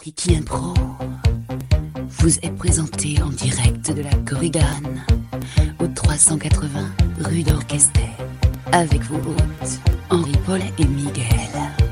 Ricky Impro vous est présenté en direct de la Corrigane au 380 rue d'Orchestre avec vos hôtes Henri Paul et Miguel.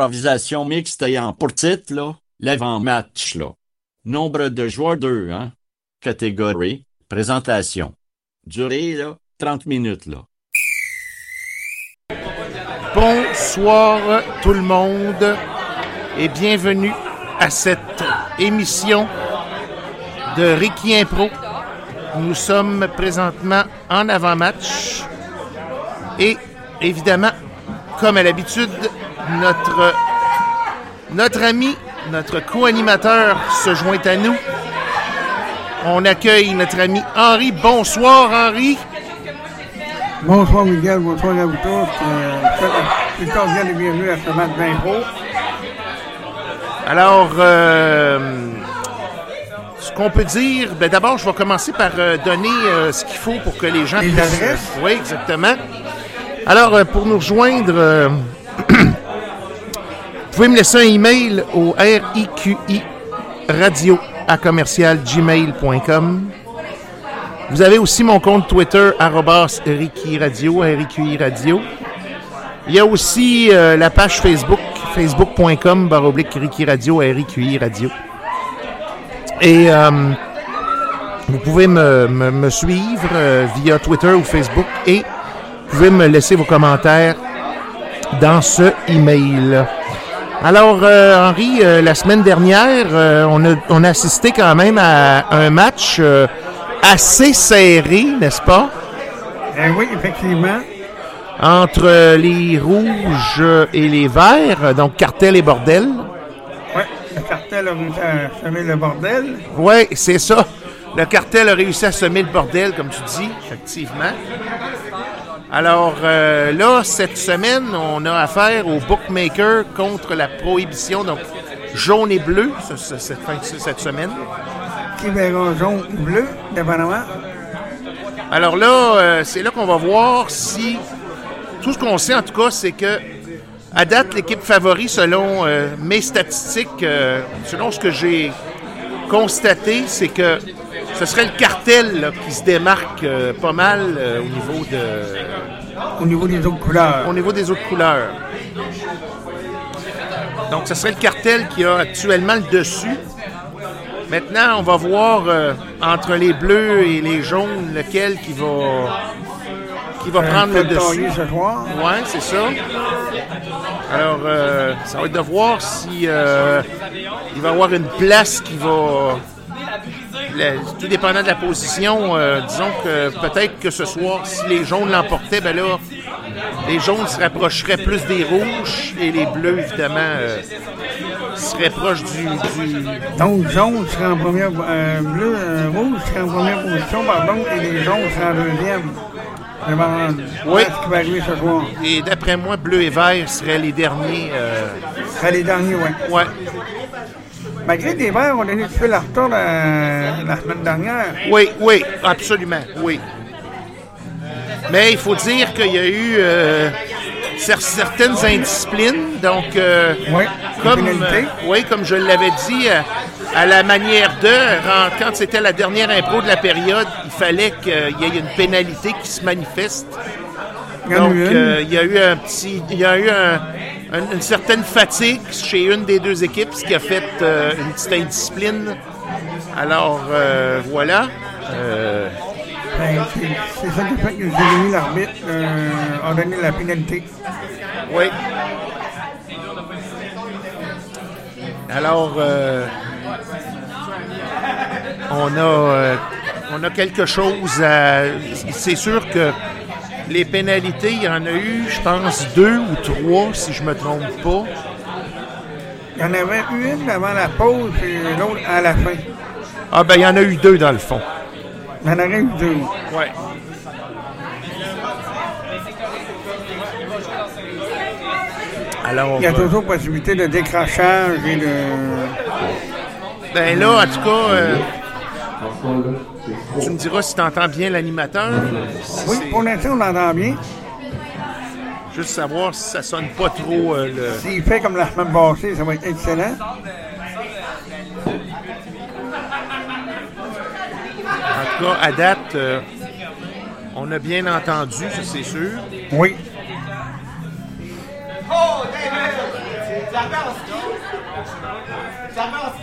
Improvisation mixte ayant pour titre, là, l'avant-match, là. Nombre de joueurs 2, hein. Catégorie, présentation. Durée, là, 30 minutes, là. Bonsoir tout le monde et bienvenue à cette émission de Ricky Impro. Nous sommes présentement en avant-match et évidemment, comme à l'habitude, notre, notre ami, notre co-animateur se joint à nous. On accueille notre ami Henri. Bonsoir Henri. Bonsoir Miguel, bonsoir à vous tous. Euh, je suis cordial et bienvenue à ce match d'impro. Alors, euh, ce qu'on peut dire, ben d'abord, je vais commencer par euh, donner euh, ce qu'il faut pour que les gens Les puissent- adresses? oui, exactement. Alors, euh, pour nous rejoindre, euh, pouvez me laisser un email au RIQI radio à commercial gmail.com. Vous avez aussi mon compte Twitter, arrobas Ricky Radio, RIQI Radio. Il y a aussi euh, la page Facebook, facebook.com, baroblique Ricky Radio, RIQI Radio. Et euh, vous pouvez me, me- me suivre euh, via Twitter ou Facebook et vous pouvez me laisser vos commentaires dans ce email. Alors, euh, Henri, euh, la semaine dernière, euh, on, a, on a assisté quand même à un match euh, assez serré, n'est-ce pas? Eh oui, effectivement. Entre les rouges et les verts, donc cartel et bordel. Ouais, le cartel a réussi à semer le bordel. Oui, c'est ça. Le cartel a réussi à semer le bordel, comme tu dis, effectivement. Alors euh, là, cette semaine, on a affaire au bookmaker contre la prohibition, donc jaune et bleu, ce- ce- cette, fin de- cette semaine. Qui verra jaune ou bleu, dépendamment. Alors là, euh, c'est là qu'on va voir si. Tout ce qu'on sait, en tout cas, c'est que, à date, l'équipe favori, selon euh, mes statistiques, selon ce que j'ai constaté, c'est que ce serait le cartel là, qui se démarque euh, pas mal euh, au niveau de, Au niveau des autres couleurs. au niveau des autres couleurs. Donc, ce serait le cartel qui a actuellement le dessus. Maintenant, on va voir euh, entre les bleus et les jaunes lequel qui va, qui va prendre le dessus. ce soir. Oui, c'est ça. Alors, ça va être de voir si il va y avoir une place qui va. La- tout dépendant de la position, euh, disons que peut-être que ce soir, si les jaunes l'emportaient, ben là, les jaunes se rapprocheraient plus des rouges et les bleus, évidemment, euh, seraient proches du, du- Donc, jaune serait en première, euh, bleu, rouge serait en première position, pardon, et les jaunes seraient en deuxième. Oui. ce qui va arriver ce soir? Et d'après moi, bleu et vert seraient les derniers. serait les derniers, oui. ouais. Malgré des verts, on a un petit peu la retour la, la semaine dernière. Oui, oui, absolument, oui. Mais il faut dire qu'il y a eu euh, cer- certaines indisciplines, donc euh, Oui, comme, euh, oui, comme je l'avais dit, euh, à la manière de, quand c'était la dernière impro de la période, il fallait qu'il y ait une pénalité qui se manifeste. Donc, euh, il y a eu un petit, il y a eu un- un- une certaine fatigue chez une des deux équipes, ce qui a fait euh, une petite indiscipline. Alors, euh, voilà. Ben, c'est ça qui fait que Jérémy, l'arbitre, a donné la pénalité. oui. Alors, on a, on a quelque chose à. C'est sûr que les pénalités, il y en a eu, je pense, deux ou trois, si je me trompe pas. Il y en avait une avant la pause et l'autre à la fin. Ah, ben, il y en a eu deux dans le fond. Il y en aurait eu deux. Ouais. Alors, Il y a euh, toujours possibilité de décrochage et de. ben là, en tout cas, euh, tu me diras si tu entends bien l'animateur. Si Oui, pour l'instant, on l'entend bien. Juste savoir si ça sonne pas trop euh, le. S'il fait comme la semaine passée, ça va être excellent. En tout cas, à date, euh, on a bien entendu, ça c'est sûr. Oui. A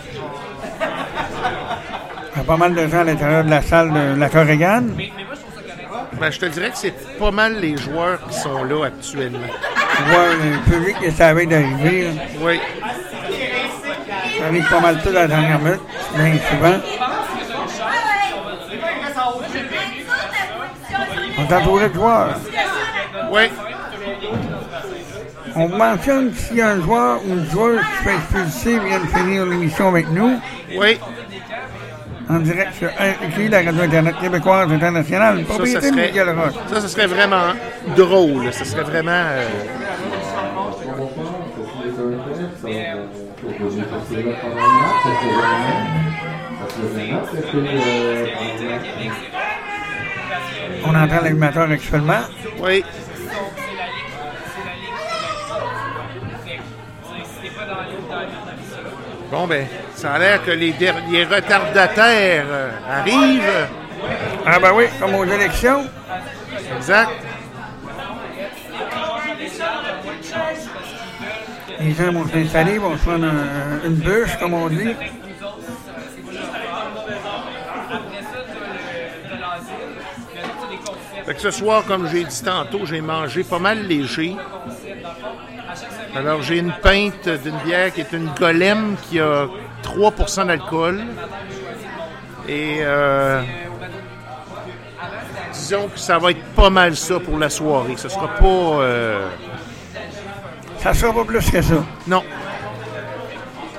pas mal de gens à l'intérieur de la salle de la Corrigane. Ben, je te dirais que c'est pas mal les joueurs qui sont là actuellement. Tu vois, le public est savait d'arriver. Oui. Ça arrive pas mal tout à la dernière minute, bien souvent. On est entouré de joueurs. Oui. On mentionne s'il y a un joueur ou une joueuse qui fait expulser vient de finir l'émission avec nous, Oui. En direct sur RQI, la radio Internet québécoise internationale, Ça, ça de serait, Miguel Roche. ça, ça serait vraiment drôle. Ça serait vraiment. euh, On entend l'animateur actuellement. oui. Bon, ben, ça a l'air que les derniers retardataires euh, arrivent. Ah ben oui, comme aux élections. Exact. Les gens vont s'installer, vont se prendre un- une bûche, comme on dit. Fait que ce soir, comme j'ai dit tantôt, j'ai mangé pas mal léger. Alors, j'ai une pinte d'une bière qui est une golem qui a 3% d'alcool. Et euh, disons que ça va être pas mal ça pour la soirée. Ce sera pas. euh, Ça sera pas plus que ça. non.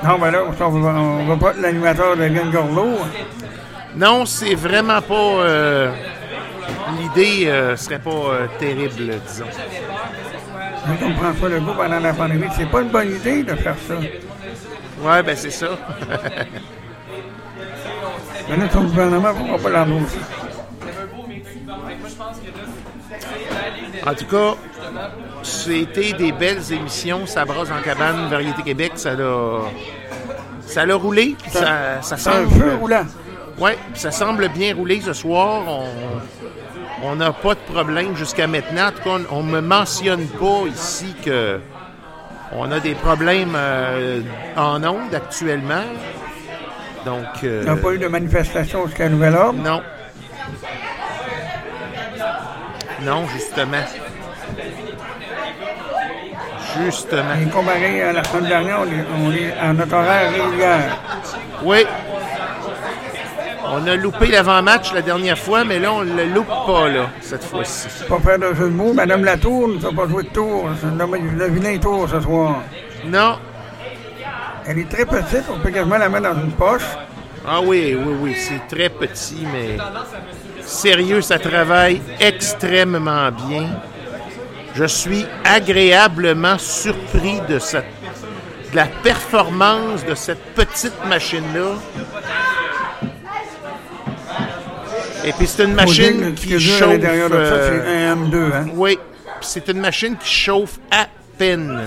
Non, ben là, on va, pas être l'animateur de Glenn Gorlo. Non, c'est vraiment pas. euh, L'idée euh, serait pas euh, terrible, disons. Comme François Legault pendant la pandémie, c'est pas une bonne idée de faire ça. Ouais, ben c'est ça. Là, ton gouvernement ne pourra pas l'embaucher. En tout cas, c'était des belles émissions. Ça brasse en cabane, Variété Québec, ça l'a. Ça l'a roulé, puis ça, ça un feu roulant. Puis ça semble bien rouler ce soir. On on n'a pas de problème jusqu'à maintenant. En tout cas, on ne me mentionne pas ici que on a des problèmes euh, en ondes actuellement. Donc, euh, Il n'y a pas eu de manifestation jusqu'à nouvel ordre? non. Non, justement. Justement. Et comparé à la semaine dernière, on est, on est à notre horaire régulière. Oui. On a loupé l'avant-match la dernière fois, mais là, on ne le loupe pas, là, cette fois-ci. Pas faire de jeu de mots. Madame Latour ne va pas jouer de tour. C'est le vilain tour ce soir. Non. Elle est très petite. On peut quasiment la mettre dans une poche. Ah oui, oui, oui. C'est très petit, mais sérieux, ça travaille extrêmement bien. Je suis agréablement surpris de, cette, de la performance de cette petite machine-là. Et puis c'est une machine qui chauffe. euh, c'est un M2. Hein? oui, c'est une machine qui chauffe à peine.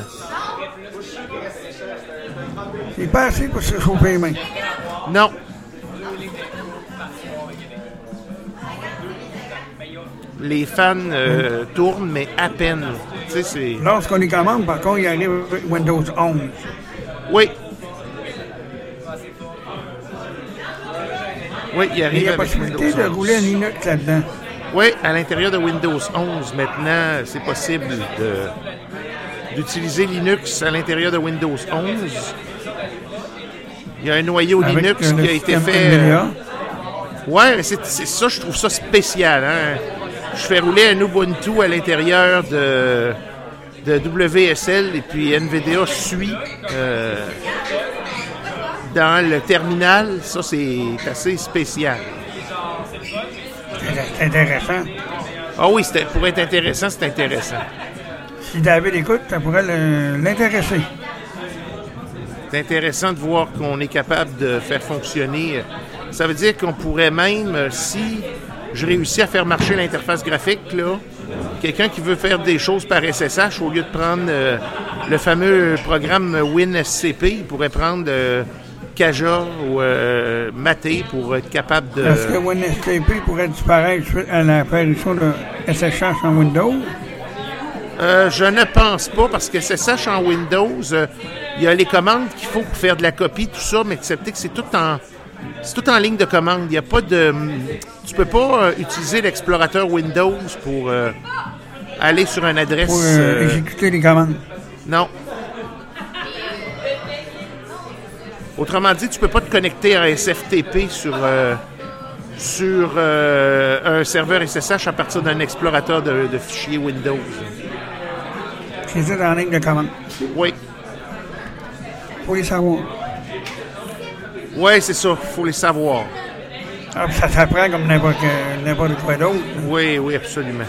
C'est pas assez pour se chauffer les mains. Non. Les fans euh, tournent, mais à peine. Lorsqu'on y commande, par contre, il arrive Windows 11. Oui. Oui, il Il y arrive a possibilité Windows de 11. rouler un Linux là-dedans. Oui, à l'intérieur de Windows 11, maintenant, c'est possible d'utiliser Linux à l'intérieur de Windows 11. Il y a un noyau Avec, Linux euh, qui a été fait. NVIDIA. Ouais, c'est ça, je trouve ça spécial. Hein? Je fais rouler un Ubuntu à l'intérieur de, de WSL et puis NVIDIA suit euh, dans le terminal. Ça, c'est assez spécial. C'est intéressant. Ah oui, pour être intéressant, c'est intéressant. Si David écoute, ça pourrait l'intéresser. C'est intéressant de voir qu'on est capable de faire fonctionner. Ça veut dire qu'on pourrait même, euh, si je réussis à faire marcher l'interface graphique, là, quelqu'un qui veut faire des choses par SSH, au lieu de prendre euh, le fameux programme WinSCP, il pourrait prendre euh, Kaja ou euh, Mate pour être capable de... Est-ce que WinSCP pourrait disparaître suite à l'apparition de SSH en Windows? Euh, je ne pense pas, parce que SSH en Windows, euh, il y a les commandes qu'il faut pour faire de la copie, tout ça, mais acceptez que c'est tout en... C'est tout en ligne de commande. Il n'y a pas de. Tu peux pas euh, utiliser l'explorateur Windows pour aller sur une adresse. Pour exécuter les commandes. non. Autrement dit, tu peux pas te connecter à un SFTP sur, euh, sur euh, un serveur SSH à partir d'un explorateur de, de fichiers Windows. C'est ça en ligne de commande. Oui. Faut les savoir. Oui, c'est ça. faut les savoir. Ah, ça s'apprend comme n'importe quoi d'autre. Oui, oui, absolument.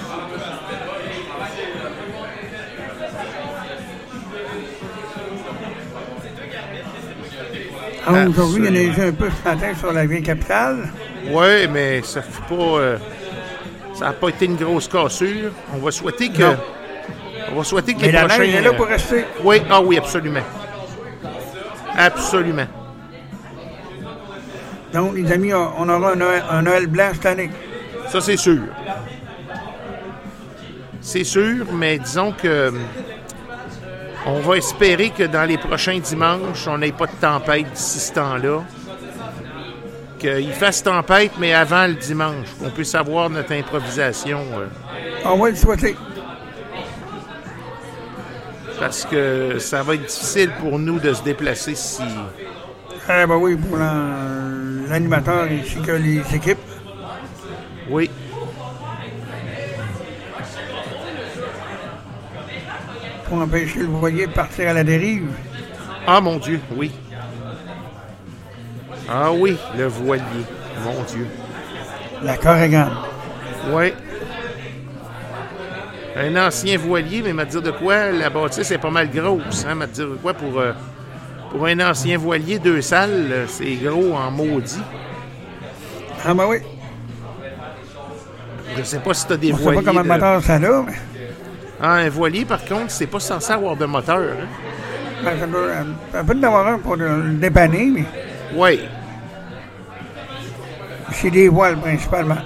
Ah, Aujourd'hui, il y en a déjà un peu ce matin sur la vieille capitale. Oui, mais ça fait pas. euh, ça n'a pas été une grosse cassure. On va souhaiter que. Non. On va souhaiter que Mais les la prochains. neige est là euh, pour rester. Oui, ah oui, absolument. Absolument. Donc, les amis, on aura un Noël, un Noël blanc cette année. Ça, c'est sûr. C'est sûr, mais disons que. On va espérer que dans les prochains dimanches, on n'ait pas de tempête d'ici ce temps-là. Qu'il fasse tempête, mais avant le dimanche, qu'on puisse avoir notre improvisation. euh, On va le souhaiter. parce que ça va être difficile pour nous de se déplacer si. Ah, ben oui, pour la- l'animateur ainsi que les équipes. Oui. Pour empêcher le voilier de partir à la dérive. Ah mon Dieu, oui. Ah oui, le voilier. Mon Dieu. La Corrigan. Oui. Un ancien voilier, mais m'a dire de quoi la bâtisse est pas mal grosse. Hein, m'a dire de quoi pour, euh, pour un ancien voilier, deux salles, euh, c'est gros en maudit. Ah, ben oui. Je sais pas si t'as des sait voiliers. pas comment de- ça là, mais un voilier, par contre, c'est pas censé avoir de moteur. Hein? ben, ça, doit, ça peut avoir un pour le dépanner, mais Oui. c'est des voiles principalement.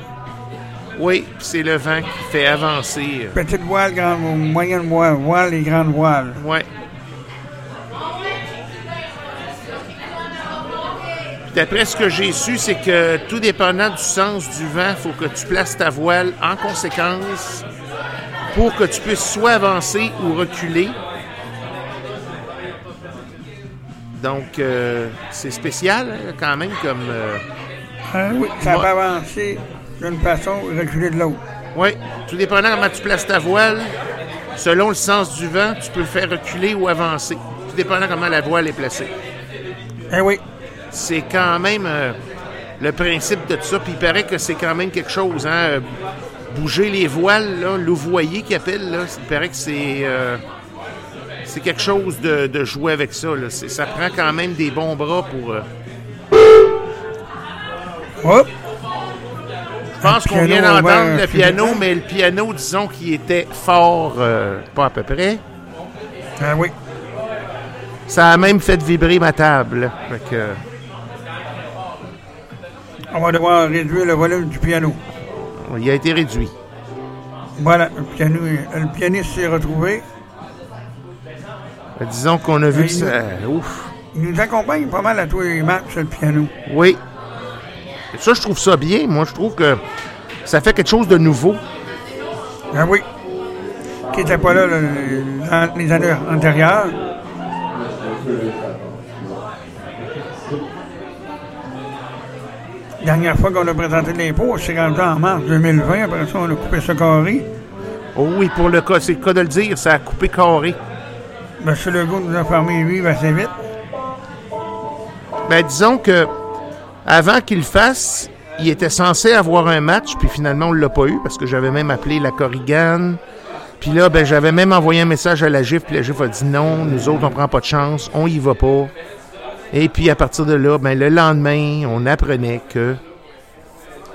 Oui, puis c'est le vent qui fait avancer. euh, Petite voile, grande, moyenne voile, voile et grande voile. Puis D'après ce que j'ai su, c'est que tout dépendant du sens du vent, il faut que tu places ta voile en conséquence pour que tu puisses soit avancer ou reculer. Donc, euh, c'est spécial hein, quand même comme, euh, Ah oui, ça peut avancer d'une façon et reculer de l'autre. Oui, tout dépendant comment tu places ta voile, selon le sens du vent, tu peux le faire reculer ou avancer. Tout dépendant comment la voile est placée. Eh oui, C'est quand même euh, le principe de tout ça. Puis il paraît que c'est quand même quelque chose, hein. Bouger les voiles, là, louvoyer qu'ils appellent, là, il paraît que c'est. euh, c'est quelque chose de, de jouer avec ça. Là. Ça prend quand même des bons bras pour. euh, hop, Je pense qu'on vient d'entendre le piano, mais le piano, disons qu'il était fort, euh, pas à peu près. ah oui. Ça a même fait vibrer ma table. Fait que, On va devoir réduire le volume du piano. Il a été réduit. Voilà, le, piano, le pianiste s'est retrouvé. Euh, Disons qu'on a vu que ça. Ouf. Il nous accompagne pas mal à tous les matchs, le piano. Oui. Ça, je trouve ça bien. Moi, je trouve que ça fait quelque chose de nouveau. Ah oui. Qui n'était pas là, là, dans les années antérieures. Dernière fois qu'on a présenté l'impôt, c'est rendu en mars 2020. Après ça, on a coupé ce carré. Oh oui, pour le cas, c'est le cas de le dire, ça a coupé carré. M. Legault nous a fermé lui assez vite. Ben, disons que avant qu'il le fasse, il était censé avoir un match, puis finalement, on l'a pas eu parce que j'avais même appelé la Corrigane. Puis là, ben, j'avais même envoyé un message à la GIF, puis la GIF a dit non, nous autres, on prend pas de chance, on y va pas. Et puis à partir de là, ben, le lendemain, on apprenait que.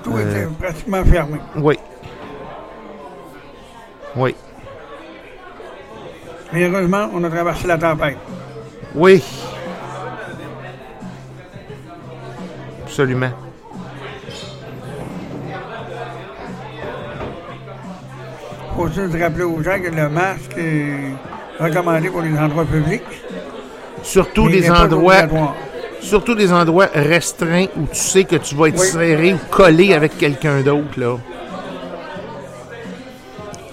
Tout était pratiquement fermé. Oui. Oui. Mais heureusement, on a traversé la tempête. Oui. Absolument. faut juste rappeler aux gens que le masque est recommandé pour les endroits publics. Surtout des endroits, surtout des endroits restreints où tu sais que tu vas être Oui. serré ou collé avec quelqu'un d'autre là.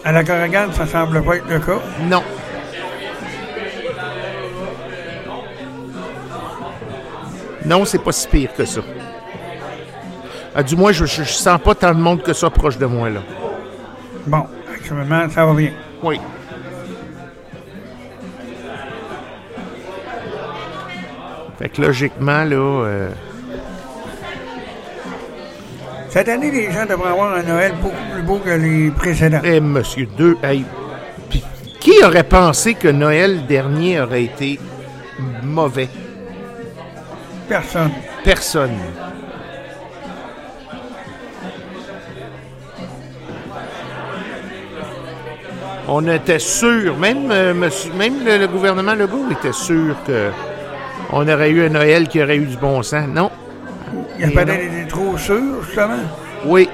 À la Corrigane, ça semble pas être le cas. Non. Non, c'est pas si pire que ça. Ah, du moins, je, je, je sens pas tant de monde que ça proche de moi là. Bon, actuellement, ça va bien. Oui. Fait que logiquement, là, euh, Cette année, les gens devraient avoir un Noël beaucoup plus beau que les précédents. Eh, monsieur deux, hey, puis qui aurait pensé que Noël dernier aurait été mauvais? Personne. Personne. On était sûr, même, euh, monsieur- même le, le gouvernement Legault était sûr que on aurait eu un Noël qui aurait eu du bon sens. Non? Il n'y a pas d'être trop sûr, justement? Oui.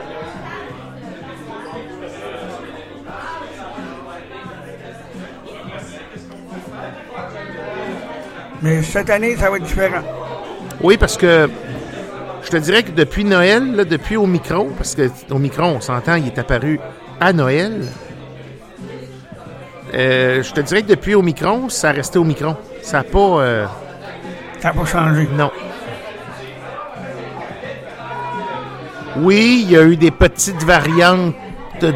Mais cette année, ça va être différent. Oui, parce que je te dirais que depuis Noël, là, depuis Omicron, parce que Omicron, on s'entend, il est apparu à Noël. euh, je te dirais que depuis Omicron, ça restait Omicron. Ça n'a pas. euh, Ça n'a pas changé. non. Oui, il y a eu des petites variantes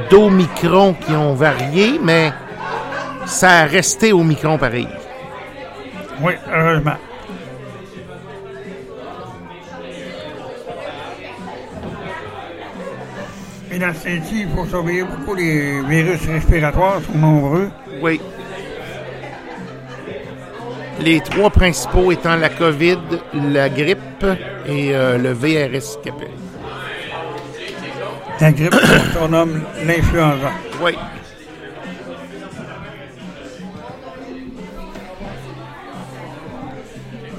d'Omicron qui ont varié, mais ça a resté Omicron pareil. Oui, heureusement. Et dans ce il faut surveiller beaucoup les virus respiratoires, sont nombreux. Oui. Les trois principaux étant la COVID, la grippe et euh, le VRS appelle. La grippe, on nomme l'influenza. Oui.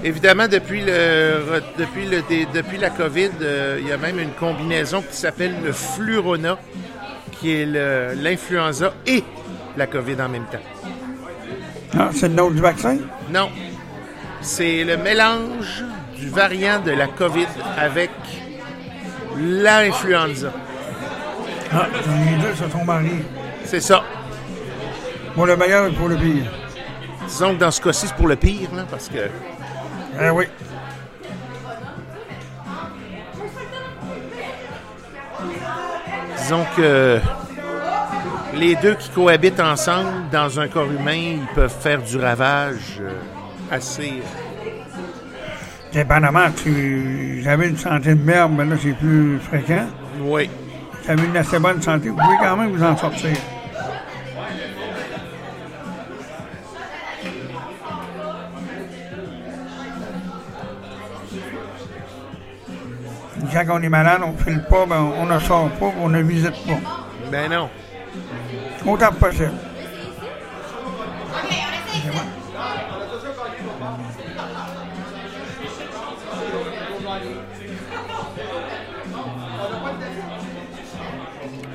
Évidemment, depuis, le, depuis, le, depuis la COVID, euh, il y a même une combinaison qui s'appelle le Flurona, qui est l'influenza et la COVID en même temps. Ah, c'est le nom du vaccin? Non. C'est le mélange du variant de la COVID avec l'influenza. Ah, les deux se sont mariés. C'est ça. Pour le meilleur et pour le pire. Disons que dans ce cas-ci, c'est pour le pire, là, parce que Ah oui. disons que les deux qui cohabitent ensemble dans un corps humain, ils peuvent faire du ravage euh, assez. Dépendamment, tu j'avais une santé de merde, mais là, c'est plus fréquent. Oui. Tu avais une assez bonne santé, vous pouvez quand même vous en sortir. Quand on est malade, on ne file pas, ben, on ne sort pas, on ne visite pas. Ben non. Autant que possible.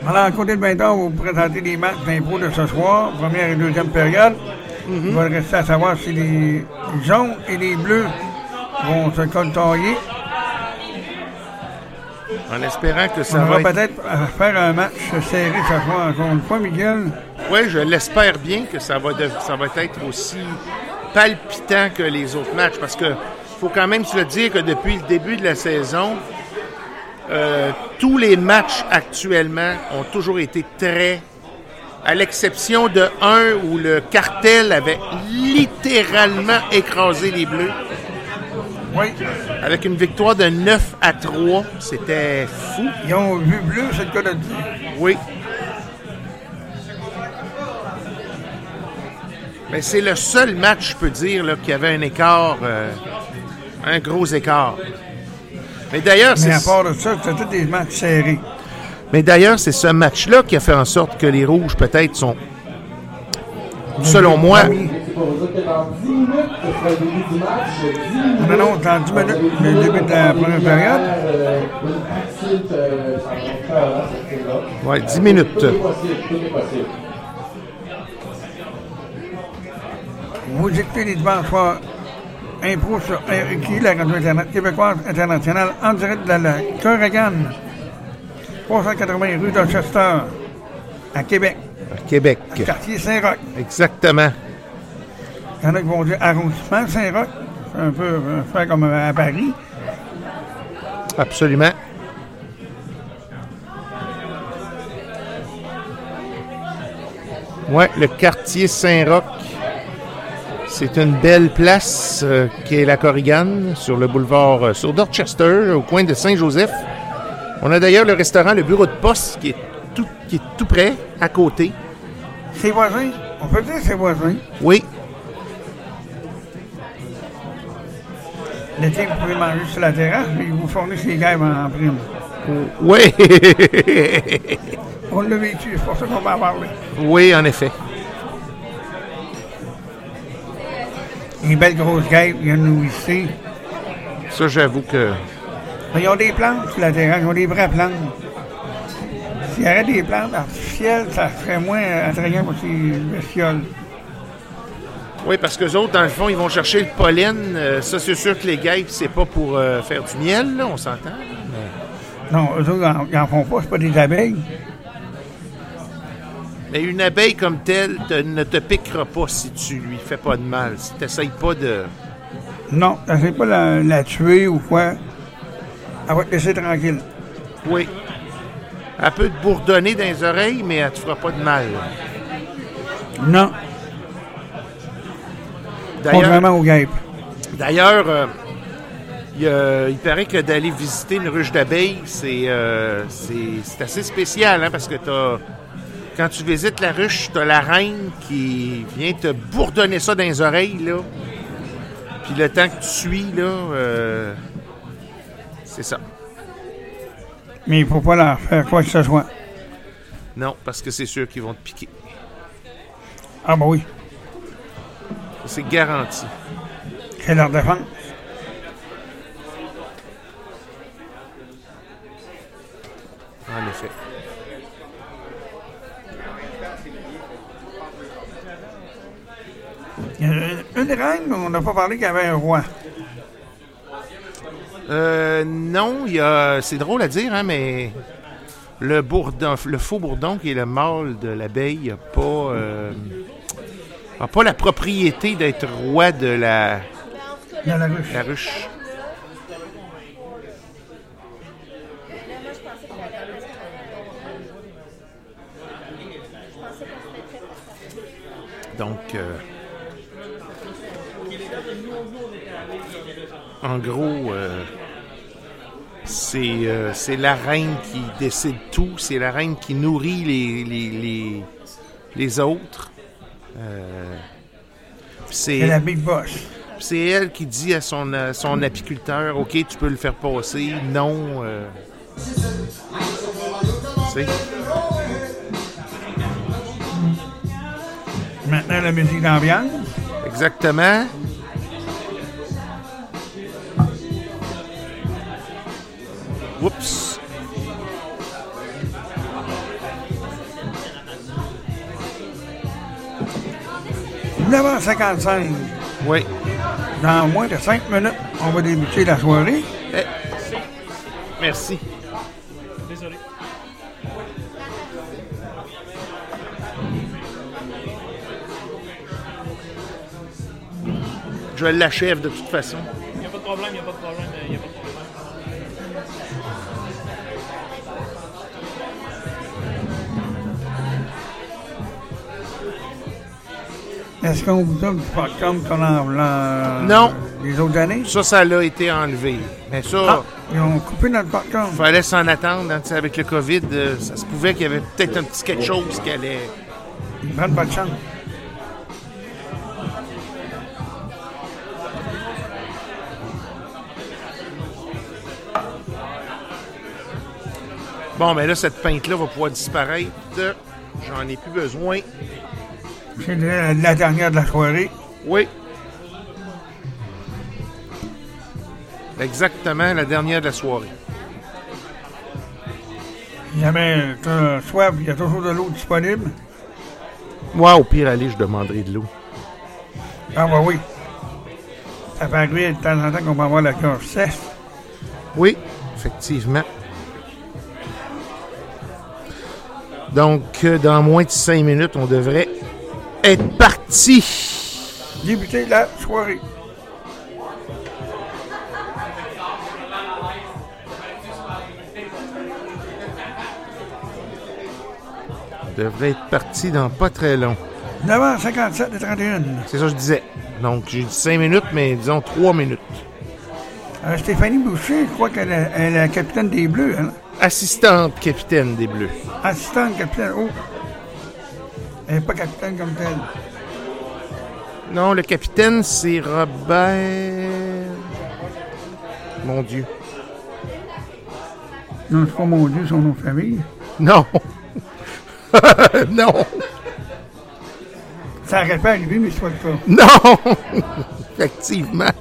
Alors, à côté de 20 ans, vous présentez les matchs d'impro de ce soir, première et deuxième période. Il va rester à savoir si les jaunes et les bleus vont se coltailler. En espérant que ça On va va être... peut-être euh, faire un match serré ce soir encore une fois, Miguel. Oui, je l'espère bien que ça va, de- ça va être aussi palpitant que les autres matchs parce que faut quand même se le dire que depuis le début de la saison, euh, tous les matchs actuellement ont toujours été très, à l'exception de un où le cartel avait littéralement écrasé les Bleus Oui. avec une victoire de 9 à 3. C'était fou. Ils ont vu bleu, c'est le cas de dire. Oui. Mais c'est le seul match, je peux dire, là, qui avait un écart, euh, un gros écart. Mais d'ailleurs, Mais à c'est part de ça, c'était tous des matchs serrés. mais d'ailleurs, c'est ce match-là qui a fait en sorte que les rouges peut-être sont, selon moi, Premier. On annonce dans 10 minutes le début de la première période. ouais, 10 minutes. Vous écoutez les dimanches soirs Impro sur RQ, la radio Internet québécoise internationale, en direct de la Corrigan, 380 rue Dorchester, à Québec, À Québec. quartier Saint-Roch. Exactement. Il y en a qui vont dire arrondissement Saint-Roch. C'est un peu euh, faire comme à Paris. Absolument. Ouais, le quartier Saint-Roch. C'est une belle place euh, qui est la Corrigan, sur le boulevard, euh, sur Dorchester, au coin de Saint-Joseph. On a d'ailleurs le restaurant, le bureau de poste, qui est tout, qui est tout près, à côté. Ses voisins, on peut dire ses voisins. Oui, L'été, vous pouvez manger sur la terrasse, mais ils vous fournissent les gaves en, en prime. oui, On l'a vécu, c'est pour ça qu'on va en parler. oui, en effet. Les belles grosses guêpes viennent nous visiter. Ça, j'avoue que... Ils ont des plantes sur la terrasse, ils ont des vraies plantes. S'il y avait des plantes artificielles, ça serait moins attrayant pour ces bestioles. Oui, parce que les autres, dans le fond, ils vont chercher le pollen. Euh, ça, c'est sûr que les guêpes, c'est pas pour euh, faire du miel, là, on s'entend. Non, eux autres, ils n'en font pas, c'est pas des abeilles. Mais une abeille comme telle te- ne te piquera pas si tu lui fais pas de mal. Si tu n'essayes pas de. Non, c'est pas la, la tuer ou quoi. Elle va te laisser tranquille. Oui. Elle peut te bourdonner dans les oreilles, mais elle te fera pas de mal. Non, contrairement aux guêpes. d'ailleurs euh, il, paraît que d'aller visiter une ruche d'abeilles, c'est euh, c'est- assez spécial, hein, parce que t'as- quand tu visites la ruche, tu as la reine qui vient te bourdonner ça dans les oreilles. Là. Puis le temps que tu suis, là, euh, c'est ça. Mais il ne faut pas leur faire quoi que ce soit. Non, parce que c'est sûr qu'ils vont te piquer. Ah, bah oui, Ça, C'est garanti. c'est leur défense. En effet. Il a une reine, on n'a pas parlé qu'il y avait un roi. Euh, non, il y a. C'est drôle à dire, hein, mais le bourdon, le faux bourdon qui est le mâle de l'abeille n'a pas, euh, n'a pas la propriété d'être roi de la, ruche. Donc, euh, en gros, euh, euh, c'est la reine qui décide tout, c'est la reine qui nourrit les autres. Euh, C'est c'est la big boss. c'est elle qui dit à son, à son apiculteur Ok, tu peux le faire passer. Non. euh, Maintenant, la musique d'ambiance. Exactement. Oups. 9h55. Oui. Dans moins de 5 minutes, on va débuter la soirée. Eh, Merci. Je l'achève de toute façon. Il n'y a pas de problème, il n'y a pas de problème. Est-ce qu'on vous donne du popcorn qu'on a l'an- Non. les autres années? Ça, ça l'a été enlevé. Mais ça, Ah, ils ont coupé notre popcorn. fallait s'en attendre. hein, avec le COVID, euh, ça se pouvait qu'il y avait peut-être un petit quelque chose qui allait. Prennent pas de chance. Bon, mais là, cette pinte-là va pouvoir disparaître. J'en ai plus besoin. C'est la, la dernière de la soirée. Oui. Exactement, la dernière de la soirée. Tu as soif, il y a toujours de l'eau disponible. Moi, au pire, aller, je demanderai de l'eau. Ah, bah oui. Ça peut arriver de temps en temps qu'on va avoir la gorge sèche. Oui, effectivement. Donc, euh, dans moins de cinq minutes, on devrait être parti. Débuter la soirée. Devrait être parti dans pas très long. 9h57 et 31. C'est ça que je disais. Donc, j'ai dit cinq minutes, mais disons trois minutes. Euh, Stéphanie Boucher, je crois qu'elle est, elle est la capitaine des Bleus. Hein? Assistante capitaine des Bleus. Assistante capitaine. Oh! Elle n'est pas capitaine comme telle. Non, le capitaine, c'est Robert. Mon Dieu. Non, c'est pas mon Dieu, son nom de famille. Non. non. Ça aurait pas arrivé, mais je souhaite pas. Non. Effectivement.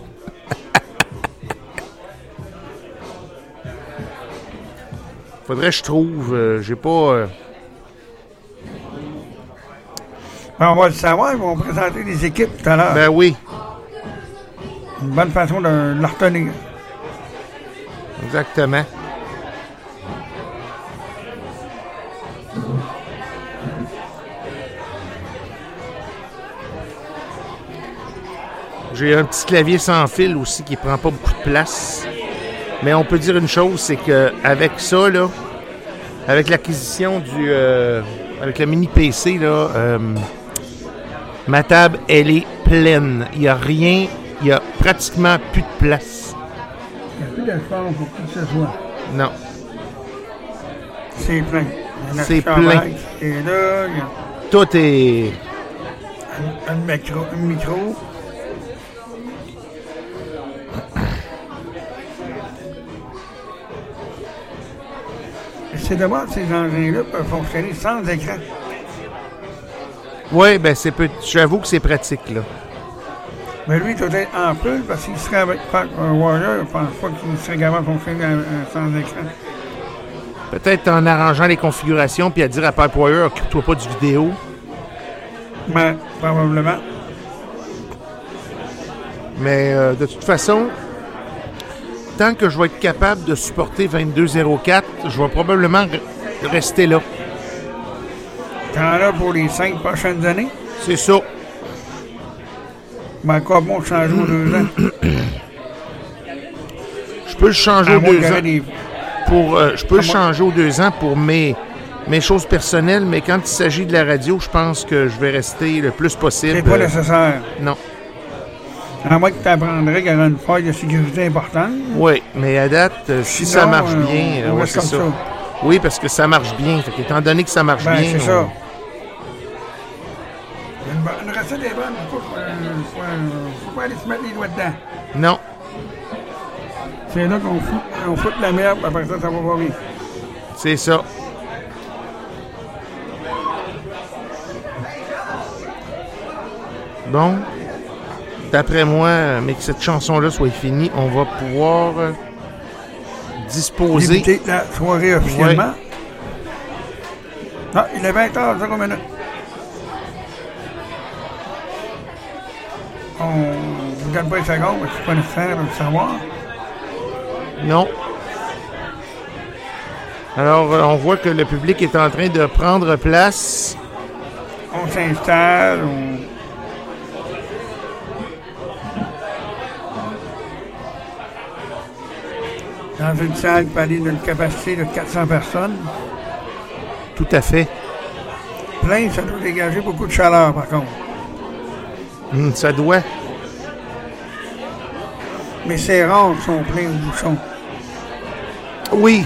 Faudrait que je trouve. euh, J'ai pas. euh, Ben, on va le savoir, ils vont présenter les équipes tout à l'heure. Ben oui, Une bonne façon de, de la retenir. exactement. J'ai un petit clavier sans fil aussi qui prend pas beaucoup de place. Mais on peut dire une chose, c'est que avec ça, là, avec l'acquisition du. euh, avec le mini PC, là, euh, ma table, elle est pleine. Il n'y a rien, il y a pratiquement plus de place. Il n'y a plus d'espoir pour qui que ce soit. Non. C'est plein. C'est plein. est là, il y a Tout est. un, un micro. Un micro. Et C'est dommage, ces engins-là peuvent fonctionner sans écran. Oui, ben c'est peu. J'avoue que c'est pratique, là. Mais lui, il doit être en plus parce qu'il serait avec euh, Warrior. Je pense pas qu'il serait capable de fonctionner sans écran. Peut-être en arrangeant les configurations puis à dire à Pipe Wire, occupe-toi pas du vidéo. Mais probablement. Mais euh, de toute façon, tant que je vais être capable de supporter 2204, je vais probablement re- rester là. Pour les cinq prochaines années? C'est ça. Mais encore bon de changer aux deux ans. Je peux le changer À aux deux ans des- pour. euh, je peux le changer aux deux ans pour mes mes choses personnelles, mais quand il s'agit de la radio, je pense que je vais rester le plus possible. C'est pas nécessaire. Non. À moins que tu apprendrais qu'il y aura une faille de sécurité importante. Oui, mais à date, euh, si Sinon, ça marche euh, bien, euh, ouais, c'est ça. ça. Oui, parce que ça marche bien. Fait étant donné que ça marche Ben, bien, c'est on- ça. Une, bo- une recette est bonne, faut, pas aller se mettre les doigts dedans. non. C'est là qu'on fout, on fout de la merde, après ça, ça va pas bien. C'est ça. Bon. D'après moi, mais que cette chanson-là soit finie, on va pouvoir euh, disposer. Débuter la soirée officiellement. Ah, il est 20h, 0 minutes. On regarde pas les secondes, parce que c'est pas nécessaire de le savoir. Non. Alors, euh, on voit que le public est en train de prendre place. On s'installe, on... Dans une salle aller d'une capacité de 400 personnes. Tout à fait. Plein, ça doit dégager beaucoup de chaleur, par contre. Hum, ça doit. Mais c'est rare qu'ils sont pleins au bouchon. Oui.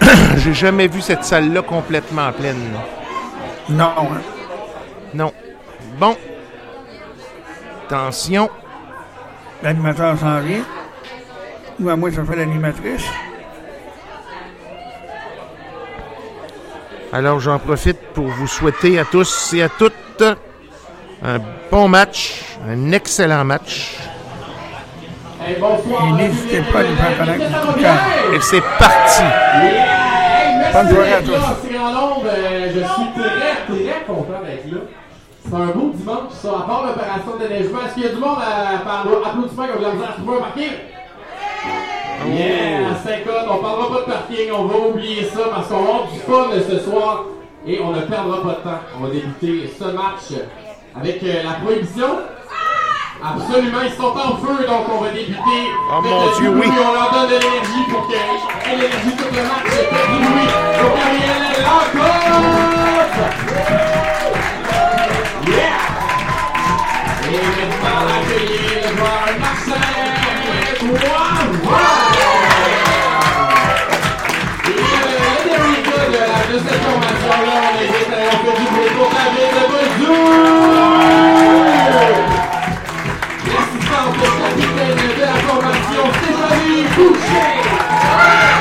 J'ai jamais vu cette salle-là complètement pleine. Non, hein. Non. Bon. Attention. L'animateur s'en vient. Ou à moi, ça fait l'animatrice. Alors, j'en profite pour vous souhaiter à tous et à toutes un bon match, un excellent match. Et n'hésitez pas à nous faire connaître. Et c'est parti. Bonne soirée à tous. Je suis très, très content d'être là. C'est un beau dimanche, ça. À part l'opération de déneigement, est-ce qu'il y a du monde à, par applaudissement qui a de la misère à trouver un parking? Yeah, c'est cool. On parlera pas de parking, on va oublier ça parce qu'on va avoir du fun ce soir et on ne perdra pas de temps. On va débuter ce match avec euh, la prohibition. Absolument, ils sont en feu, donc on va débuter. Oh avec mon Dieu, oui. On leur donne de l'énergie pour qu'il ait l'énergie tout le match. Bruit pour Gabriel Lacoste. Yeah! Et maintenant, accueillir le joueur Marcel.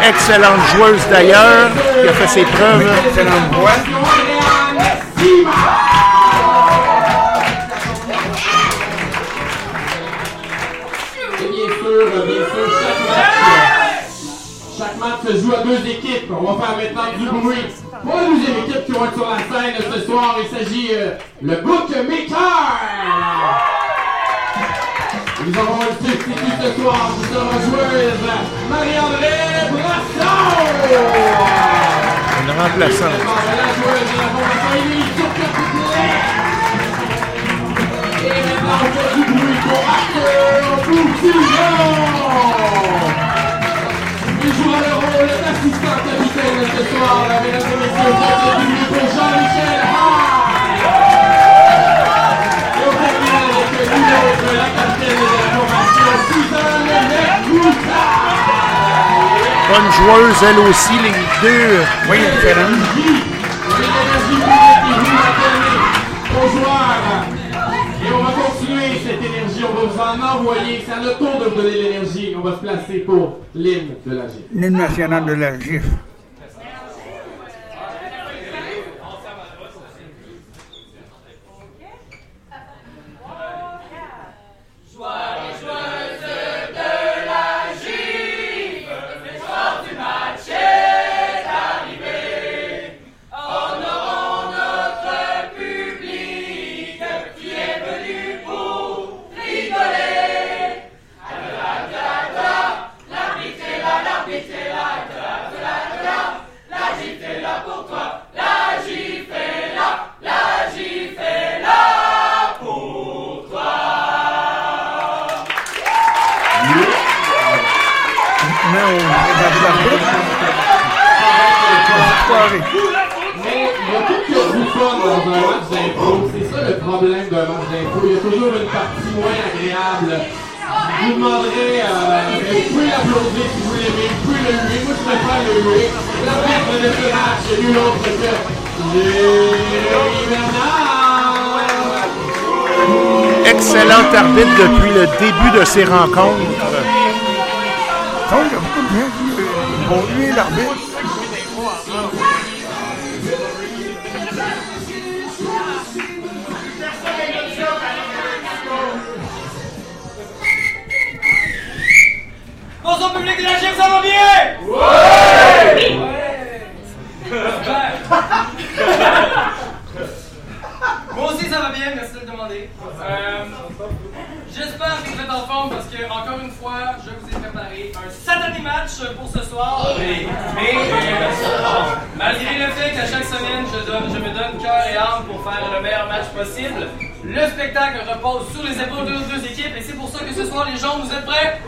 Excellente joueuse d'ailleurs, qui a fait ses preuves. Excellente voix. Adriane Sima. Et bien sûr, bien sûr, chaque match, chaque match se joue à deux équipes. On va faire maintenant du bruit. Pour la deuxième équipe qui va être sur la scène ce soir, il s'agit euh, le Bookmaker. Nous avons un substitut ce soir qui sera joueuse Marie-André Brasson. Une remplaçante. La joueuse de la formation Émilie Turcotte-Poulet. Et maintenant, on fait du bruit pour Arthur Boutillon. Il jouera le rôle d'assistant capitaine ce soir, mesdames et messieurs, faites du bruit pour Jean-Michel Hall. Bonne joueuse, elle aussi, les deux. Oui, qui vous a. Et on va continuer cette énergie, on va vous en envoyer. C'est à notre tour de vous donner l'énergie. On va se placer pour l'hymne de la G. L'hymne national de la GIF. Mais il y a tout qui a du fun dans un match d'impro. C'est ça le problème d'un match d'impro. Il y a toujours une partie moins agréable. Je vous demanderai, euh, vous pouvez l'applaudir si vous l'aimez, vous pouvez le huer. Moi, je préfère le huer. L'arbitre de ce match est nul autre que Jerry Bernard. Excellent arbitre depuis le début de ces rencontres. Donc, il y a beaucoup de gens qui vont huer l'arbitre. Public de la gym, ça va bien? Ouais! Moi aussi ça va bien, merci de le demander. Euh, J'espère que vous êtes en forme parce que, encore une fois, je vous ai préparé un satané match pour ce soir. Mais, mais, malgré le fait qu'à chaque semaine, je, donne, je me donne cœur et âme pour faire le meilleur match possible, le spectacle repose sur les épaules de nos deux équipes et c'est pour ça que ce soir, les gens, vous êtes prêts?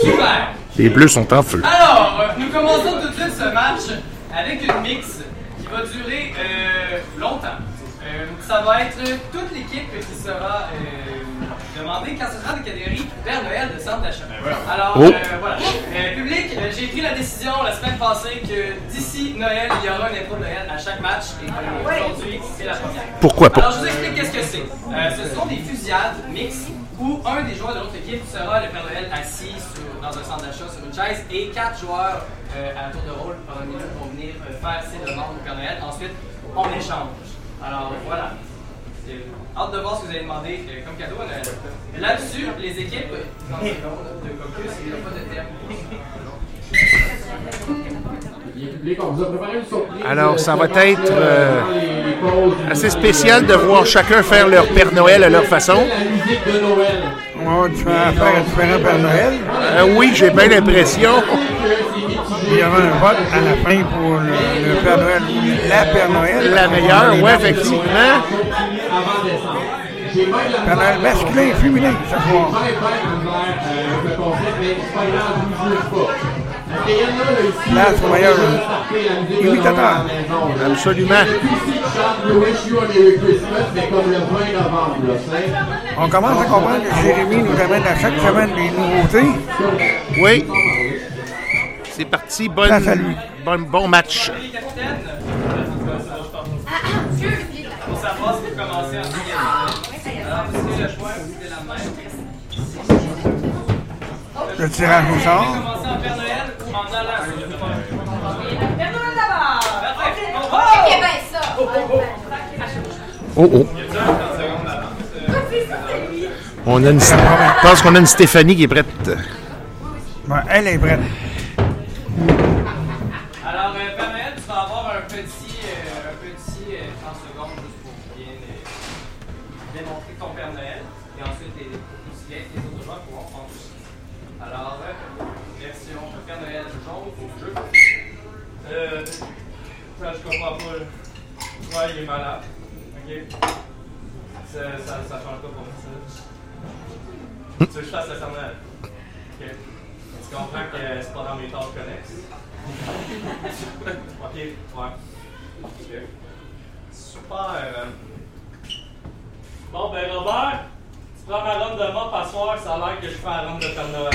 Super! Les Bleus sont en feu. Alors, euh, nous commençons tout de suite ce match avec une mix qui va durer euh, longtemps. Euh, ça va être toute l'équipe qui sera euh, demandée quand ce sera des catégories Père Noël de centre d'achat. Alors, Oh. euh, voilà. Euh, public, j'ai pris la décision la semaine passée que d'ici Noël, il y aura une intro de Noël à chaque match. Et euh, aujourd'hui, c'est la première. Pourquoi pas? Alors, je vous explique qu'est-ce que c'est. Euh, ce sont des fusillades mixtes où un des joueurs de l'autre équipe sera le Père Noël assis dans un centre d'achat sur une chaise et quatre joueurs euh, à tour de rôle pendant une minute vont venir euh, faire ses demandes au Père Noël. Ensuite, on échange. Alors, voilà. C'est- Hâte de voir ce que vous allez demander euh, comme cadeau. Là-dessus, les équipes, 30 secondes de caucus, il n'y a pas de thème. Bien, public, on vous a préparé une surprise. Alors, ça va Euh, être, euh, pauses. Assez spécial de voir chacun faire leur Père Noël à leur façon. La musique de Noël. À différents Père Noël? Euh, oui, j'ai bien l'impression. Il y aura un vote à la fin pour le, le Père Noël la Père Noël. La meilleure, oui, effectivement. Avant décembre. Père Noël masculin et féminin, ça J'ai soir. Le là, c'est meilleur, Imitateur. Absolument. Il y en a tous ici qui chantent We Wish You a Merry Christmas, mais comme le 20 novembre, là, c'est. On commence à comprendre que Jérémy nous amène à chaque semaine des nouveautés. Oui. C'est parti. Bonne, Place à lui. bon, bon match. Les capitaines, pour savoir si vous commencez en égalité. Alors, vous avez le choix, vous avez la main. Le tirage au Vous sort. pouvez commencer en Père Noël ou en allant sur le Père Père Noël d'abord! Parfait. Ok, Oh, ok, ben ça. Oh, oh. On a une, je pense qu'on a une Stéphanie qui est prête. Bon, elle est prête. Fasse le comprends que c'est pas dans mes tâches connexes? ok, ouais. Super. euh. Bon, ben Robert, tu prends ma ronde de mop à soir, ça a l'air que je fais la ronde de Père Noël,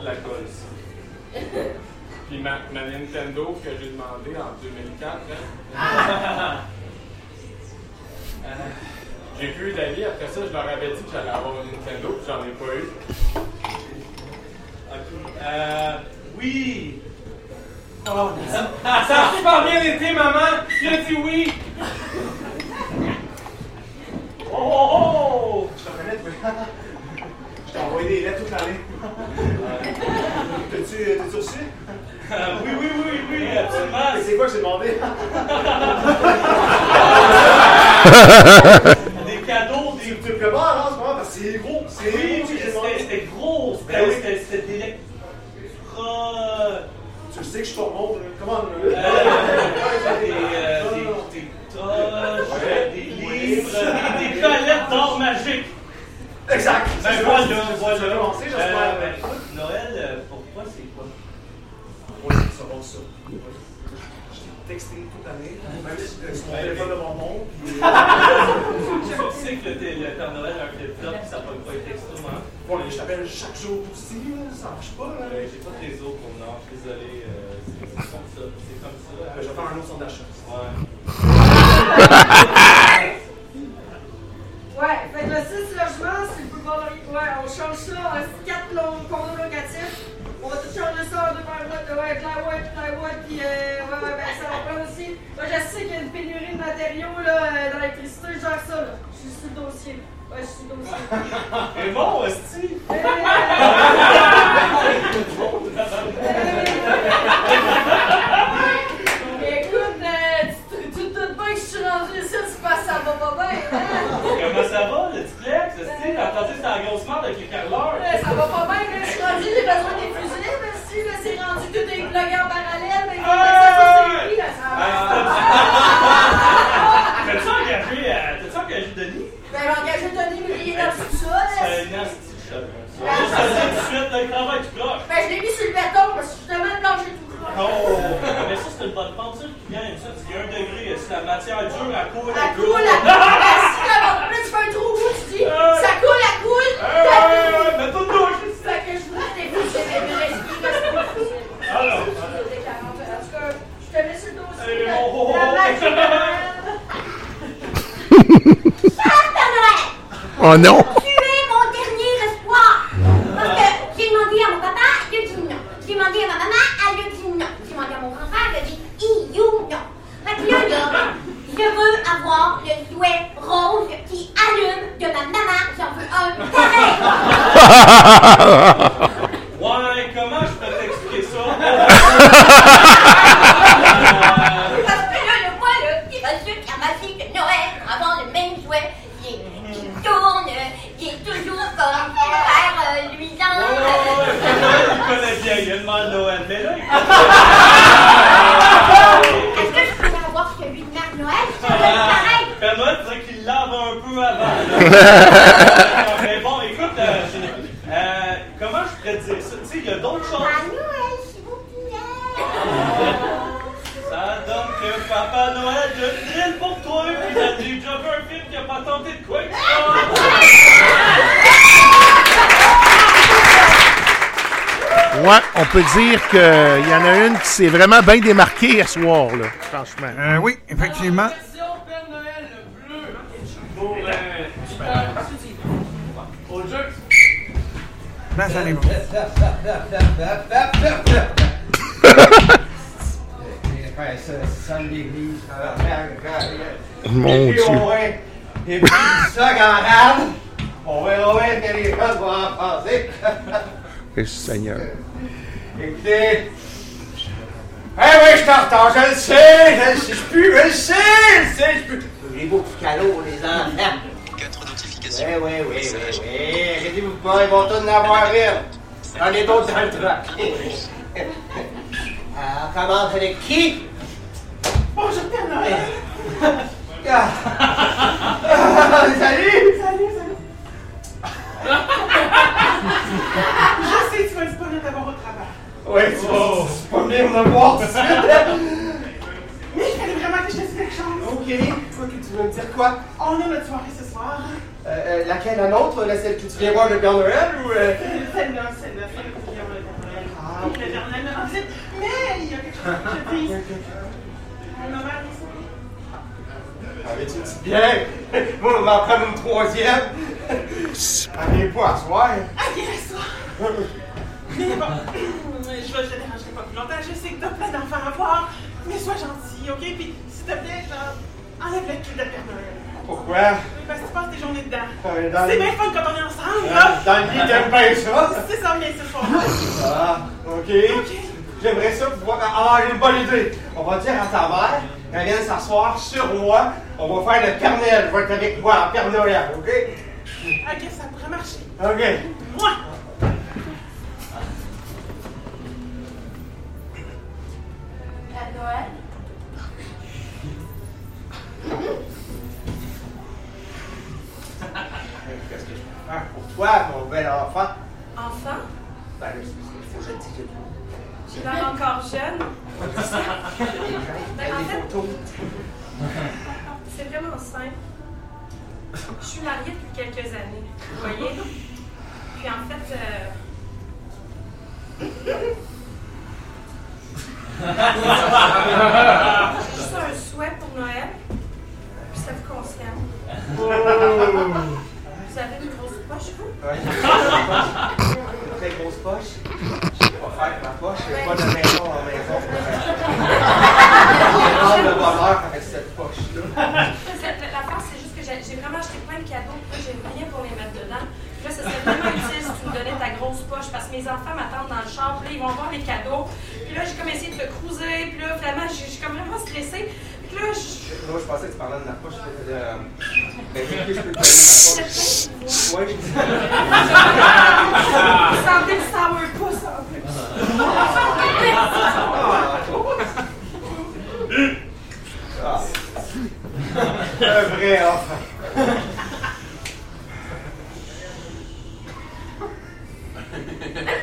de la colle. Puis ma, ma Nintendo que j'ai demandé en 2004, hein, Euh, j'ai plus eu d'avis. Après ça, je leur avais dit que j'allais avoir une Nintendo, puis j'en ai pas eu. ok. Euh, oui! Ça a super bien été, maman. J'ai dit oui. Oh, oh, oh. Je te reconnais, toi. Je t'ai envoyé des lettres toute l'année. T'as-tu t'as-tu reçu? Euh, oui, oui, oui, oui, absolument. C'est quoi que j'ai demandé? Des cadeaux, des... Tu le prépares, hein, en ce moment, parce que c'est gros. C'est Oui, c'était gros. C'était Ben des... Euh, Tu sais que je te remonte. Comment? euh, des, euh, des, des toches, des livres, des, des palettes d'or magique. Exact. Ben voilà, voilà. Tu vas commencer, Euh, j'espère. ben, écoute, Noël, pour toi, c'est quoi? Oui, ça va ça. Je t'ai texté toute l'année, même si mon téléphone de mon puis, euh, Tu sais que le, le Père Noël a un flip-flop, puis ça peut pas être texto, hein? Bon, je t'appelle chaque jour aussi, ça marche pas. Là. J'ai pas de réseau pour je suis désolé. euh, c'est comme ça, c'est comme ça. Euh, Je vais faire un autre son d'achat. Ouais. Ouais, fait que le 6 logements, c'est le boulevard. Ouais, on change ça en 4 longs condos locatifs. On va tout changer ça en deux par mois. Ouais, plywood, plywood, puis euh, ouais, ouais, ben ça va prendre aussi. Moi, je sais qu'il y a une pénurie de matériaux là, euh, dans l'électricité, je gère ça là. Je suis sur le dossier. Ouais, je suis sur le dossier. Et bon! Euh, Écoute, euh, tu tu te doutes pas que je suis rendu ici, c'est que ça va pas bien, hein? Comment ça va, le duplex? Esti, t'as entendu que grosse merde avec les carreleurs? Ouais, ça va pas bien, mais je suis rendu, j'ai besoin des fusils, mais si, là, c'est rendu que des plugs en parallèle, mais que ça soit série, là, ça va. T'as-tu engagé, euh, t'as-tu engagé Denis? Ben, j'ai engagé Denis, mais il est dans tout ça, là. C'est un nasty shot. Te le dis tout de suite, là, il travaille tout croche. Ben, je l'ai mis sur le béton, parce que justement, le plancher tout croche. Oh! Mais ça, c'est une bonne pente, ça, qui vient, ça, viens un degré, si la matière dure, elle coule, Elle coule, là, tu fais un trou où, tu dis, ça coule, ça coule. Mais tout que je voulais des fusils, mais il reste plus, reste plus de fusils. Alors. Des 40, En tout cas, je te mets sur le dossier. Oh, oh, oh. Oh non! Tu es mon dernier espoir. Parce que j'ai demandé à mon papa, il a dit non. J'ai demandé à ma maman, elle a dit non. J'ai demandé à mon grand frère, il a dit iou non. Fait que là, là, je veux avoir le souhait rose qui allume de ma maman. J'en veux un pareil. Ouais, comment je peux t'expliquer ça? Parce que là, le moi, là, il va sûr qu'il y a ma fille de Noël pour avoir le même jouet qui, qui tourne, qui est toujours comme super euh, luisant. Ouais, ouais, ouais, Noël, il connaît bien, il a demandé Noël, mais là, il Est-ce que je pourrais avoir celui de Mère Noël? Ça va être pareil. Père Noël, faudrait qu'il lave un peu avant. là. Mais bon, écoute, euh, je- euh, comment je pourrais te dire ça? Tu sais, il y a d'autres choses. À Noël, s'il vous plaît. Ça donne que Papa Noël a une drill pour toi, puis il a déjà vu un film qui a pas tenté de quoi que ça. Ouais, on peut dire qu'il y en a une qui s'est vraiment bien démarquée à ce soir, là, franchement. Euh, oui, effectivement. Version Père Noël, le bleu. Pour, Mon Dieu. Et puis, ça, les les enfants. Quatre notifications. Oui, oui, oui, oui, oui. Inquiétez-vous pas, ils vont tous en avoir une. J'en ai d'autres dans le truck. Alors, on commence avec qui? Bonjour, Père Noël. Ah. Ah, Salut! Salut, salut. Je sais, tu vas être disponible d'abord au travail. Oui, c'est c'est pas venir me voir tout de suite. Mais il fallait vraiment que je te dise quelque chose. Ok, que tu veux me dire quoi? On a notre soirée ce soir. Euh, euh, laquelle, la nôtre? La celle que tu viens voir le Père Noël ou... Euh... Celle-là, celle-là, celle que tu viens voir le Père Noël. Le Père Noël me rend visite. Mais il y a quelque chose que je te dise. Mon maman est ici. Avec une petite bière. Moi, on va en prendre une troisième. Elle vient pas à soir. Ah, bien, soir. Mais bon, je, je te dérangerai pas plus longtemps. Je sais que t'as plein d'enfants à voir. Mais ok? Puis, s'il te plaît, genre, enlève le cul de Père Noël. Pourquoi? Oui, Parce que tu passes tes journées dedans. Dans C'est bien fun quand on est ensemble, Dans, là. dans le lit, t'aimes bien ça? C'est ça, bien sûr. Ah, ok. J'aimerais ça pouvoir. Ah, j'ai une bonne idée. On va dire à ta mère qu'elle vienne s'asseoir sur moi. On va faire le Père Noël. Je vais être avec moi Père Noël, ok? Ok, ça pourrait marcher. Ok. Moi! Toi, mon bel enfant? Enfant? Ben, il faut que je le dise. J'ai l'air encore jeune? Ben, en fait, c'est vraiment simple. Je suis mariée depuis quelques années, vous voyez? Puis en fait, euh, j'ai juste un souhait pour Noël. Puis ça vous concerne. Vous avez une grosse poche, vous? Très grosse poche. Je sais pas faire ma poche. J'ai pas de maison en maison. Je de bonheur avec cette poche-là. L'affaire, c'est juste que j'ai vraiment acheté plein de cadeaux, puis là, j'ai rien pour les mettre dedans. Puis là, ça serait vraiment utile si tu me donnais ta grosse poche, parce que mes enfants m'attendent dans le char, puis là, ils vont voir les cadeaux. Puis là, j'ai comme essayé de le cruiser, puis là, finalement, je je suis comme vraiment stressée. Moi, je pensais que tu parlais de la poche, l'approche. Je peux te Oui, je dis. Sentez le sour pouce en plus. Un vrai enfant.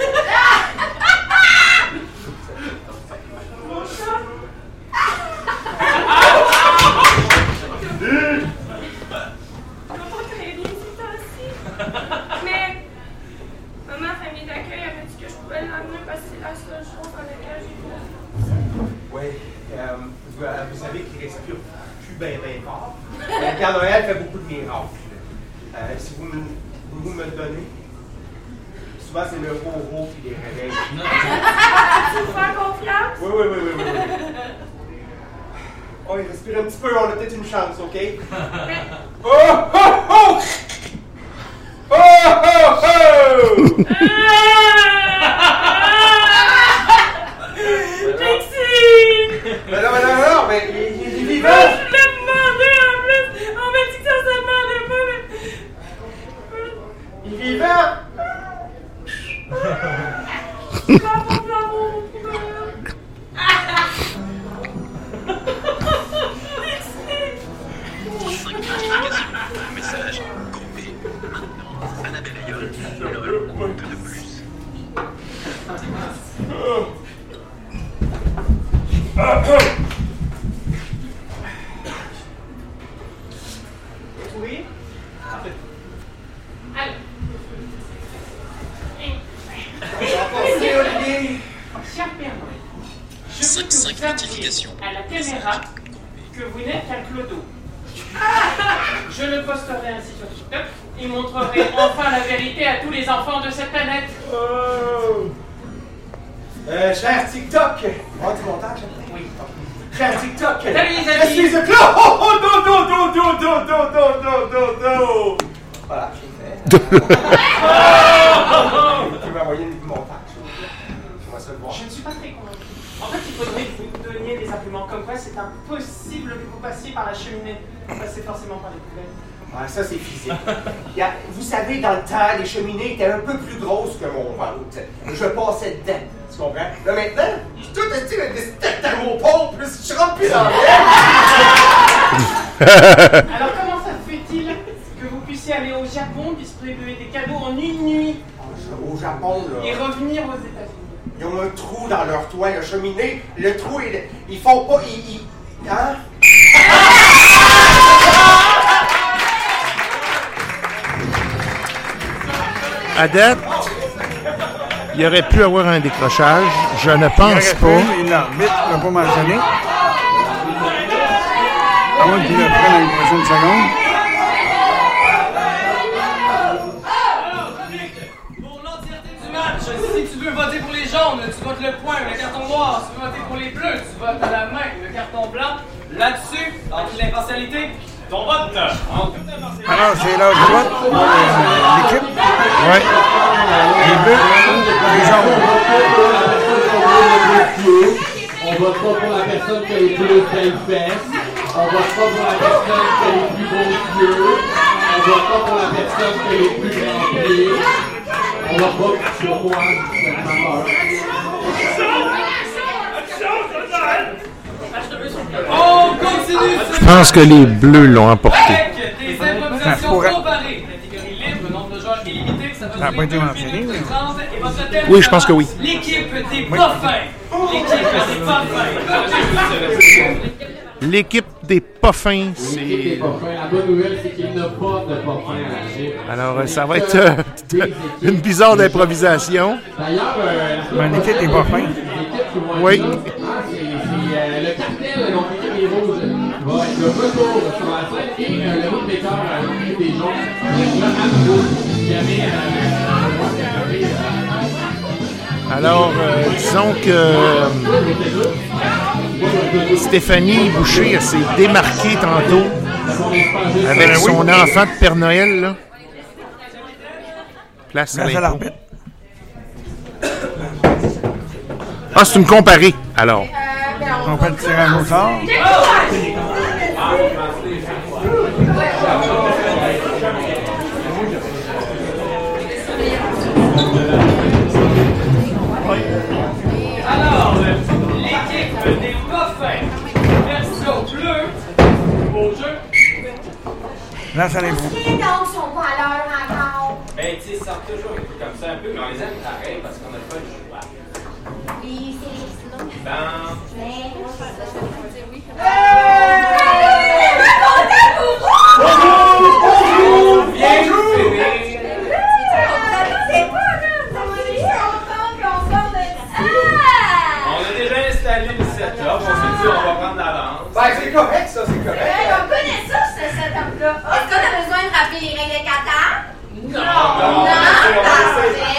bien, bien fort. Le Père Noël fait beaucoup de miracles. Euh, si vous me, vous me le donnez, souvent c'est le ro qui les réveille. Tu me fais confiance? Oui, oui, oui, oui, oui. oui. Oh, il respire un petit peu, on a peut-être une chance, OK? Oh, oh, oh! Oh, oh, oh! Maxime! Mais non, mais non, non, mais il est vivant! Caméra que vous n'êtes qu'un clodo. Je le posterai ainsi sur TikTok et montrerai enfin la vérité à tous les enfants de cette planète. Oh. Euh, cher TikTok! Oh, du montage, après? Oui. Cher TikTok! Salut, les Je amis. suis un clown! Oh, oh, non, non, non, non, non, non, non, non, non, non! Voilà, j'ai fait. Tu m'as envoyé du montage. Je vais se le voir. Je ne suis pas très convaincu. En fait, il faudrait que vous nous donniez des arguments comme quoi c'est impossible que vous passiez par la cheminée. Vous passez forcément par les poubelles. Ouais, ça, c'est physique. Il y a- vous savez, dans le temps, les cheminées étaient un peu plus grosses que mon ventre. Je passais dedans. Tu comprends? Là, maintenant, tout est style avec des thermopompes, je rentre plus dans l'air. Alors, comment ça se fait-il que vous puissiez aller au Japon, distribuer des cadeaux en une nuit? Au Japon, là. et revenir aux États-Unis Ils ont un trou dans leur toit, le cheminée. Le trou, ils, ils font pas. Ils, ils- hein? Date, il y aurait pu avoir un décrochage. Je ne pense pas. Il l'a pas mentionné. À moins qu'il le prenne dans les tu votes le point. Le carton noir, tu veux voter pour les bleus, tu votes à la main. Le carton blanc, là-dessus, en toute l'impartialité, ton vote en toute impartialité. Alors, c'est l'heure du vote. Euh, L'équipe. Ouais. Les bleus les jaunes. On vote pas pour la personne qui a les plus belles fesses. On vote pas pour la personne qui a les plus beaux yeux. On vote pas pour la personne qui a les plus grands pieds. On Je pense que les bleus l'ont emporté. avec des improvisations pourrait. comparées. Catégorie libre, le nombre de joueurs est limité, ça va Ça a pas durer été 2 mentionné, minutes mais- 30 et votre thème Oui, je pense que oui. L'équipe des. L'équipe des. L'équipe des pas fins, c'est. des pas fins. La bonne nouvelle, c'est qu'il n'y a pas de pas fins à la chip. Alors, euh, ça va être euh, une bizarre d'improvisation. D'ailleurs, euh, pas fin. Vont être Oui. là, c'est c'est, le cartel, donc l'équipe des rouges, va être de retour sur la scène et le groupe des cœurs, l'équipe des jaunes, va être là à nouveau. Il y avait, moi, qui avait, Alors, euh, disons que euh, Stéphanie Boucher s'est démarquée tantôt avec son enfant de Père Noël. Là. Place à Place à l'impôt. l'arbitre. Ah, c'est une comparée, alors. On fait le tirage au Là, ça les sont pas à l'heure encore. Ben, tu sais, ça sort toujours un peu comme ça, un peu, mais on les aime pareil parce qu'on n'a pas le choix. Oui, c'est sinon. Ben, Mais. bien joué! On a déjà installé le setup, on s'est dit on va prendre d'avance. Ben, c'est correct, ça, c'est correct. Est-ce qu'on a besoin de rappeler les règles de? Non! Non,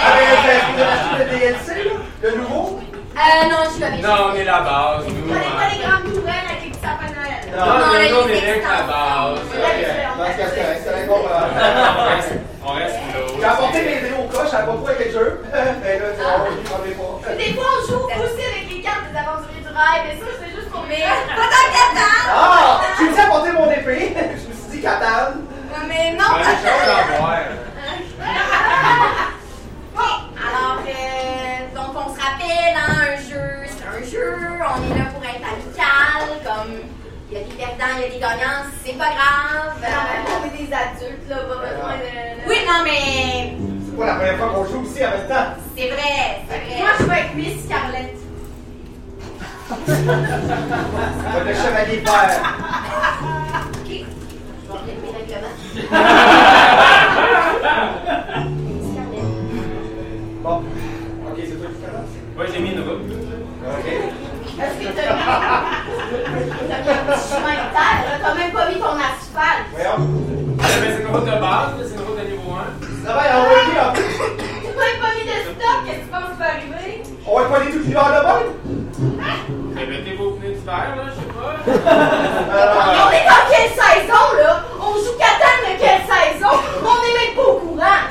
Avec le DLC, le nouveau? Euh, non, je l'avais Non, on est la base, nous. On n'est pas les grandes nouvelles avec les petits sapins Noël. Non, mais les nous, on est avec la base. C'est correct, c'est correct, on reste, on reste là. J'ai apporté mes vélos au coche, j'avais pas trop avec les jeux. Mais là, c'est bon, je prends les pas. Des fois, on joue aussi avec les cartes des aventuriers du rail, mais ça, c'est juste pour mes. Pas dans Qatar! Ah! J'ai dit apporter mon épée. Catane. Mais non! Ben, alors, euh, donc on se rappelle, hein, un jeu, c'est un jeu, on est là pour être amical, comme il y a des perdants, il y a des gagnants, c'est pas grave. on est des adultes, là, pas besoin de... Oui, non, mais C'est pas la première fois qu'on joue aussi en même temps. c'est vrai, c'est vrai. Moi, je vais être Miss Scarlett. Pas de chevalier vert. Ok, Ok, c'est toi. Ouais, j'ai mis. Est-ce que mis... Mis un petit de même pas mis ton asphalte. Voyons. Eh ben, c'est une de base, c'est une de niveau 1. Ça va, on va même pas mis de stop, qu'est-ce que tu penses arriver? On va pas tout de le. Eh ben, t'es vos d'hiver, là, je sais pas. Mais on est dans quelle saison, là? On joue Catan de quelle saison? On est même pas au courant.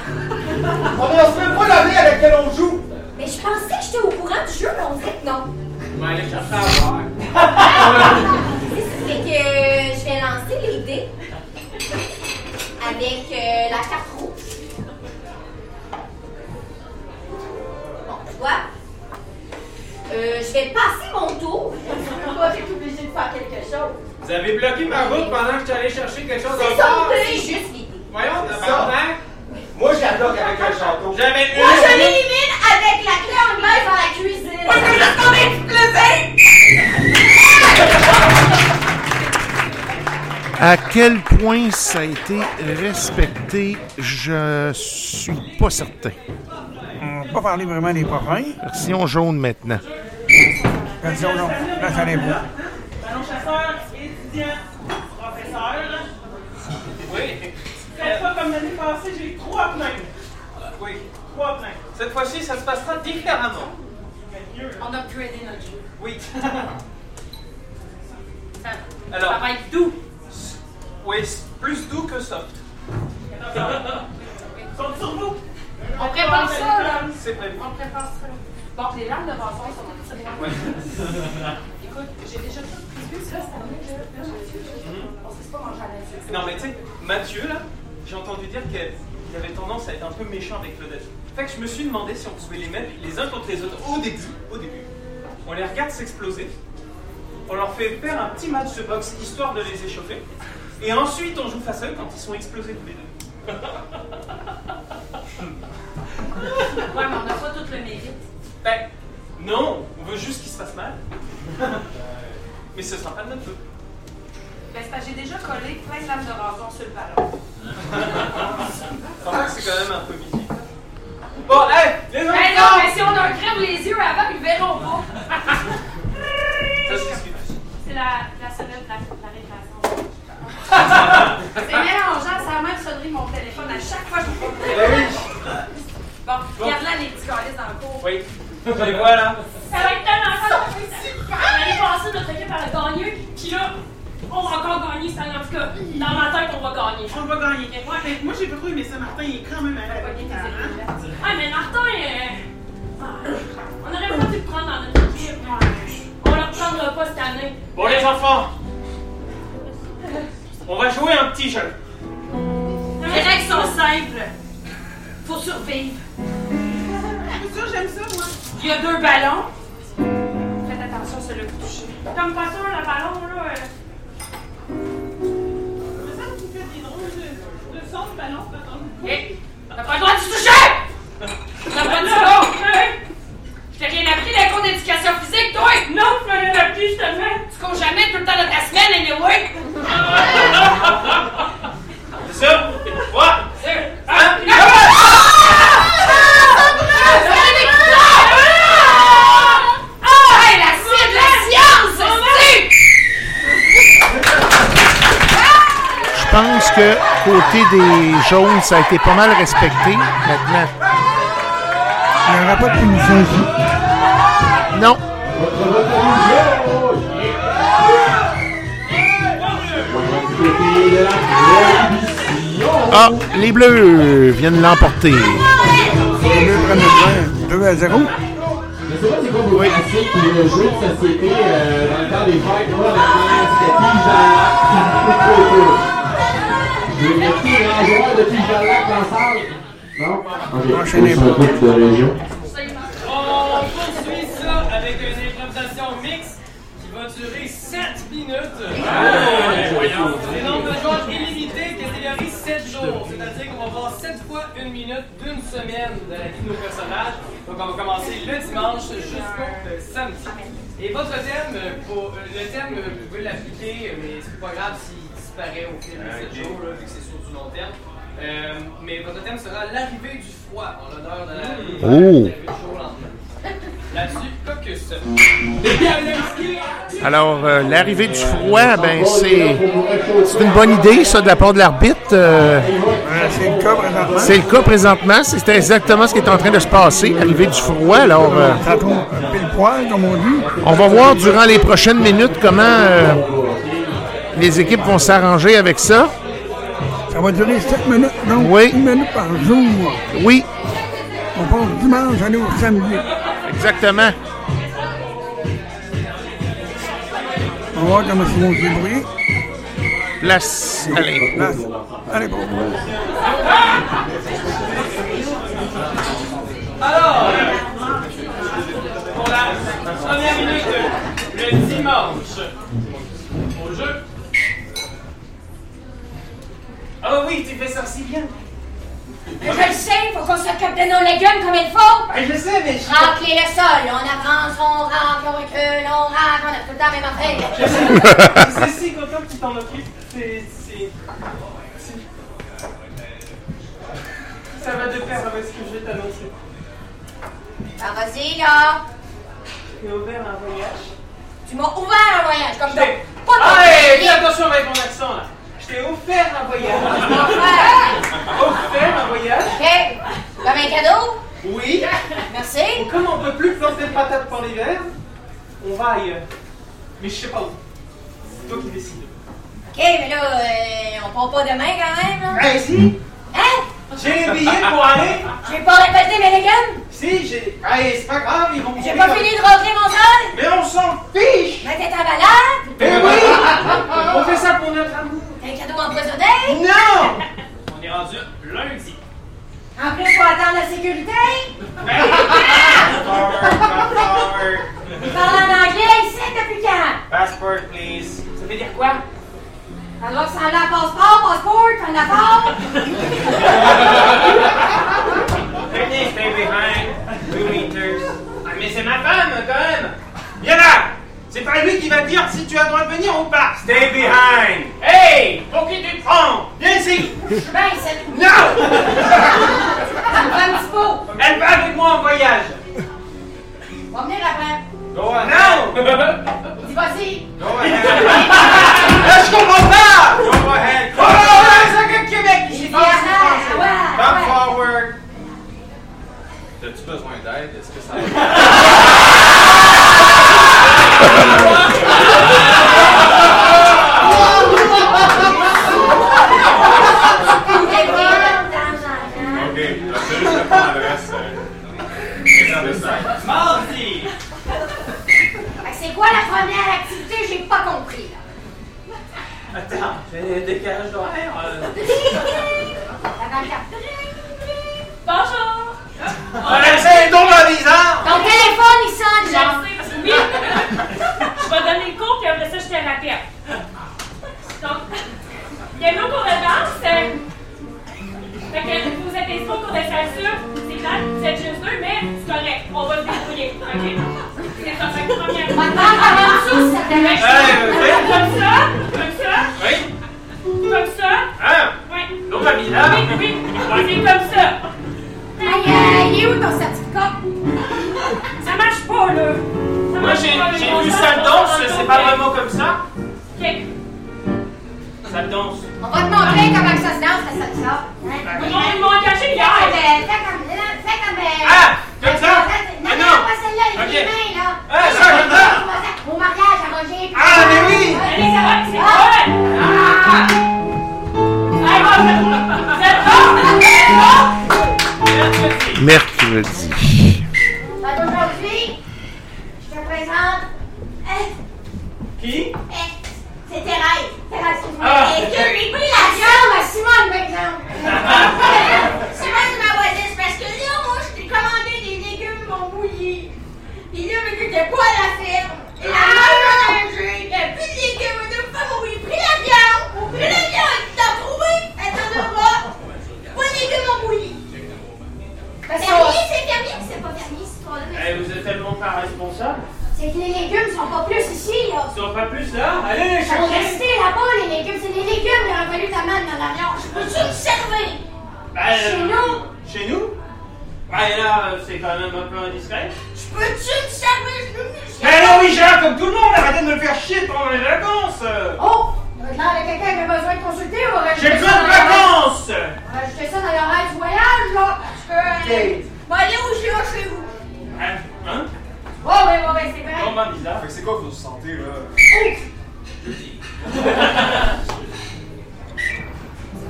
On ne se même pas l'année avec laquelle on joue. Mais je pensais que j'étais au courant du jeu, mais on dirait que non. Je vais aller chercher à voir. C'est que je vais lancer les dés avec euh, la carte rouge. Bon, tu vois? Euh, je vais passer mon tour. Je vais pas être obligée de faire quelque chose. Vous avez bloqué ma route pendant que je suis allé chercher quelque chose C'est dans ça, le c'est juste les dés. Voyons, C'est tabarnak. Moi, je la bloque avec un château. J'avais une. Moi, je l'élimine avec la clé anglaise dans la cuisine. Moi, je juste tomber du plaisir. À quel point ça a été respecté, je suis pas certain. On va pas parler vraiment des pas fins. Version jaune maintenant. Version jaune. Là, ça les vaut. Ballon chasseur, étudiant, professeur. Oui. Cette fois, comme l'année passée, j'ai trois plaintes. Oui. Trois plaintes. Cette fois-ci, ça se passera différemment. On a upgradé notre jeu. Oui. Ça, Alors. ça va être doux. Oui, plus doux que soft. Compte sur vous. On prépare ça, là. C'est prévu. On prépare ça. Bon, les lames de rason sont toutes les lames. Écoute, j'ai déjà tout prévu ça, cette année, là. Là, On se laisse pas manger à la Non, mais tu sais, Mathieu, là, j'ai entendu dire qu'il avait tendance à être un peu méchant avec Claudette. Fait que je me suis demandé si on pouvait les mettre les uns contre les autres au début. Au début. On les regarde s'exploser. On leur fait faire un petit match de boxe histoire de les échauffer. Et ensuite, on joue face à eux quand ils sont explosés tous les deux. Ouais, mais on n'a pas tout le mérite. Ben, non, on veut juste qu'ils se fassent mal. Mais ce sera pas de notre faute. Ben, c'est parce que j'ai déjà collé plein de lames de rason sur le ballon. Je pense que c'est quand même un peu visible. Bon, hey, les Ben enfants! non, mais si on a un crève les yeux avant, ils verront pas. Ça. C'est la, la sonnette de la, la récréation. C'est mélangeant, c'est la même sonnerie de mon téléphone à chaque fois que je prends le Ben oui. Bon, regarde là les petits calices dans le cours. Oui, je les vois là. Ça va être tellement fun. L'année passée, notre équipe a gagné. Puis là, on va encore gagner cette année. En tout cas, dans ma tête, on va gagner. On va gagner. Ouais. Mais moi, j'ai pas trop aimé ça, Martin. Il est quand même à la bonne Ah, mais Martin, euh, ah, on aurait pas pu le prendre dans notre équipe. On le reprendra pas cette année. Bon, les enfants, on va jouer un petit jeu. Les règles sont simples. Faut survivre. C'est sûr, j'aime ça, moi. Il y a deux ballons. Faites attention, c'est le toucher. Comme pas sûr, le ballon, là. euh, Mais ça, tu fais des drôles de, de sons de ballon, pardon. Hé! T'as pas le droit de toucher! T'as pas le droit! Je t'ai rien appris les cours d'éducation physique, toi! Non, tu m'as rien appris, je te le mets! Tu cours jamais tout le temps de ta semaine, anyway! C'est ça? Ouais. Hein? Ah! Hey, la cible, la science! c'est- Je pense que côté des jaunes, ça a été pas mal respecté. Maintenant. Il n'y aura pas de punition ici. Non. Ah, les bleus viennent l'emporter. Les Bleus prennent le point 2 à 0. Je sais pas c'est quoi vos classiques ou le jeu de société euh, dans le temps des fêtes. Moi, le lac. C'était trop dans la salle. Non? Enchaînez. de région. On poursuit ça avec une improvisation mixte qui va durer 7 minutes. Le nombre de joueurs illimité, catégorie 7 jours. C'est-à-dire qu'on va voir 7 fois 1 minute d'une semaine de la vie de nos personnages. Donc on va commencer le dimanche jusqu'au samedi. Et votre thème, pour, le thème, vous pouvez l'appliquer, mais c'est pas grave s'il disparaît au fil de 7 jours, là, vu que c'est sur du long terme. Euh, mais votre thème sera l'arrivée du froid en l'honneur de la Oh. l'arrivée du jour. Là-dessus, Caucus. Alors, euh, l'arrivée du froid, ben c'est c'est une bonne idée, ça, de la part de l'arbitre. euh, C'est le cas présentement. c'est le cas présentement. C'est exactement ce qui est en train de se passer, l'arrivée du froid. Alors, euh, Ça tombe pile poil, comme on dit. on va voir durant les prochaines minutes comment euh, les équipes vont s'arranger avec ça. Ça va durer 7 minutes, donc Oui. une minute par jour. Oui, On passe dimanche, aller au samedi. exactement. On va voir comment ils vont se débrouiller. Place. Allez. Allez, bon. Alors, pour la première minute, le dimanche, au jeu. Ah oui, tu fais ça si bien. Je le sais, faut qu'on s'occupe de nos légumes comme il faut. Ben, je sais, mais je Racler le sol, on avance, on racle, on recule, on racle, on a tout le temps même affaire. Je suis si content que tu t'en occupes. C'est. Ça va de pair avec ce que je vais t'annoncer. Ben vas-y, là. J'ai ouvert un voyage? Tu m'as ouvert un voyage, comme ça. Pas de Hey, fais attention avec mon accent là. Je t'ai offert un voyage. Offert. offert un voyage. OK. Comme un cadeau? Oui. Merci. Comme on peut plus planter de patates pour l'hiver, on va ailleurs. Mais je sais pas où. C'est toi qui décides. Ok, mais là, euh, on part pas demain quand même. Hey, si! Hein? J'ai les billets pour aller! J'ai pas récolté mes légumes? Si, j'ai. Hey, c'est pas grave, ils vont J'ai pas fini de rentrer mon sol? Mais on s'en fiche! Mais t'es en balade? Eh oui! On fait ça pour notre amour! Un cadeau empoisonné? Non! On est rendu lundi. En plus, faut attendre la sécurité? Forward. Il parle en anglais ici depuis quand? Passport, please. Ça veut dire quoi? Alors que ça enlève passeport, passeport, t'en as pas? Venez, stay behind. Two meters. Ah, mais c'est ma femme, quand même! Viens là! C'est pas lui qui va te dire si tu as le droit de venir ou pas! Stay behind! Hey! Pour qui tu te prends? Viens ici! Bien ici. Non! Elle va avec moi en voyage! On va venir après. Go ahead! Non! Dis vas-y. Go ahead! Là, je comprends pas! Go ahead! Oh, c'est un gars de Québec! Ici, Ah, ah, ouais, Come forward! T'as-tu besoin d'aide? Est-ce que ça va? Mardi! C'est quoi la première activité? J'ai pas compris, là. Attends, j'ai un d'horaire. euh. Bonjour! Donc pas bizarre! Ton téléphone, il sonne, là. oui! je vais donner le Donc, il y a nos cours de danse. Fait que vous êtes inscrits au cours de salsa. C'est plate, vous êtes juste deux, mais c'est correct. On va se débrouiller, OK? C'est ça, fait première. Si ça. Comme ça, comme ça, Oui? comme ça. Hein? Oui. Donc pas bizarre? Oui, oui, c'est comme ça. Aïe, il est où ton certificat? Ça marche pas, là. Ça Moi, j'ai vu ça danse, c'est pas vraiment comme ça? OK. Ça danse. On va te montrer comment ça se danse, la salsa. Hein? Ils m'ont- engagé Fais hier. comme, fais comme, euh, fais comme, euh, Ah! Comme ça? Non, Ah, non, non. pas celle-là, les Ok. deux mains, là. Ah, ça, comme ça? Au mariage, à manger. Ah, mais oui! Allez, ça va, c'est Ah. bon. Ah! Allez, bon, vous êtes bon? Vous êtes bon? Mercredi. Fait qu'aujourd'hui, présente. euh, Qui? euh, C'est Thérèse. Thérèse, excuse-moi. Ah. Et que j'ai pris la jambe à Simone, par exemple. Simone, ma voisine, c'est parce que là, moi, je t'ai commandé des légumes mon bouilli. Puis là, mais t'étais pas à la ferme. Et la mère m'a mangé. Il y a plus de légumes. On a fait, on lui pris la viande. On pris la viande. Tu t'as trouvé? Elle t'en a pas. Pas de légumes mon bouilli. Fermier, c'est fermier, c'est pas fermier, cette histoire-là. Eh, vous êtes tellement pas responsable. C'est que les légumes sont pas plus ici, là. Ils sont pas plus là? Allez les chercher! restés là-bas, les légumes. C'est les légumes qu'il aurait fallu t'amener dans l'avion. Je peux-tu me servir? Ben, Chez euh, nous. Chez nous? Ouais, là, c'est quand même un peu indiscret. Je peux-tu me servir? Je Mais non, Richard, comme tout le monde, arrêtez de me faire chier pendant les vacances! Oh! Maintenant, il y a quelqu'un qui a besoin de consulter. On va J'ai besoin de vacances! On va rajouter ça dans l'horaire du voyage, là. Parce que. Allez où je vais chez vous? Hein? Hein? Oh, ouais, ouais, ouais, c'est vrai. Ben, bizarre. Fait que c'est quoi que vous sentez là?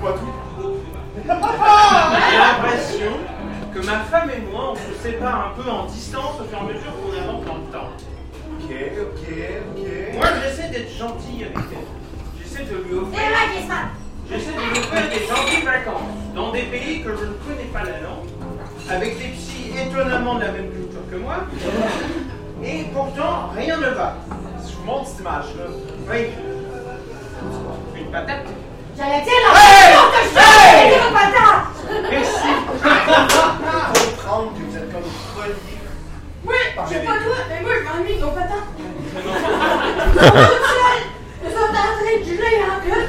Pas tout. J'ai l'impression que ma femme et moi, on se sépare un peu en distance au fur et à mesure qu'on avance dans le temps. Ok, ok, ok. Moi, j'essaie d'être gentil avec elle. J'essaie de lui offrir. J'essaie de lui offrir des gentilles vacances dans des pays que je ne connais pas la langue, avec des psys étonnamment de la même culture que moi, et pourtant rien ne va. Je vous montre cette image-là. Oui. Une patate. J'allais dire la Hey! Hey! une patate. Merci. Comprendre que vous êtes comme reliés. Oui, les pas toi, mais moi, je m'ennuie nos patates. Sont toutes seules. Ils sont en train de geler en plus.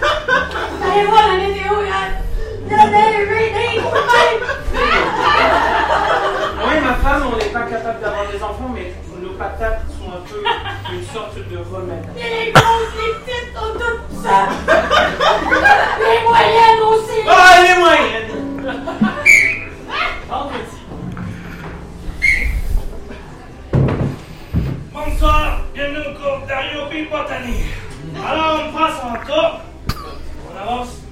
Vous allez voir la météo, là. Moi et ma femme, on n'est pas capable d'avoir des enfants, mais nos patates sont un peu une sorte de remède. Les grosses, les petites ça. Les moyennes aussi. Ah, les moyennes. Ah, en. Bonsoir, bienvenue au cours d'Ariopie Botanique. Alors on passe en on avance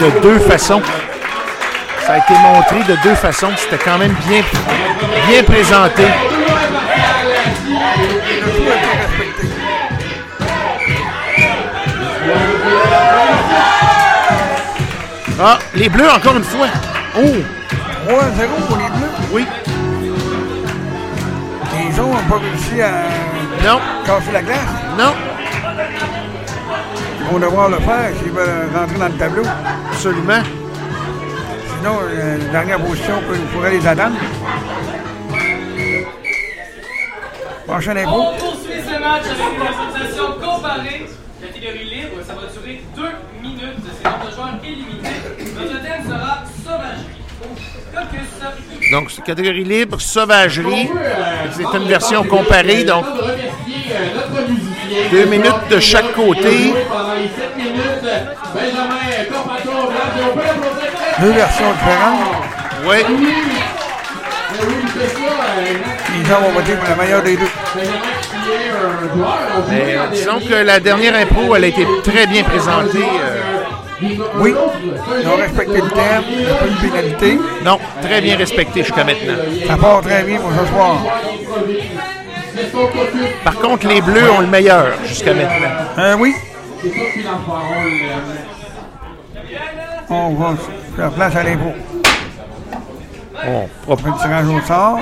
de deux façons. Ça a été montré de deux façons. C'était quand même bien, bien présenté. Ah, les bleus encore une fois. Oh! 3-0 pour les bleus? Oui. Les jaunes n'ont pas réussi à non. casser la glace? Non. Ils vont devoir le faire s'ils veulent rentrer dans le tableau absolument. Sinon, euh, la dernière position pourrait les attendre. Prochain impôt. On poursuit ce match avec une association comparée. Catégorie libre, ça va durer deux minutes. C'est nombre de illimité. Notre thème sera sauvagerie. Donc, catégorie libre, sauvagerie. C'est une version comparée. Donc, euh, deux minutes de chaque côté. deux versions différentes. Oui. Disons, on va dire que la meilleure des deux. Euh, disons que la dernière impro, elle a été très bien présentée. Euh. Oui, ils ont respecté le thème, il n'y a pas de pénalité. Non, très bien respecté jusqu'à maintenant. Ça part très bien pour ce soir. Par contre, les Bleus ont le meilleur jusqu'à maintenant. Euh, oui. On va la place à l'impôt. On propre un tirage au sort.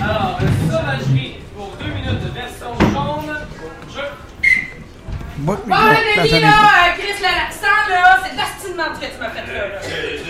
Alors, sauvagerie pour deux minutes de version jaune. Je. Bon, là, euh, Chris, là, là, c'est de l'astinement que tu m'as fait là. Eh,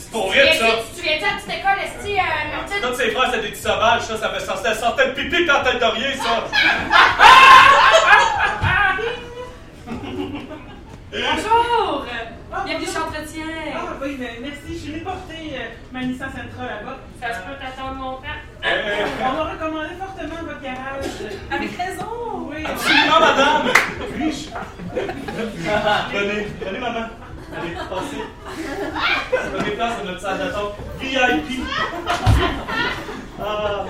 C'est pour vrai, ça! Tu viens de à petite école, Esti, euh, Martin? Toutes ses frères, c'était des sauvage. ça, ça fait sortir. Elle sortait de pipi quand en tête de rien, ça! Bonjour! Ah, Bienvenue chez Entretien! Ah oui, merci, j'ai reporté euh, ma licence intra là-bas. Ça se peut t'attendre longtemps. Eh. On m'a recommandé fortement votre garage. Avec raison! Oui! Absolument, madame! Puis-je? Venez, venez, maman! Allez, passez. Prenez place à notre salle d'attente VIP. Ah.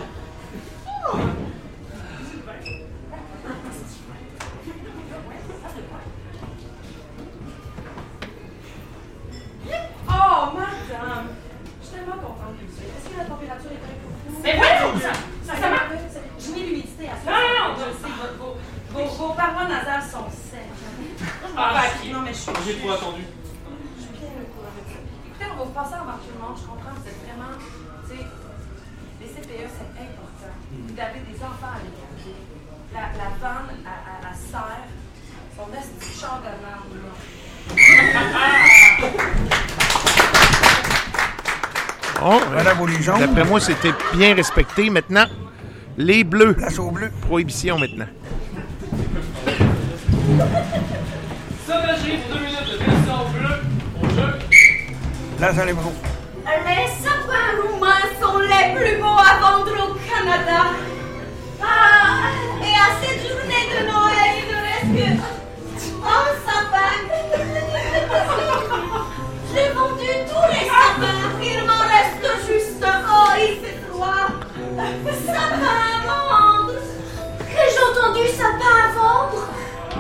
Oh, madame! Je suis tellement contente que vous soyez. Est-ce que la température est pour vous? Mais! Ça, ça, m'a- Je mets l'humidité à ça. Non, non, non. Je sais, vos, vos, vos, vos parois nasales sont sèches. Ah, Ah, ok. Non, mais je suis. J'ai trop attendu. Je suis bien au courant de ça. Va vous passer avant tout le monde. Je comprends, vous êtes vraiment. Tu sais, les CPE, c'est important. Vous avez des enfants à l'école. La, la vanne à, serre, son esti char de merde, là. Bon, Voilà vos légendes. Oh, D'après moi, c'était bien respecté. Maintenant, les bleus. Place aux bleus. Prohibition maintenant. Sauvagerie pour deux minutes de bleue au jeu. Là, ça les bros. Les sapins roumains sont les plus beaux à vendre au Canada. Ah, et à cette journée de Noël, il ne reste que un sapin. J'ai vendu tous les sapins. Il m'en reste juste un. Oh, il fait froid. Sapin à vendre. Ai-je entendu sapin à vendre?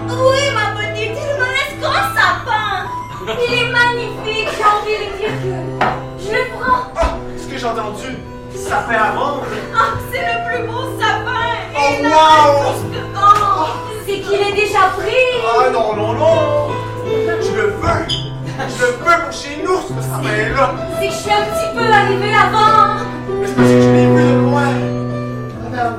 Oui, ma petite, il me reste qu'un sapin. Il est magnifique, j'ai envie de dire que je le prends. Ce que j'ai entendu, ça fait à vendre. Ah, c'est le plus beau sapin. Oh, wow. un. C'est qu'il est déjà pris. Ah non, non, non! Je le veux! Je le veux pour chez nous, ce sapin-là! C'est que je suis un petit peu arrivée avant. Mais c'est parce que je l'ai vu de loin! Madame,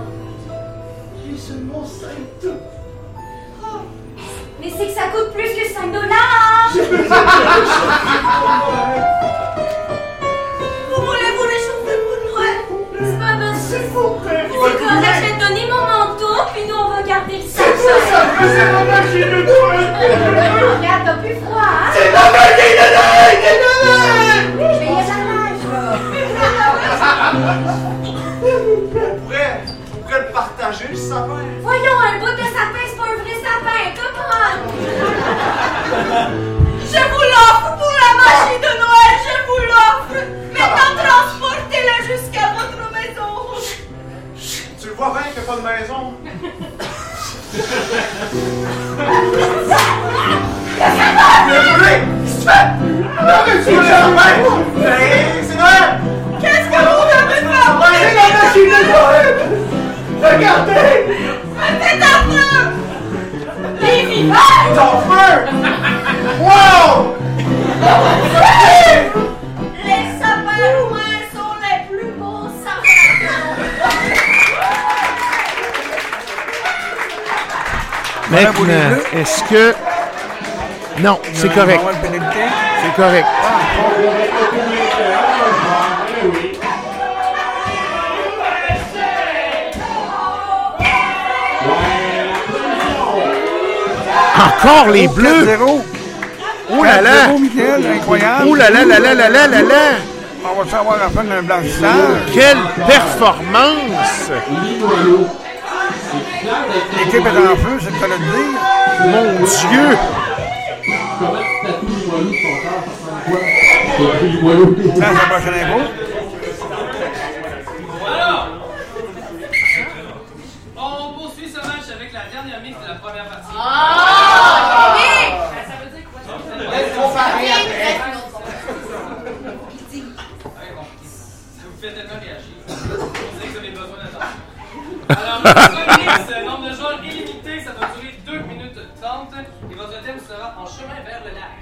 c'est que ça coûte plus que 5 dollars. Vous voulez-vous réchauffer pour Noël C'est pas bien, c'est fou. C'est correct, je vais te donner mon manteau, puis nous on va garder le sapin. C'est maman qui le Regarde, t'as plus froid, hein? C'est! Qui le donne! Oui, mais il y a de la neige, là. On pourrait, on pourrait le partager, le sapin! Voyons, un bout de sapin, c'est pas un vrai sapin, Je vous l'offre pour la magie de Noël, je vous l'offre! Maintenant, transportez-le jusqu'à votre maison! Tu le vois bien qu'il n'y a pas de maison? Le poulet! Qu'est-ce que tu fais? Non, mais tu sapin! Hey, c'est Noël! Qu'est-ce que vous avez fait? C'est la machine de Noël! Regardez! C'est un est vivant! Ton feu! Wow! Les sapins roumains sont les plus beaux sapins! Maintenant, est-ce que. Non, c'est correct. C'est correct. Encore les bleus! 4-0. Oh là là! 4-0, Michael, incroyable. Oh là là là là là là là là! On va savoir la fin d'un blanchissage. Quelle performance! L'équipe est en feu, c'est le cas de le dire. Mon Dieu! À. Là, c'est on poursuit ce match avec la dernière mix de la première partie. Ah! Ben, Ça veut dire quoi? ça? Laisse comparer après. Ouais, bon, Ça vous fait tellement réagir. On sait que vous avez besoin d'attention. Nombre de joueurs illimité, ça va durer 2 minutes 30 et votre thème sera en chemin vers le lac.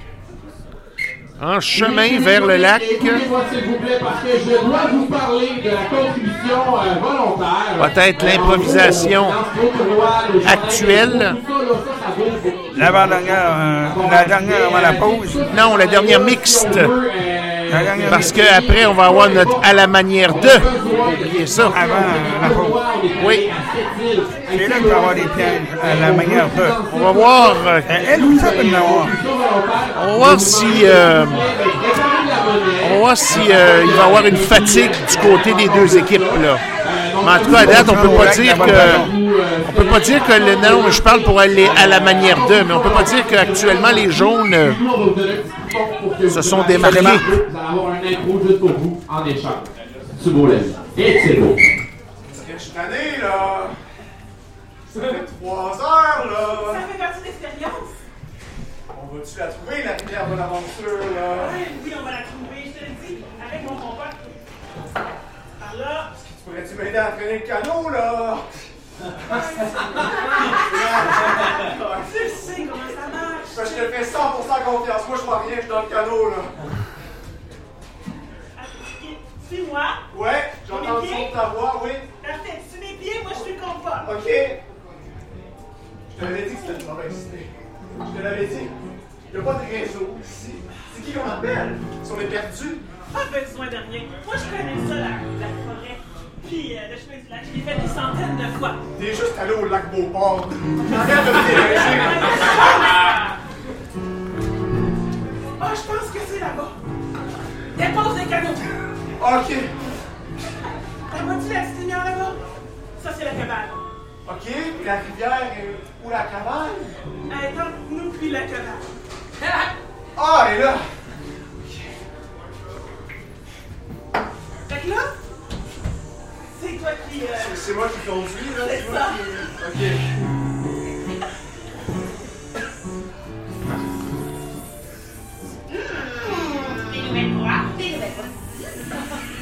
En chemin vers le lac. Écoutez-moi, s'il vous plaît, parce que je dois vous parler de la contribution euh, volontaire. L'improvisation actuelle. L'avant-dernière, euh, la dernière avant la pause. Non, la dernière mixte. Parce qu'après, on va avoir notre à la manière de. Oubliez ça. Avant la pause. Oui. C'est là qu'il va avoir des pièges à la manière de. On va voir. euh, Elle aussi, ça peut. On va voir si. euh, on va voir si euh, il va y avoir une fatigue du côté des deux équipes là. Mais en tout cas, à date, on peut pas dire que pas dire que le non, je parle pour aller à la manière d'eux, mais on peut pas dire qu'actuellement les jaunes euh, se sont démarqués. Vous allez avoir un intro juste pour vous en échange. C'est beau. Et c'est beau. Parce que je suis tanné, là. Ça fait trois heures, là. Ça fait partie d'expérience. On va-tu la trouver, la rivière de l'aventure, là? Ouais, oui, on va la trouver, je te le dis, avec mon compas. Par là. Pourrais-tu m'aider à traîner le canot, là? Je sais comment ça marche. Je te fais 100% confiance. Moi, je vois rien, je suis dans le canot, là. Suis-moi. Ouais, j'entends le son de ta voix, oui. Parfait, suis mes pieds, moi je suis compas. OK. Je te l'avais dit que c'était une mauvaise idée. Je te l'avais dit. Il n'y a pas de réseau ici. C'est qui qu'on appelle? Si on est perdu? Pas besoin de rien. Moi je connais ça, la, la forêt. Puis euh, le chemin du lac, je l'ai fait des centaines de fois. T'es juste allé au lac Beauport. Arrête de me déranger. Ah, je pense que c'est là-bas. Dépose les canaux. OK. La vois-tu la petite lumière là-bas? Ça, c'est la cabane. OK, puis la rivière est où la cabane? Elle est entre nous puis la cabane. Ah, elle est là. Fait que là, c'est toi qui. euh, C'est- moi qui conduis, là. C'est moi ça. qui- OK. Des nouvelles pour des nouvelles.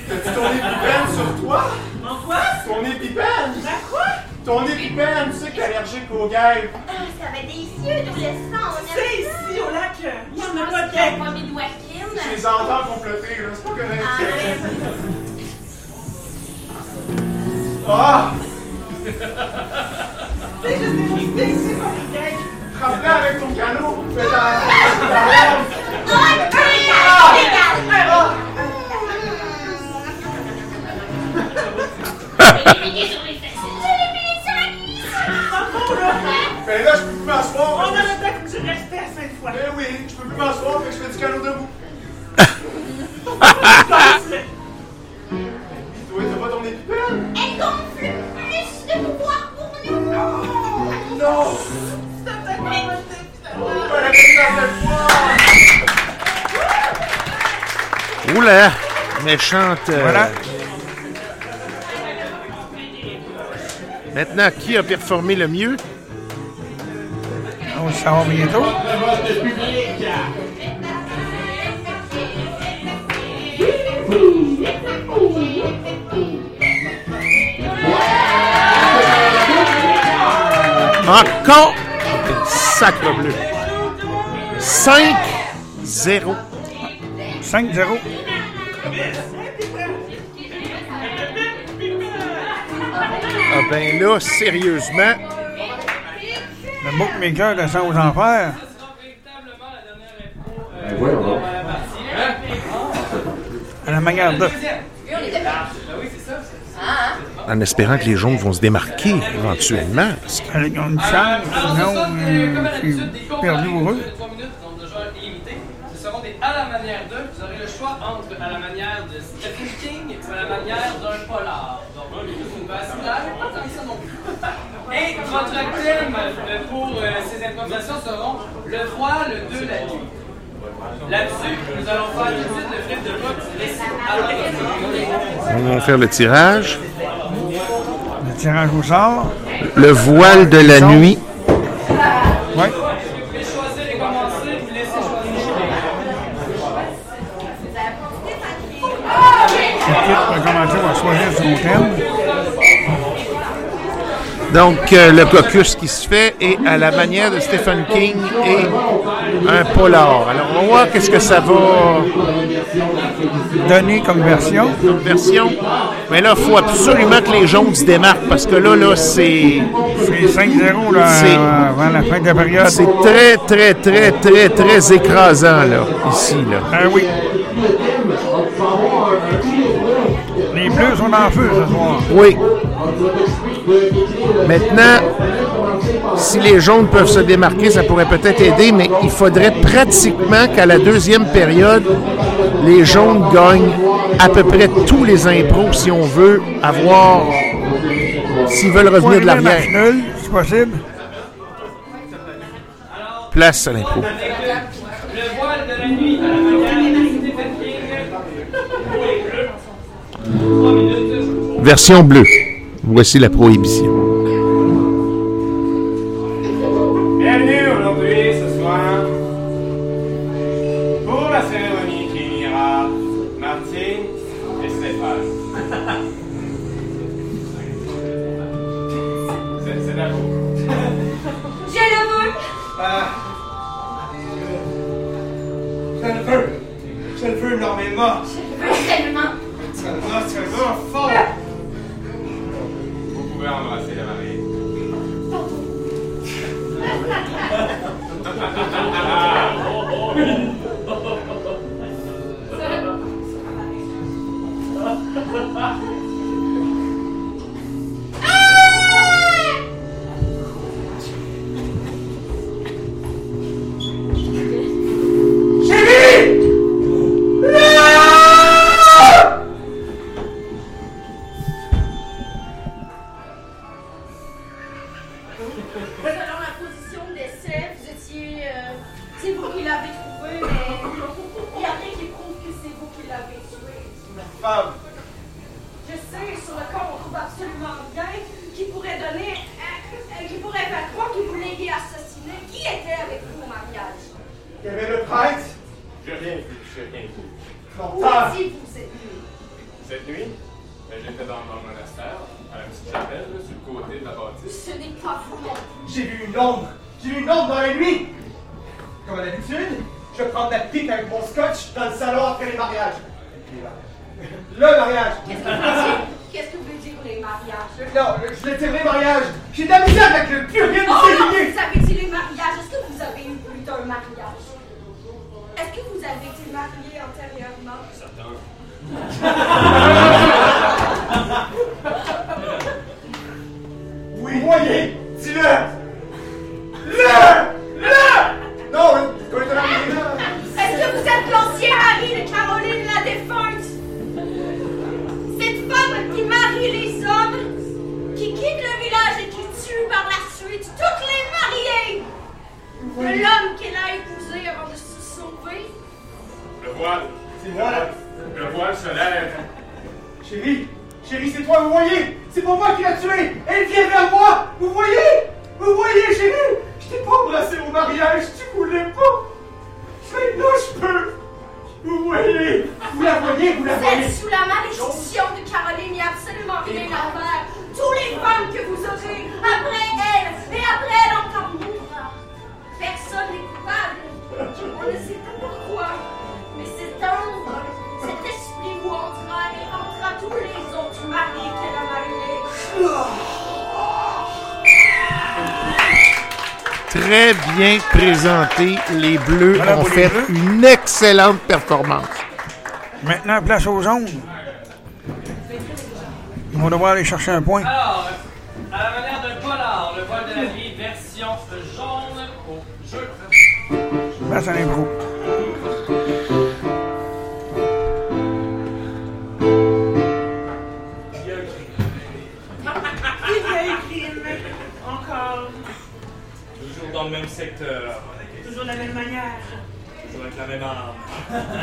T'as-tu ton épipène sur toi? En quoi? Ton épipène? La quoi? Ton épipène, tu sais que t'es allergique aux guêpes. Ah, ça va être délicieux, d'où le sang. On C'est ici au lac. Il y en a pas de guêpes. pas mis de Wakin. Je les entends comploter, là. C'est pas correct. Ah! C'est juste des moustiques, c'est pas des guêpes. Frappe-la avec ton canot. Fais ta... Ah! Je l'ai piqué sur les fesses. Je l'ai piqué sur la. Ben là, je peux plus m'asseoir. On a le temps que tu à fois. Ben oui, je peux plus m'asseoir, que je fais du canot debout. Oula, méchante. euh, Voilà. Maintenant, qui a performé le mieux? On va savoir bientôt. Encore sacre bleu. 5-0. 5-0. Ah ben là, sérieusement, Le bookmaker descend aux enfers. Ben voyons donc. À la manière de. En espérant que les jaunes vont se démarquer éventuellement. parce que- Avec une chance, sinon, euh, c'est perdu pour eux. Trois minutes, nombre de joueurs illimité. Ce seront des à la manière d'eux. Vous aurez le choix entre à la manière de Stephen King ou à la manière d'un polar. Donc, un, les deux sont vacillables, mais pas tant que ça non plus. Et votre thème euh, pour euh, ces improvisations seront le froid, le 2, la nuit. Là-dessus, nous allons faire de suite le flip de box récit à. On va faire le tirage. Le tirage au sort. Le voile de la nuit. Ouais. Vous pouvez choisir et commencer, vous laissez choisir. L'équipe va commencer à choisir son thème. Donc, euh, le caucus qui se fait est à la manière de Stephen King et un polar. Alors, on va voir qu'est-ce que ça va donner comme version. Comme version. Mais là, il faut absolument que les jaunes se démarquent parce que là, là, c'est. C'est 5-0 là, avant la fin de la période. C'est très, très, très, très, très écrasant, là, ici, là. Ah oui. Les bleus sont en feu ce soir. Oui. Maintenant, si les jaunes peuvent se démarquer, ça pourrait peut-être aider, mais il faudrait pratiquement qu'à la deuxième période, les jaunes gagnent à peu près tous les impros si on veut avoir. S'ils veulent revenir de l'arrière. C'est possible? Place à l'impro. Version bleue. Voici la prohibition. les Bleus voilà ont fait Bleus. une excellente performance. Maintenant, place aux ondes. Ils vont devoir aller chercher un point. Alors, à la manière d'un polar, le vol de la vie, version jaune au jeu. Place à l'impro. Yeah.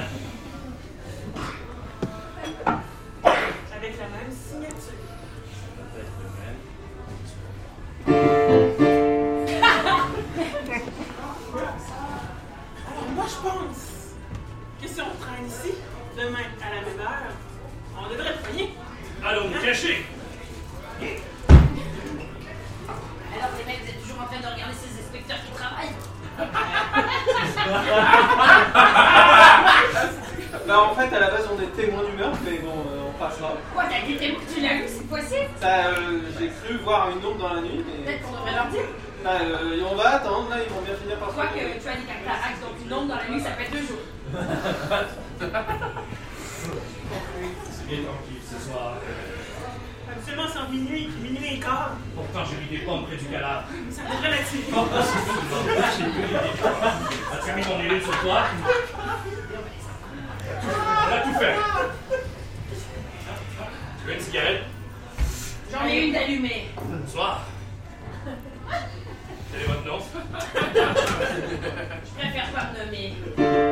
tranquille ce soir. Absolument sans minuit, minuit et quart. Pourtant, j'ai mis des pommes près du cadavre. Ça devrait l'attirer. Oh, c'est J'ai. As-tu mis mon élite sur toi? On a tout fait. Tu veux une cigarette? J'en ai une d'allumée. Bonsoir. Quel est votre nom? Je préfère pas me nommer.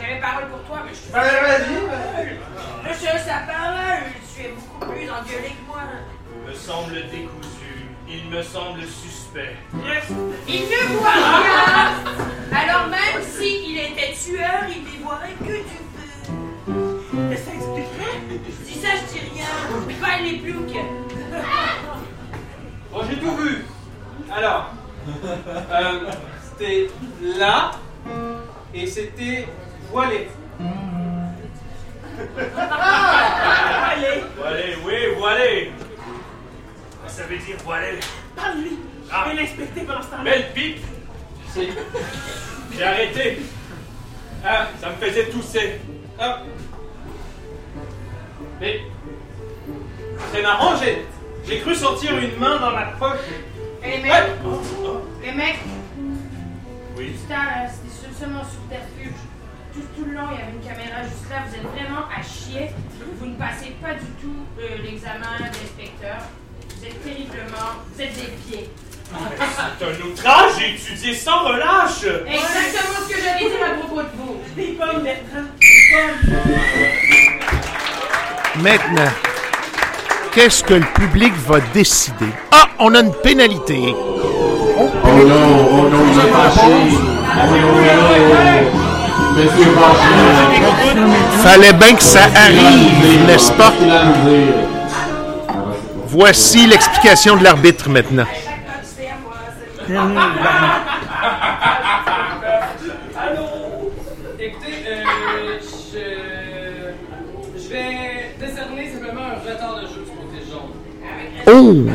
J'avais parole pour toi, mais je suis Ben, vas-y, Monsieur Sapin, tu es beaucoup plus engueulé que moi. Me semble décousu. Il me semble suspect. Il ne voit rien. Alors même s'il était tueur, il n'y voirait que du Je dis rien. Pas les ploucs. Bon, j'ai tout vu. Alors, euh, c'était là et c'était voilé. Allez, Voilé, oui, voilé. Ça veut dire voilé? parle-lui. Ah. Je vais l'inspecter pendant ce temps-là. Belle pipe. J'ai arrêté. Ah, Ça me faisait tousser. ah. Mais. C'est marrant, j'ai. J'ai cru sentir une main dans ma poche. Eh mec, eh mec, Oui. c'était euh, c'était seulement subterfuge. Tout, tout le long, il y avait une caméra juste là. Vous êtes vraiment à chier. Vous ne passez pas du tout euh, l'examen d'inspecteur. Vous êtes terriblement. Vous êtes des pieds. C'est un outrage, j'ai étudié sans relâche. Exactement ce que j'allais dire à propos de vous. Des pommes, Bertrand. Des pommes. Maintenant, qu'est-ce que le public va décider? Ah, on a une pénalité. Oh non, oh non, il est fâché. Oh non, oh non. Monsieur fâché. Fallait bien que ça arrive, n'est-ce pas? Voici l'explication de l'arbitre maintenant. Public!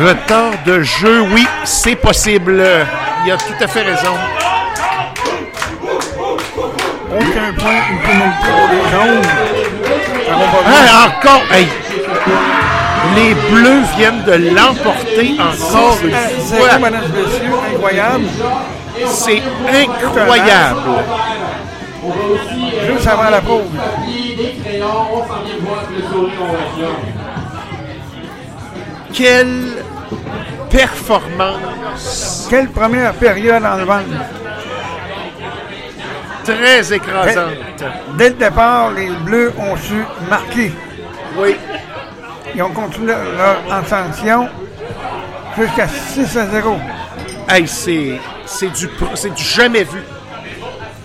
Retard de jeu, oui, c'est possible. Il a tout à fait raison. Aucun point, une pénalité pour les jaunes. Hein, encore, hey, les Bleus viennent de l'emporter encore une fois. mesdames et incroyable. C'est incroyable. Juste avant la pause. Papier, des crayons, on s'en vient voir le sourire, on va faire. Quelle performance Quelle première période en vente. très écrasante. Dès le départ, les Bleus ont su marquer. Oui. Ils ont continué leur ascension jusqu'à 6 à 0. Hey, c'est c'est du du jamais vu.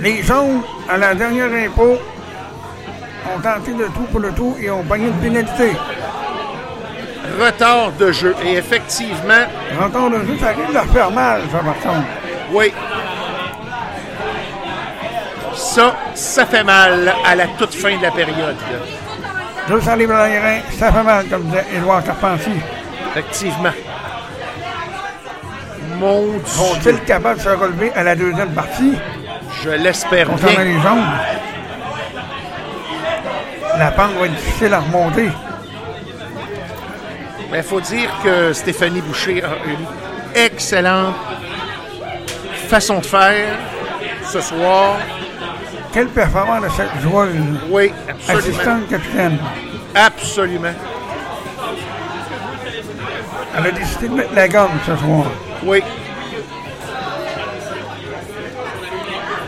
Les jaunes, à la dernière impôt, ont tenté le tout pour le tout et ont pogné une pénalité. Retard de jeu et effectivement, Retard de jeu, ça risque de leur faire mal, ça, par contre. oui. Ça, ça fait mal à la toute fin de la période. Juste en libre terrain, ça fait mal, comme disait Édouard Carpentier. Effectivement. Mon Dieu. Sont-ils capables de se relever à la deuxième partie Je l'espère concernant bien. les jaunes? La pente va être difficile à remonter. Mais il faut dire que Stéphanie Boucher a une excellente façon de faire ce soir. Quelle performance de cette joueuse, Oui, absolument. assistante capitaine. Absolument. Elle a décidé de mettre la gomme ce soir. Oui.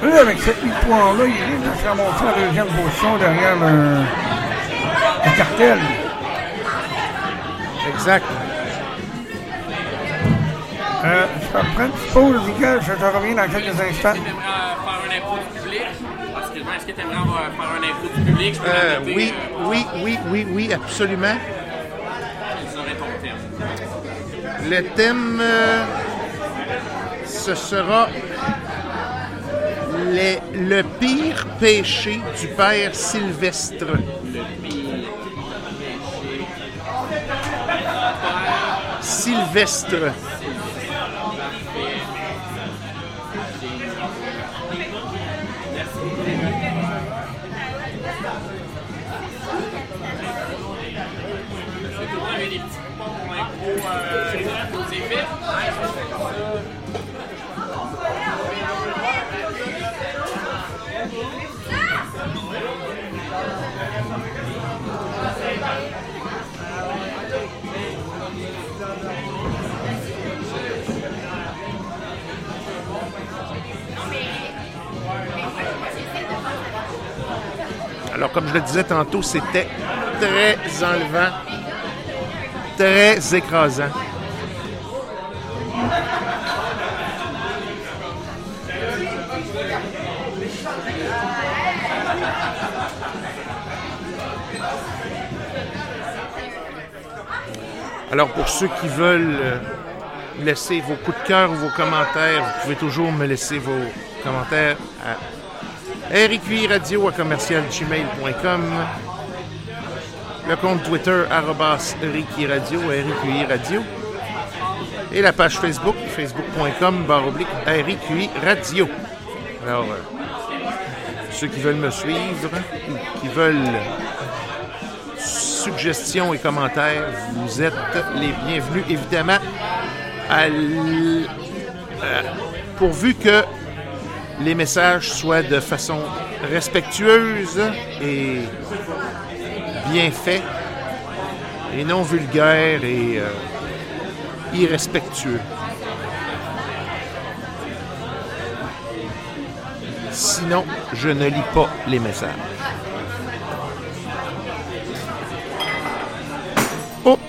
Eux, avec cette victoire-là, ils viennent de se ramasser en deuxième position derrière le, le cartel. Exact. Euh, je vais me prendre une petite pause, Miguel, je te reviens dans quelques instants. Tu aimerais faire un impôt du public? Est-ce que tu aimerais faire un impôt du public, je peux Euh, noter. oui, oui, oui, oui, oui, absolument. Quel serait ton thème? Le thème, euh, ce sera le pire péché du père Sylvestre. Sylvestre. Alors, comme je le disais tantôt, c'était très enlevant, très écrasant. Alors, pour ceux qui veulent euh, laisser vos coups de cœur ou vos commentaires, vous pouvez toujours me laisser vos commentaires à RQI Radio à commercialgmail.com. Le compte Twitter, arrobas Ricky Radio, RQI Radio. Et la page Facebook, facebook.com, barre oblique, RQI Radio. Alors, euh, ceux qui veulent me suivre ou qui veulent suggestions et commentaires, vous êtes les bienvenus, évidemment, à euh, pourvu que les messages soient de façon respectueuse et bien faits, et non vulgaire et euh, irrespectueux. Sinon, je ne lis pas les messages. Oh!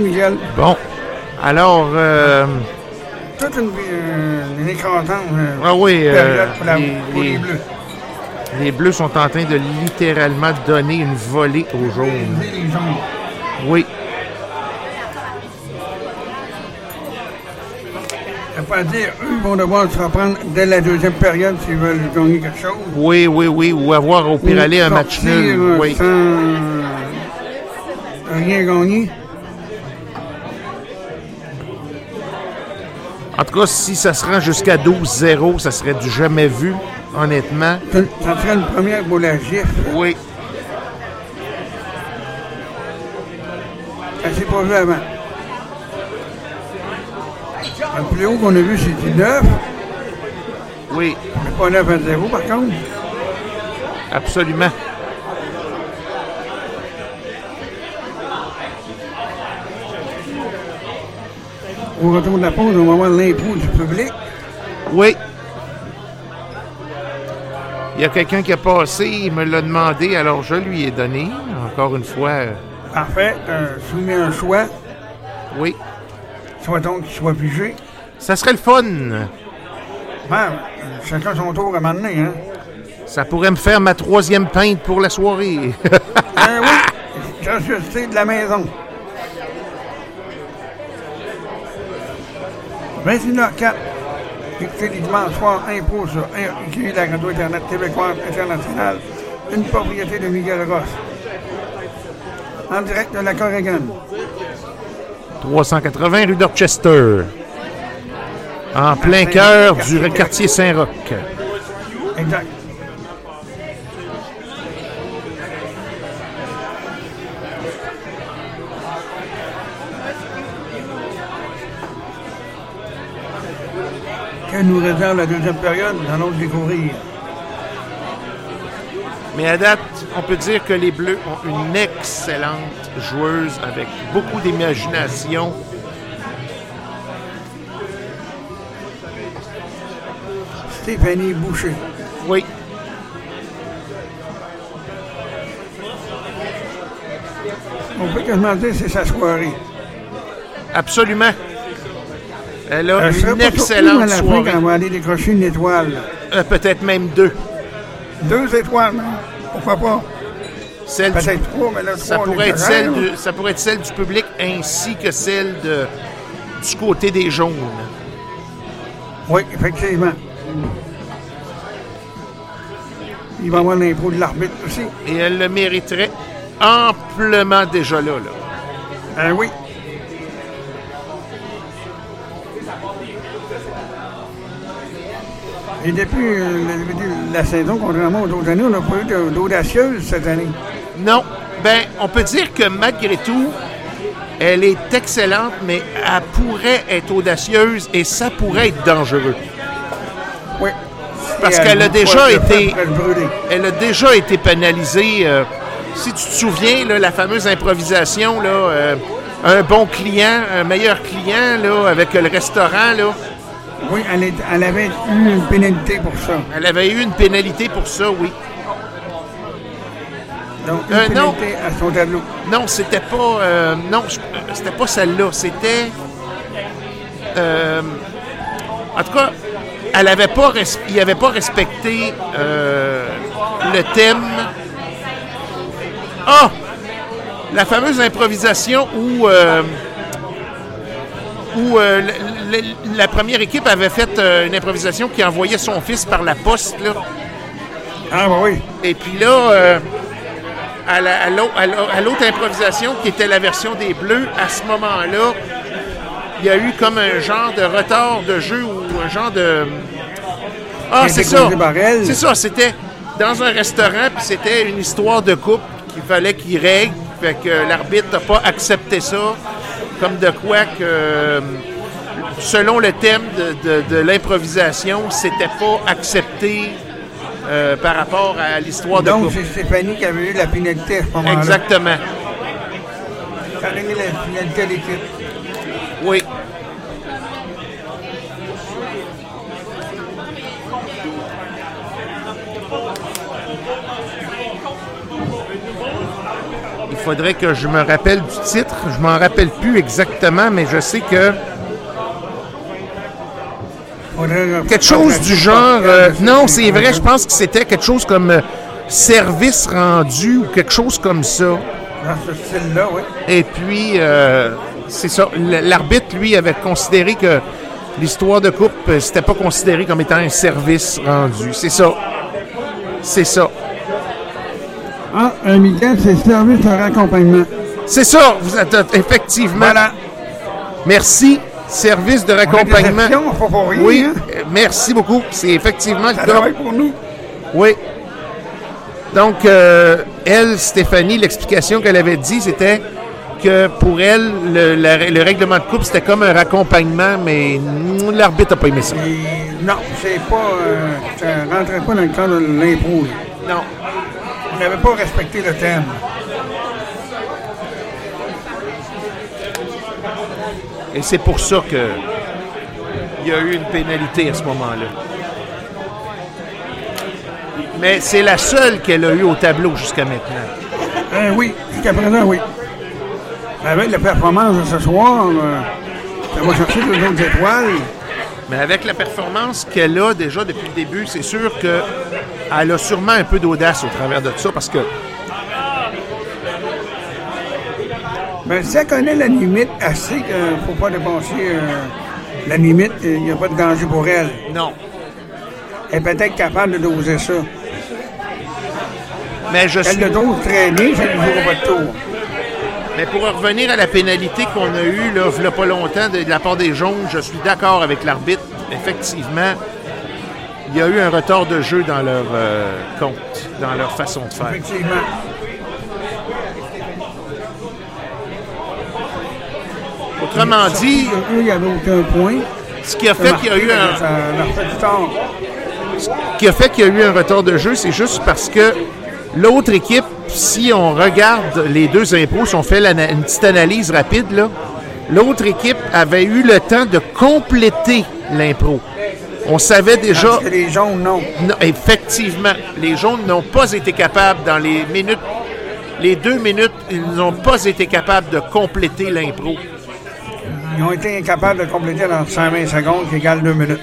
Miguel. Bon. Alors, euh, Toute une, euh, une écrasante euh, ah oui, période pour, la- les, pour les les- Bleus. les Bleus sont en train de littéralement donner une volée aux jaunes. Les jaunes. Oui. Ça veut pas dire, eux vont devoir se reprendre dès la deuxième période s'ils veulent gagner quelque chose. Oui, oui, oui. Ou avoir au pire aller un match nul. Oui. Sans rien gagner. En tout cas, si ça se rend jusqu'à 12-0, ça serait du jamais vu, honnêtement. Ça serait une première pour la GIF. Oui. Ça s'est pas vu avant. Le plus haut qu'on a vu, c'était 9. Oui. Mais pas 9 à 0, par contre. Absolument. Au retour de la pause, on va voir l'impôt du public. Oui. Il y a quelqu'un qui a passé, il me l'a demandé, alors je lui ai donné. Encore une fois. Parfait. Euh, soumis un choix. Oui. Soit-on qu'il soit figé. Ça serait le fun. Ben, chacun son tour à m'amener, hein. Ça pourrait me faire ma troisième pinte pour la soirée. Ben oui, gracieuseté de la maison. 21h04. Écoutez les dimanches soirs, impôts sur la radio Internet québécoise internationale, une propriété de Miguel Ross. En direct de la Corrigan. 380 rue Dorchester. En plein cœur du quartier Saint-Roch. Exact. Nous réserve la deuxième période, allons le découvrir. Mais à date, on peut dire que les Bleus ont une excellente joueuse avec beaucoup d'imagination. Stéphanie Boucher. Oui. On peut quasiment dire que c'est sa soirée. Absolument. Elle a Elle serait une surprise à excellente la fin soirée. quand on va aller décrocher une étoile. Euh, Peut-être même deux. Deux étoiles, hein? pourquoi pas? Celle du- Peut-être trois, mais là, ça, trois, pourrait être celle du, ça pourrait être celle du public ainsi que celle de, du côté des jaunes. Oui, effectivement. Il va y avoir l'impôt de l'arbitre aussi. Et elle le mériterait amplement déjà là. là. Ah oui. Et depuis euh, la saison, contrairement aux autres années, on n'a pas eu d'audacieuse cette année. Non. Ben, on peut dire que malgré tout, elle est excellente, mais elle pourrait être audacieuse et ça pourrait être dangereux. Oui. Parce qu'elle a déjà été, elle a déjà été pénalisée. euh, si tu te souviens, là, la fameuse improvisation, là, euh, un bon client, un meilleur client, là, avec le restaurant, là. Oui, elle, est- elle avait eu une pénalité pour ça. Elle avait eu une pénalité pour ça, oui. Donc, une Euh, non. à son tableau. Non, c'était pas. euh, non, euh, c'était pas celle-là. C'était. euh, en tout cas, elle avait pas res- il avait pas respecté le thème. Ah! La fameuse improvisation où. où euh, le- la première équipe avait fait euh, une improvisation qui envoyait son fils par la poste. Là. Ah, bah oui. Et puis là, euh, à la- à l'au- à l'au- à l'autre improvisation, qui était la version des Bleus, à ce moment-là, il y a eu comme un genre de retard de jeu ou un genre de... Ah, c'est ça. C'est ça, c'était dans un restaurant, puis c'était une histoire de couple qu'il fallait qu'il règle. Fait que l'arbitre n'a pas accepté ça, comme de quoi que, euh, selon le thème de, de- de l'improvisation, c'était pas accepté euh, par rapport à l'histoire de Donc, c'est Stéphanie qui avait eu la pénalité à ce moment-là. Exactement. Ça a donné la pénalité à l'équipe. Oui. Il faudrait que je me rappelle du titre. Je m'en rappelle plus exactement, mais je sais que quelque chose du genre. euh, non, c'est vrai. Je pense que c'était quelque chose comme euh, service rendu ou quelque chose comme ça. Dans ce style-là, oui. Et puis, euh, c'est ça. L'arbitre, lui, avait considéré que l'histoire de coupe, c'était pas considéré comme étant un service rendu. C'est ça. C'est ça. Ah, un Miguel, c'est service de raccompagnement. C'est ça, vous êtes effectivement. Voilà. Merci. Service de raccompagnement. oui, hein? euh, merci beaucoup. C'est effectivement le Ça cas. travaille pour nous. Oui. Donc, euh, elle, Stéphanie, l'explication qu'elle avait dit, c'était que pour elle, le, la- le règlement de coupe, c'était comme un raccompagnement, mais l'arbitre n'a pas aimé ça. Et non, c'est pas. euh, ça rentrait pas dans le cadre de l'impôt. Non. On n'avait pas respecté le thème. Et c'est pour ça que il y a eu une pénalité à ce moment-là. Mais c'est la seule qu'elle a eue au tableau jusqu'à maintenant. Euh, oui, jusqu'à présent, oui. Avec la performance de ce soir, euh, ça va chercher deux autres étoiles. Mais avec la performance qu'elle a déjà depuis le début, c'est sûr qu'elle a sûrement un peu d'audace au travers de ça parce que Ben, si elle connaît la limite assez qu'il ne faut pas dépasser euh, la limite, il n'y a pas de danger pour elle. Non. Elle est peut-être capable de doser ça. Mais je Elle suis- le dose très bien, ça ne pas de tour. Mais pour revenir à la pénalité qu'on a eue, là, v'là pas longtemps, de, de la part des jaunes, je suis d'accord avec l'arbitre. Effectivement, il y a eu un retard de jeu dans leur euh, compte, dans leur façon de faire. Effectivement. Autrement dit, Eux, il n'y avait aucun point. ce qui a fait qu'il y a eu un, Ça leur fait du tort. Ce qui a fait qu'il y a eu un retard de jeu, c'est juste parce que l'autre équipe, si on regarde les deux impôts, si on fait une petite analyse rapide, là, l'autre équipe avait eu le temps de compléter l'impro. On savait déjà. Parce que les jaunes, non. Non, effectivement, les jaunes n'ont pas été capables dans les minutes, les deux minutes, ils n'ont pas été capables de compléter l'impro. Ils ont été incapables de compléter dans 120 secondes, qui égale 2 minutes.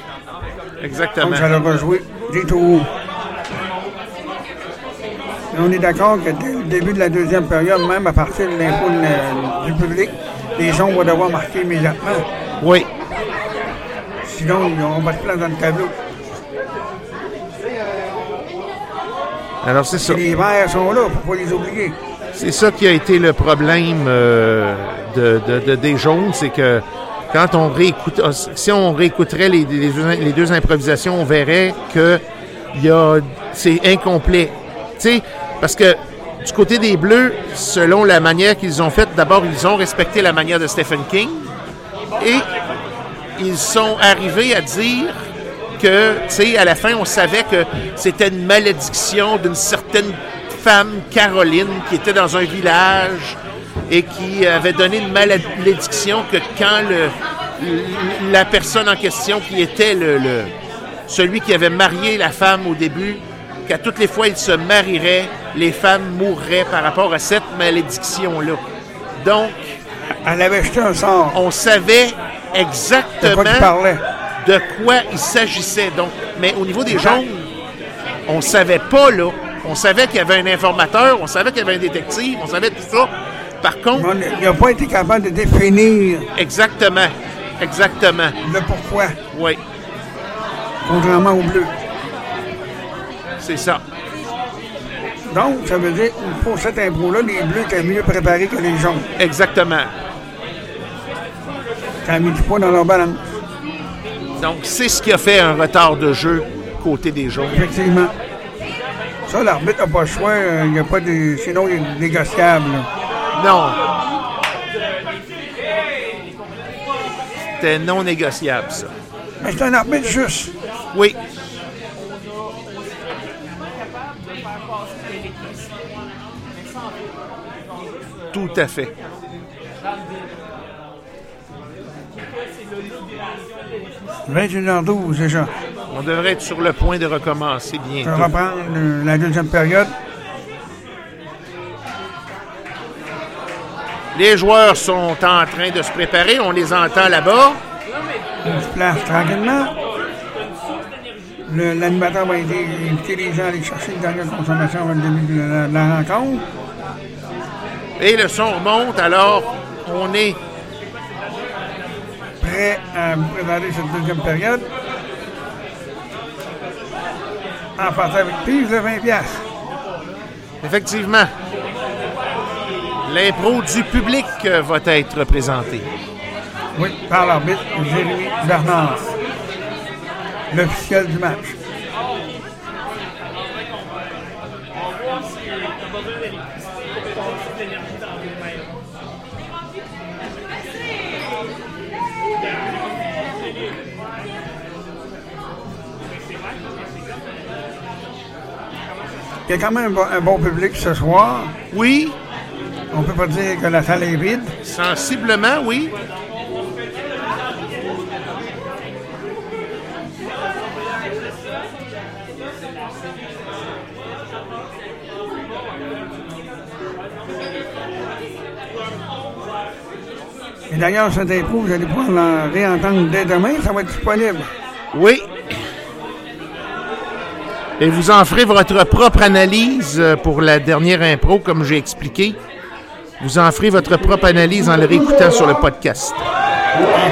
Exactement. Donc, ça leur a joué du tout. On est d'accord que dès le début de la deuxième période, même à partir de l'impôt du public, les gens vont devoir marquer immédiatement. Oui. Sinon, ils n'auront pas de place dans le tableau. Alors c'est ça. Les verts sont là, il ne faut pas les oublier. C'est ça qui a été le problème euh, de, de- de- des jaunes, c'est que quand on réécoute, ah, si on réécouterait les, deux, improvisations, on verrait que y a, c'est incomplet. Tu sais, parce que du côté des Bleus, selon la manière qu'ils ont faite, d'abord ils ont respecté la manière de Stephen King et ils sont arrivés à dire que, tu sais, à la fin, on savait que c'était une malédiction d'une certaine femme, Caroline, qui était dans un village et qui avait donné une malédiction que quand le, la personne en question, qui était le, le- celui qui avait marié la femme au début, qu'à toutes les fois il se marierait, les femmes mourraient par rapport à cette malédiction-là. Donc, elle avait jeté un sort. On savait exactement de quoi il s'agissait. Donc, mais au niveau des jaunes, on savait pas là. On savait qu'il y avait un informateur, on savait qu'il y avait un détective, on savait tout ça. Par contre, Il n'a pas été capable de définir exactement, exactement. le pourquoi, Oui, contrairement aux bleus. c'est ça. Donc, ça veut dire que pour cette impro-là, les bleus étaient mieux préparés que les jaunes. Exactement. Ça a mis du poids dans leur balance. Donc, c'est ce qui a fait un retard de jeu côté des jaunes. Effectivement. Ça, l'arbitre n'a pas le choix. euh, Il n'y a pas de. Sinon, il est négociable. là. Non. C'était non négociable, ça. Mais c'est un arbitre juste. Oui. Tout à fait. 21h12 déjà. On devrait être sur le point de recommencer On bientôt. va reprendre la deuxième période. Les joueurs sont en train de se préparer. On les entend là-bas. On se place tranquillement. Le- L'animateur va inviter les gens à aller chercher une dernière consommation avant le début de la, de la rencontre. Et le son remonte. Alors, on est Prêt à vous présenter cette deuxième période. En partant avec prise de 20 piastres. effectivement. L'impro du public euh, va être présenté. Oui, par l'arbitre Jérémy Bernard. L'officiel du match. Il y a quand même un bon, un bon public ce soir. Oui. On peut pas dire que la salle est vide? Sensiblement, oui. Et d'ailleurs, cette impro, vous allez pouvoir la réentendre dès demain. Ça va être disponible. Oui. Et vous en ferez votre propre analyse euh, pour la dernière impro, comme j'ai expliqué. Vous en ferez votre propre analyse en le réécoutant sur le podcast.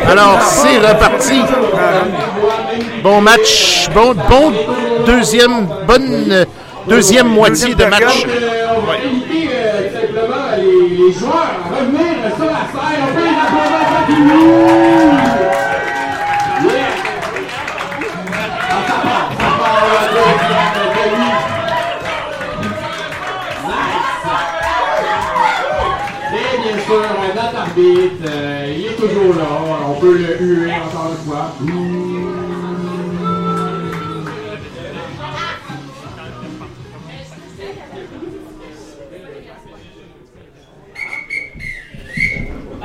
Alors, c'est reparti. Bon match. Bon, bon deuxième, bonne euh, deuxième moitié de match. Euh,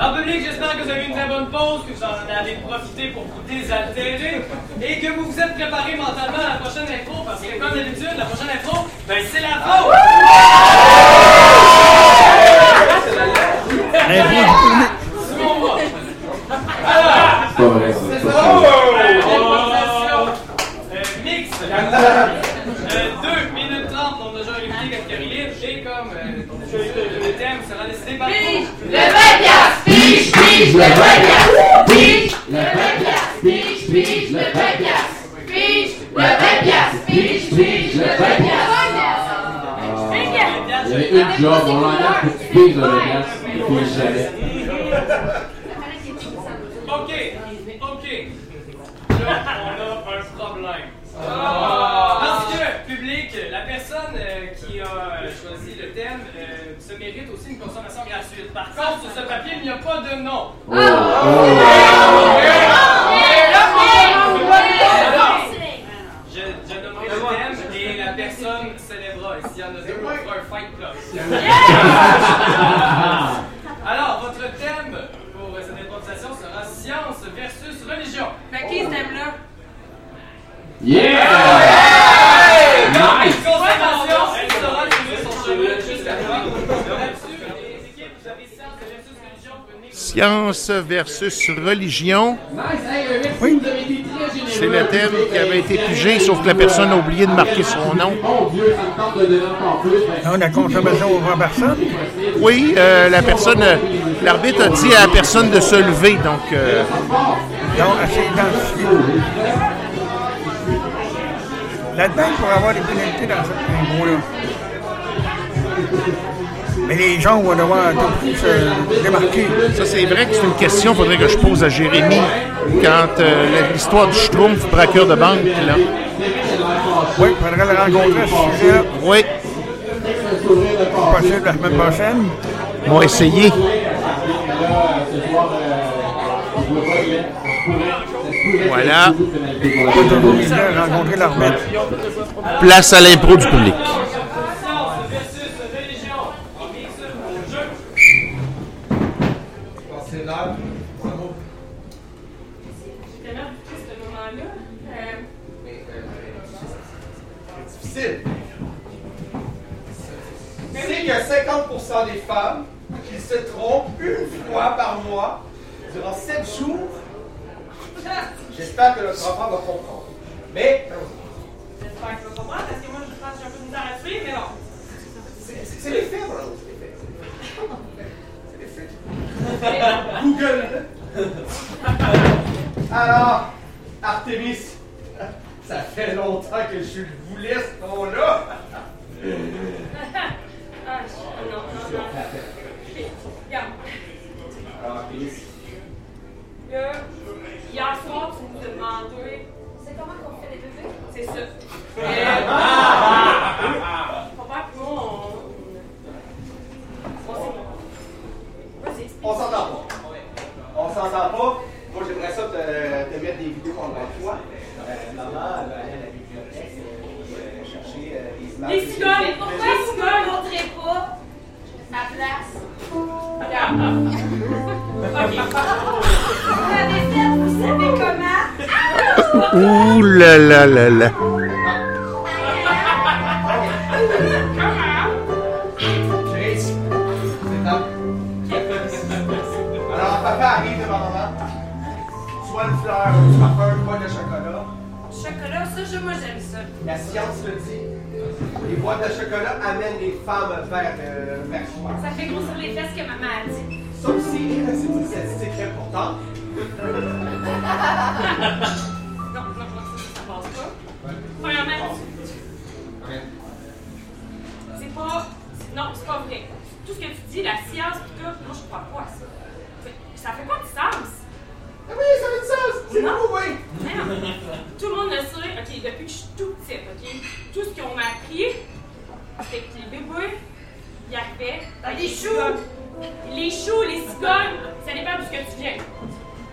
En public, j'espère que vous avez eu une très bonne pause, que vous en avez profité pour vous désaltérer et que vous vous êtes préparé mentalement à la prochaine intro parce que, comme d'habitude, la prochaine intro, ben c'est la faute! Alors, c'est ça. pas vrai. Improvisation, euh, mixte. Euh, 2 minutes 30, on a déjà invité catégorie libre et comme euh, le thème sera décidé par Pige, le 20 piastres. Pige, pige, le 20 piastres. Pige, le 20 piastres. Pige, pige, le 20 piastres. Pige, le 20 piastres. Pige, pige, le 20 piastres. Il y avait une job, on l'engage pour que tu piges dans le gaz, et puis jamais. Ok, on a un problème. Public, la personne euh, qui a choisi le thème euh, se mérite aussi une consommation gratuite. Par contre, sur ce papier, il n'y a pas de nom. Alors, je, je donnerai le thème et la personne célébrera. Et s'il y en a deux, on fera un fight club. Alors, votre thème pour cette improvisation sera science versus religion. Mais qui ce thème-là? Yeah! Nice! une consommation, elle sera tirée son chemin jusqu'à toi. Là-dessus, les équipes, vous avez science versus religion. Vous venez Science versus religion. Généreux. C'est le thème qui avait été pigé, sauf que la personne a oublié de marquer son nom. Non, la consommation au personne. Oui, euh, la personne, l'arbitre a dit à la personne de se lever, donc. euh, Donc. Là-dedans, il pourrait avoir des pénalités dans cette impôt-là. Mais les gens vont devoir prix se démarquer. Ça, c'est vrai que c'est une question qu'il faudrait que je pose à Jérémy quand euh, l'histoire du Schtroumpf braqueur de banque, là. Oui, il faudrait le rencontrer à ce sujet-là. Oui. Possible la semaine prochaine. On va essayer. Voilà. Place à l'impro du public. Y a 50% des femmes qui se trompent une fois par mois durant 7 jours. J'espère que notre enfant va comprendre. Mais J'espère que tu vas comprendre parce que moi, je pense que j'ai un peu de misère à suivre, mais bon. c'est les faits, amour, c'est les faits. C'est les faits. Google. Alors, Artemis, ça fait longtemps que je le voulais, ce nom-là. hier soir, tu as demandé. C'est comment qu'on fait les bébés? C'est ça. Euh, Papa et moi, on. Vas-y, on s'entend pas. On s'entend pas. Moi, j'aimerais ça te, mettre des vidéos pendant toi. Euh, maman, elle à la bibliothèque Les cigares, mais pourquoi les cigares ne montraient pas à place? Regarde. Ok. Vous savez comment? Ouh là là là là. Chris, c'est top. Alors, papa arrive devant maman. Soit une fleur, du parfum, une boîte de chocolat. Chocolat, ça, je- moi j'aime ça. La science le dit. Les boîtes de chocolat amènent les femmes vers, euh, vers soi. Ça fait gros sur les fesses que maman a dit. Ça aussi, c'est une statistique importante. non, non, non, ça, ça passe pas. C'est pas. Non, c'est pas vrai. Tout ce que tu dis, la science, tout moi je crois pas à ça. Ça fait pas de sens. Ah oui, ça fait du sens! C'est non, oui! Tout le monde le sait, ok, depuis que je suis tout petite, ok? Tout ce qu'on m'a appris, des choux. Les choux, les cigognes, ça dépend d'où ce que tu viens.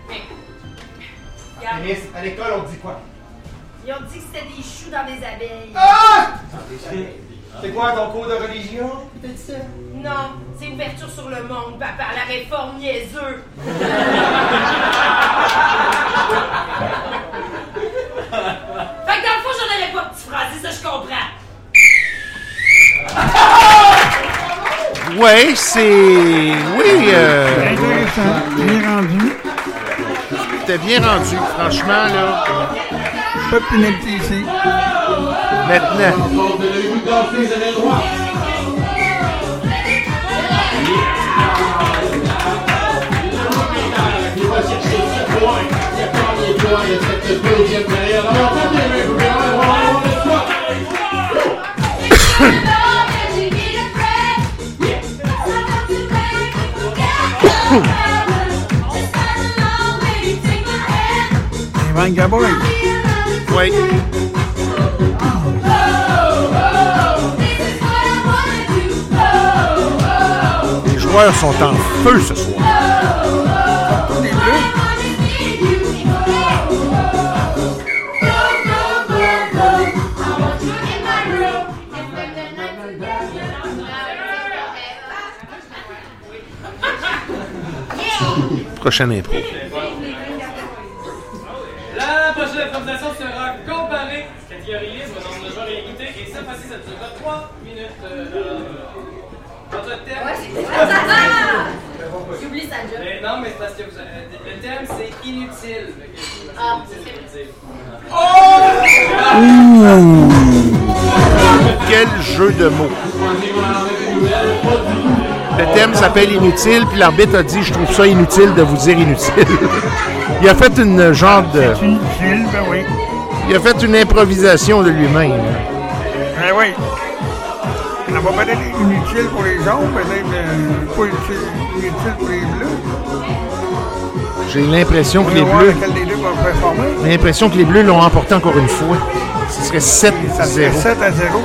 Mais. à l'école, on dit quoi? Ils ont dit que c'était des choux dans des abeilles. Ah! C'est quoi ton cours de religion? Non, c'est ouverture sur le monde, papa, la réforme niaiseux. fait que dans le fond, j'en avais pas petit français, ça je comprends. Ouais, c'est. Oui, euh, Intéressant, bien rendu. t'es bien rendu, franchement, là. Pas de pénalité ici. Maintenant. Van Gaboy. Oui. Les joueurs sont en feu ce soir. Prochaine impro. La prochaine improvisation sera comparée, catégorisme, au nombre de joueurs illimité, et cette fois-ci, ça durera 3 minutes. Euh, votre thème. Ouais, c'est J'oublie sa job. Mais non, mais c'est parce que le thème, c'est inutile. C'est Ah. le dire. Quel jeu de mots. S'appelle Inutile, puis l'arbitre a dit Je trouve ça inutile de vous dire inutile. Il a fait une genre de. Inutile, ben oui. Il a fait une improvisation de lui-même. Ben oui. On va peut-être inutile pour les jaunes, peut-être pas utile, inutile pour les bleus. J'ai l'impression que les Bleus. l'impression que les Bleus l'ont emporté encore une fois. Ce serait 7 Ça serait 0. 7 à 0.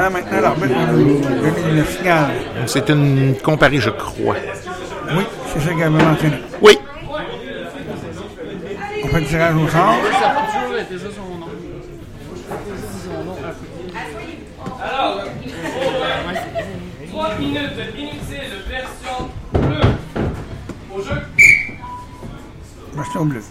Voilà maintenant l'arbitre donner le signal. C'est une comparée, je crois. Oui, c'est ça qu'elle m'a mentionné. Oui. On fait le tirage au sort. Alors, 3 minutes inutile, version bleue. Au jeu. Version bleue.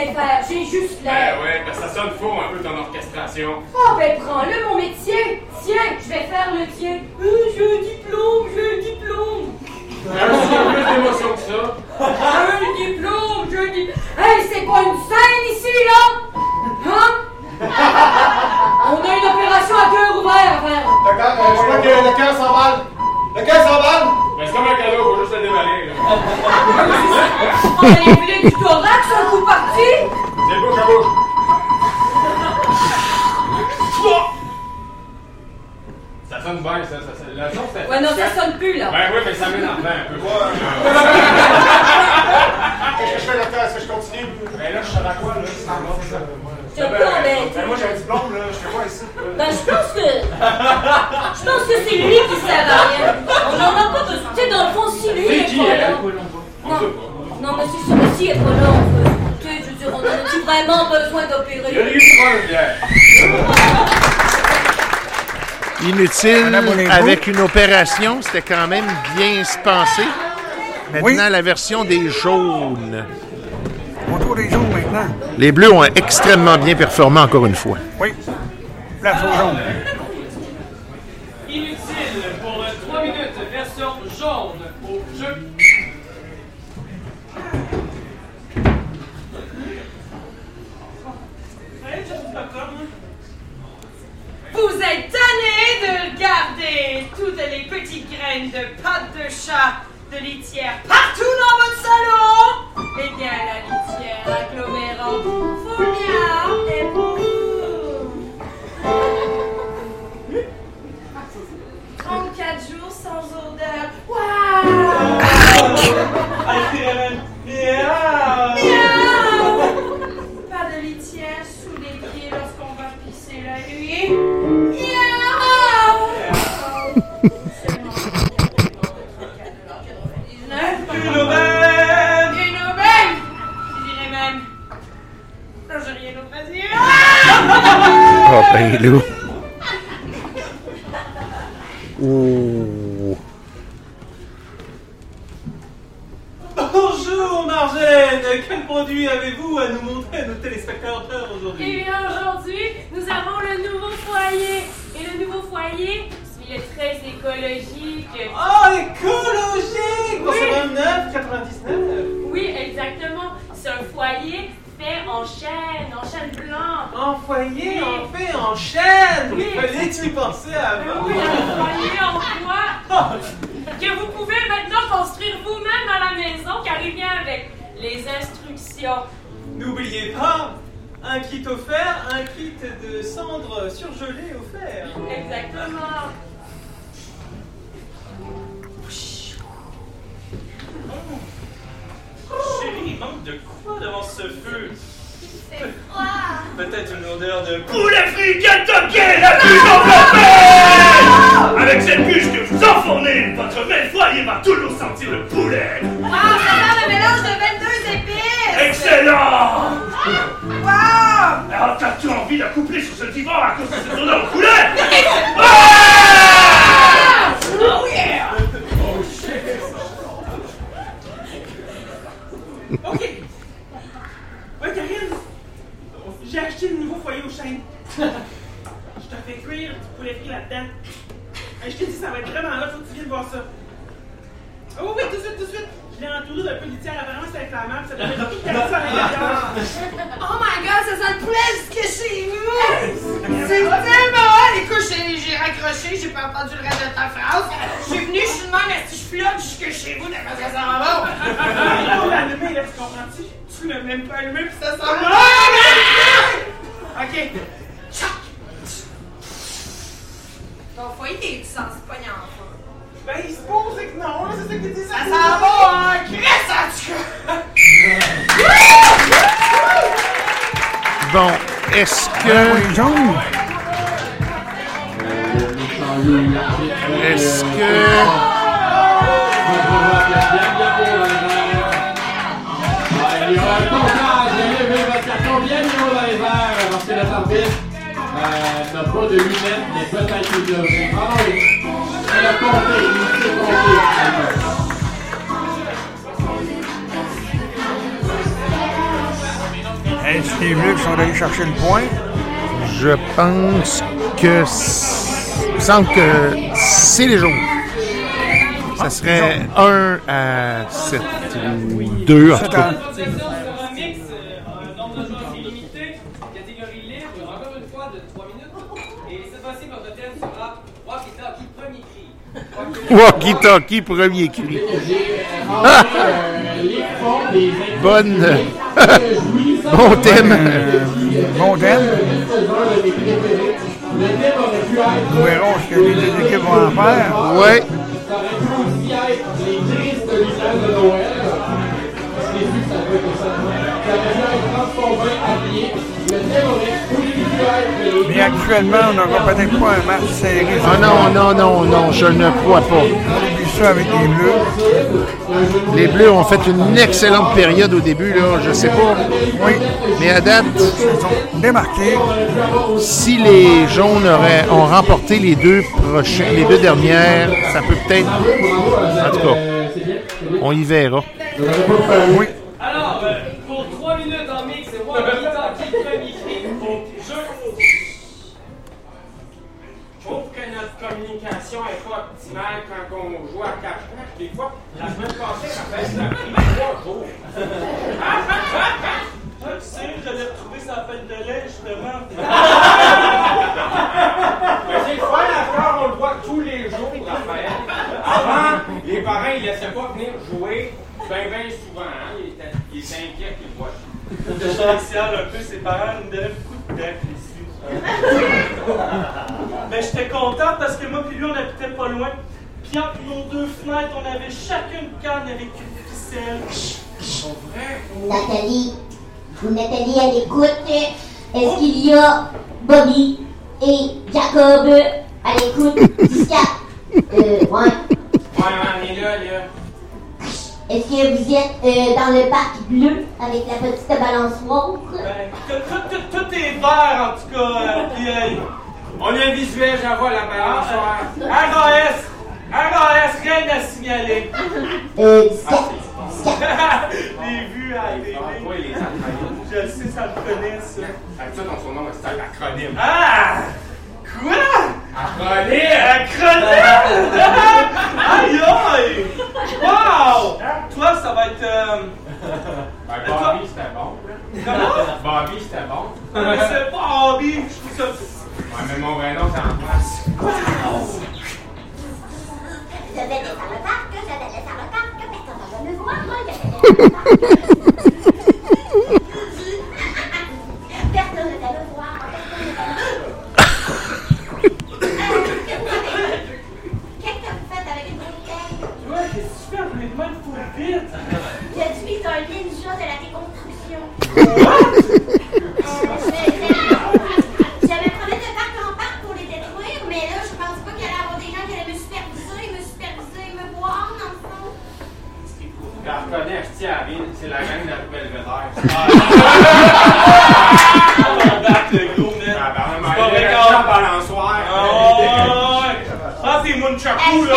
Rien faire, j'ai juste l'air. Ben ouais, ben ça sonne faux un peu ton orchestration. Oh ben prends-le mon métier. Tiens, je vais faire le tien. Euh, j'ai un diplôme, j'ai un diplôme. Un peu plus d'émotion que ça. un diplôme, j'ai un diplôme. Hey, c'est pas une scène ici, là? Hein? On a une opération à cœur ouvert à faire. D'accord, euh, je crois que le cœur s'emballe. Le cœur s'emballe. Ben c'est comme un cadeau, On a les filets du thorax, un coup parti. C'est bouche à. Ça sonne bien, ça. ça, ça la chose, Ouais, non, ça sonne plus, là. Ben oui, mais ça m'énerve un peu. Qu'est-ce que je fais, docteur? Est-ce que je continue? Ben là, je sais à quoi, là? C'est pas, ben, Ben, moi, j'ai un diplôme, là. Je fais quoi ici? Ben, je pense que. Je pense que c'est lui qui à rien. On n'en a pas besoin. Tu sais, dans le fond, lui C'est est qui, pas là. elle? Non, mais c'est sûr que s'il est pas là, on peut. Tu sais, je veux dire, on a-tu vraiment besoin Il y a d'opérer? Inutile avec une opération, c'était quand même bien se passer. Maintenant, Oui. la version des jaunes. Maintenant. Les bleus ont extrêmement bien performé encore une fois. Oui. Place aux jaunes. Inutile pour 3 minutes, version jaune au jeu. Ouais, je suis d'accord, moi. Vous êtes tannés de regarder toutes les petites de pâte de chat de litière partout dans votre salon? Eh bien, la litière agglomérante Folia est pour vous. 34 jours sans odeur. Waouh! Oh. Bonjour Margène! Quel produit avez-vous à nous montrer à nos téléspectateurs Et aujourd'hui? bien aujourd'hui, nous avons le nouveau foyer. Et le nouveau foyer, il est très écologique. Oh, écologique! Pour Oui. ce 29,99? Oui, exactement. C'est un foyer fait en chêne, en chêne blanc. En foyer, en fait, en chaîne! Oui. Il fallait y penser avant! Oui, un foyer en bois que vous pouvez maintenant construire vous-même à la maison car il vient avec les instructions. N'oubliez pas, un kit offert, un kit de cendres surgelées offert. Exactement. Chérie, il manque de quoi devant ce feu? C'est froid. Peut-être une odeur de Poulet frit Kentucky, la plus enveloppée Avec cette bûche que vous enfournez, votre bel foyer va toujours sentir le poulet Ah, ça sent le mélange de 22 épices! Excellent Wow! Alors, t'as-tu envie d'accoupler sur ce divan à cause de cette odeur de poulet Oh yeah! Ok. Ouais, Karine, j'ai acheté le nouveau foyer au chêne. Je te fais cuire du poulet frit là-dedans. Je te dis, ça va être vraiment là, faut que tu viennes voir ça. Oh oui, tout de suite, tout de suite. Je l'ai entouré d'un peu de litière, apparemment c'est inflammable, ça devrait tout casser à l'intérieur. Oh my god, ça sent le poulet jusque chez nous! C'est tellement hot! Écoute, j'ai raccroché, j'ai pas entendu le reste de ta phrase. Je suis venu, je suis de même, est-ce que je flotte jusque chez vous, que ça? Il faut l'allumer, là, tu comprends-tu? Tu l'as même pas allumé, pis ça sent bon! Ok. Ton foyer, t'es sens pas en. Ben, il se pose que non, là, c'est ça qu'il dit. Ça sent bon, hein? Cresse, en tout cas! Bon, est-ce que. Est-ce que. Euh, n'a pas de lunettes, mais peut-être qu'il devrait. Ah oui, elle a compté, compté. Les Blues sont allés chercher le point? Je pense que. Il me semble que c'est les jours. Ça ah, serait 1 à 7 ou 2 en tout cas. Cri. Walkie Talkie, premier cri. Bonne. bon thème. bon thème. Nous verrons ce que les équipes vont en faire. Ouais. Ça aurait pu aussi être les tristes Lucas de Noël. J'ai vu que ça aurait été ça. Ça aurait pu être transformé lié. Le thème aurait être Mais actuellement, on n'aura peut-être pas un match serré. Ah non, non, non, non, je ne crois pas. On ça avec les Bleus. Les Bleus ont fait une excellente période au début, là, je sais pas. Oui. Mais à date, démarqués. Si les jaunes auraient, ont remporté les deux prochains, les deux dernières, ça peut peut-être. En tout cas, on y verra. Oui. Le sais, j'allais retrouver sa fête de lait, justement. Mais c'est le encore, on le voit tous les jours, Raphaël. Avant, les parents, ils laissaient pas venir jouer bien, bien souvent. Hein? Ils, étaient, ils inquiets qu'ils voient. Je spécial un peu, ses parents nous donnaient beaucoup de deck ici. Mais j'étais content parce que moi puis lui, on habitait pas loin. Puis entre nos deux fenêtres, on avait chacune une canne avec une ficelle. Pour vrai? Nathalie, Nathalie à l'écoute. Est-ce qu'il y a Bobby et Jacob à l'écoute? Du? Euh, ouais. Ouais, on est là, là. Est-ce que vous êtes euh, dans le parc bleu avec la petite balançoire? Ben, tout, tout, tout, tout est vert en tout cas. euh, puis, euh, On a un visuel, j'envoie la balance. RAS! RAS, rien à signaler. Euh, du Scat. les vues à la télé. Je le sais, ça me connaît, ça. Avec ça, ton surnom, c'est un acronyme. Ah! Quoi? Acronyme! Acronyme! aïe aïe! Wow! Toi, ça va être. Euh... Ben, Bobby, c'était bon. Comment? Bobby, c'était bon. Mais c'est pas Bobby, je trouve ça. Ouais, mais mon vrai nom, c'est en place. Je vais descendre le parc, je vais descendre le parc, personne ne va me voir, moi, je vais descendre le parc. Personne ne va me voir, personne ne va me voir. Qu'est-ce que vous faites avec une bouteille? Ouais, qu'est-ce que tu fais? Vous les mains vite! Je suis un ninja de la déconstruction. J'avais promis de parc en parc pour les détruire, mais là, je pense pas qu'il allait y avoir des gens qui allaient me superviser, me superviser, me voir, dans le fond. Je la reconnais, je tiens à la c'est gang de la nouvelle. On le gros, man. Ah, ben, C'est pas vrai, le. Prends tes munchaku, là.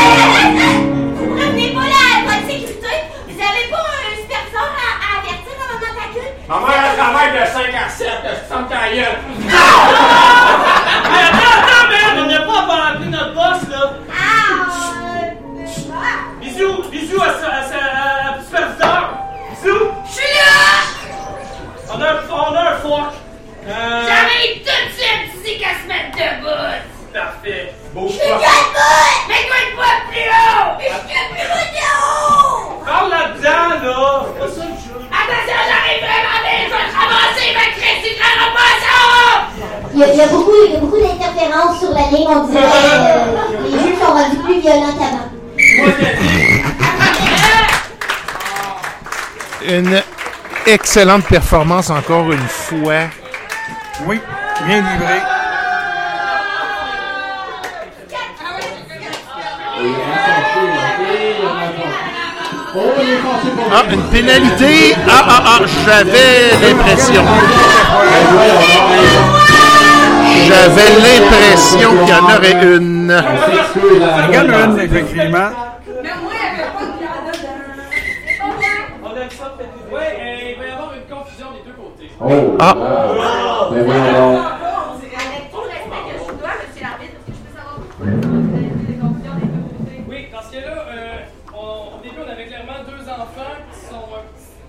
Vous revenez pas là à votre sécurité? Vous avez pas un superviseur à, à avertir avant notre accueil? Ma mère, elle travaille de 5 à 7, je sens ta gueule. Bisous à, sa- superviseur. Bisous. Je suis là! On a, un- on a un fork. Euh, J'arrive tout de suite d'ici qu'à se mettre debout! Parfait. Bouge Je suis debout! Une fois plus haut! Je suis plus haut de haut! Parle là-dedans, là. C'est pas ça le jeu. Attention, j'arrive vraiment bien! Je vais te ramasser, ma crête, tu te pas ça! Il y a, il y a beaucoup, il y a beaucoup d'interférences sur la ligne, on dirait. euh, les jeux sont rendus plus violents qu'avant. Une excellente performance encore une fois. Oui, bien livré. Ah, une pénalité. Ah, ah, ah, j'avais l'impression. J'avais l'impression qu'il y en aurait une. Il y en a une, effectivement. Mais moi, il n'y avait pas de Oh! Ah. Ben voyons donc. Avec tout le respect que je vous dois, monsieur l'arbitre, est-ce que je peux savoir pourquoi vous avez des confusions des deux côtés? Oui, parce que là, euh, on- au début, on avait clairement deux enfants qui sont. euh,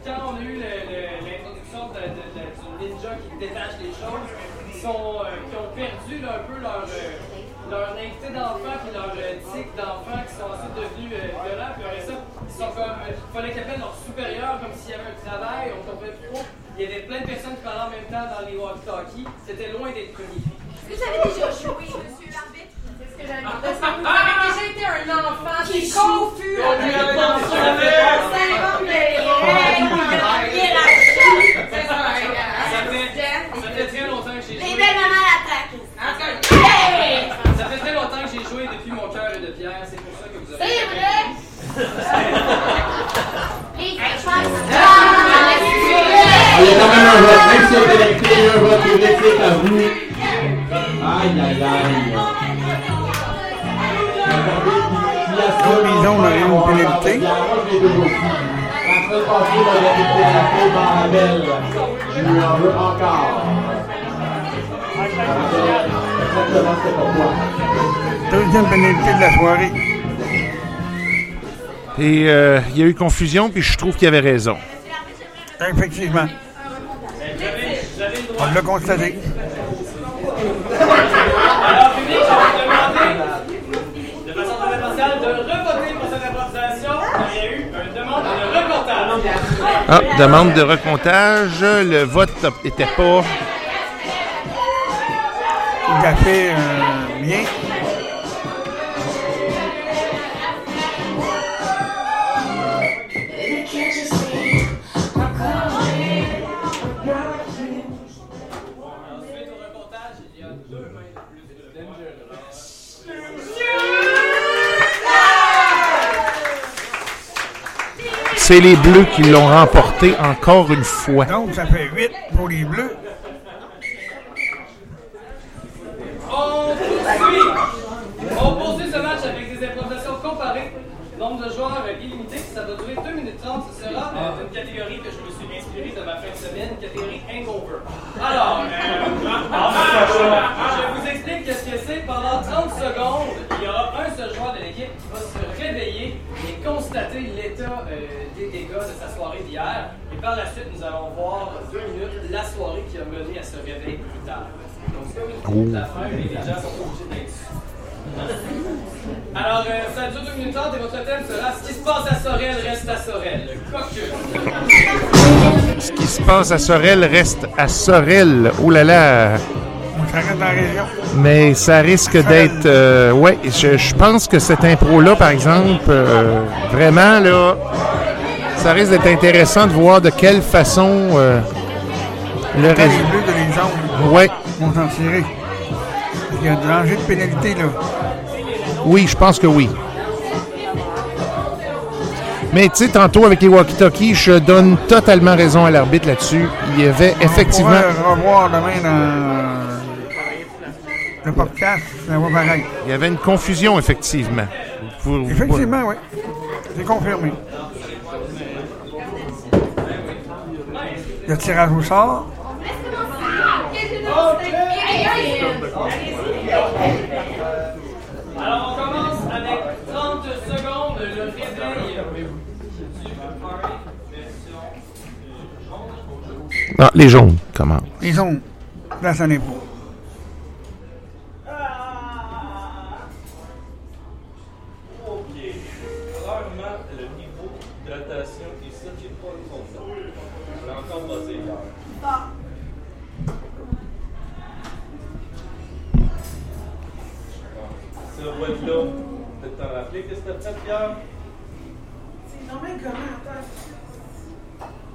Quand on a eu l'introduction de, de- de- du ninja qui détache les choses, qui, sont, euh, qui ont perdu là, un peu leur, euh, leur naïveté d'enfant puis leur euh, tic d'enfant qui sont ensuite devenus euh, violents. Puis après ça, ils sont comme. euh, Il fallait qu'ils appellent leur supérieur comme s'il y avait un travail, on comprenait plus trop. Il y avait plein de personnes qui parlaient en même temps dans les walkie-talkies. C'était loin d'être. Est-ce que vous avez déjà joué, monsieur l'arbitre? C'est ce que j'avais demandé. Est-ce que vous avez déjà été un enfant qui est confus On avec les enfants? les règles. C'est ça, Ça fait, très longtemps que j'ai Les joué. belles mamans l'attaquent. Hey! Ça fait très longtemps que j'ai joué depuis mon cœur de pierre, c'est pour ça que vous avez. C'est vrai? Les Il y a quand même un vote, même si c'est électé, il y a un vote public, c'est à vous. Aïe, aïe, aïe. Une pénalité. La semaine passée, on avait été à la cour dans Rabel. Je lui en veux encore. Exactement, c'est pourquoi. Deuxième pénalité de la soirée. Et euh, il y a eu confusion, puis je trouve qu'il avait raison. Effectivement. On l'a constaté. Alors, public, je vais demander, de façon très impartiale, de revoter pour cette improvisation. Il y a eu une demande de reportage. Ah, demande de recomptage. Le vote n'était pas. Tout à fait euh, bien. C'est les Bleus qui l'ont remporté encore une fois. Donc, ça fait 8 pour les Bleus. On poursuit. On poursuit ce match avec des improvisations comparées. Nombre de joueurs illimité, ça va durer 2 minutes 30. Ce sera euh, une catégorie que je me suis inspiré de ma fin de semaine, catégorie Hangover. Alors, euh, je vous explique qu'est-ce que c'est. Pendant 30 secondes, constater l'état euh, des dégâts de sa soirée d'hier. Et par la suite, nous allons voir deux minutes la soirée qui a mené à ce réveil plus tard. Donc, c'est comme une et les gens sont obligés d'être. Alors, euh, ça dure 2 minutes 30 et votre thème sera Ce qui se passe à Sorel reste à Sorel. Coque. Ce qui se passe à Sorel reste à Sorel. Oh là là. Reste. Mais ça risque d'être. euh, ouais, je, je pense que cette impro-là, par exemple, euh, vraiment, là, ça risque d'être intéressant de voir de quelle façon euh, le Quand les. Bleus de Ouais. vont s'en tirer. Il y a danger de pénalité, là. Oui, je pense que oui. Mais tu sais, tantôt avec les walkie-talkies, je donne totalement raison à l'arbitre là-dessus. Il y avait effectivement. On pourra revoir demain dans le podcast, ça va pareil. Il y avait une confusion, effectivement. Vous- vous- Effectivement, oui. C'est confirmé. Le tirage au sort. Alors, on commence avec 30 secondes. Le réveil. Ah, les jaunes, comment? Ils ont place à l'impôt. Ce vote-là, peut-être t'en rappeler qu'est-ce que t'as fait, Pierre? C'est normal comment, attends.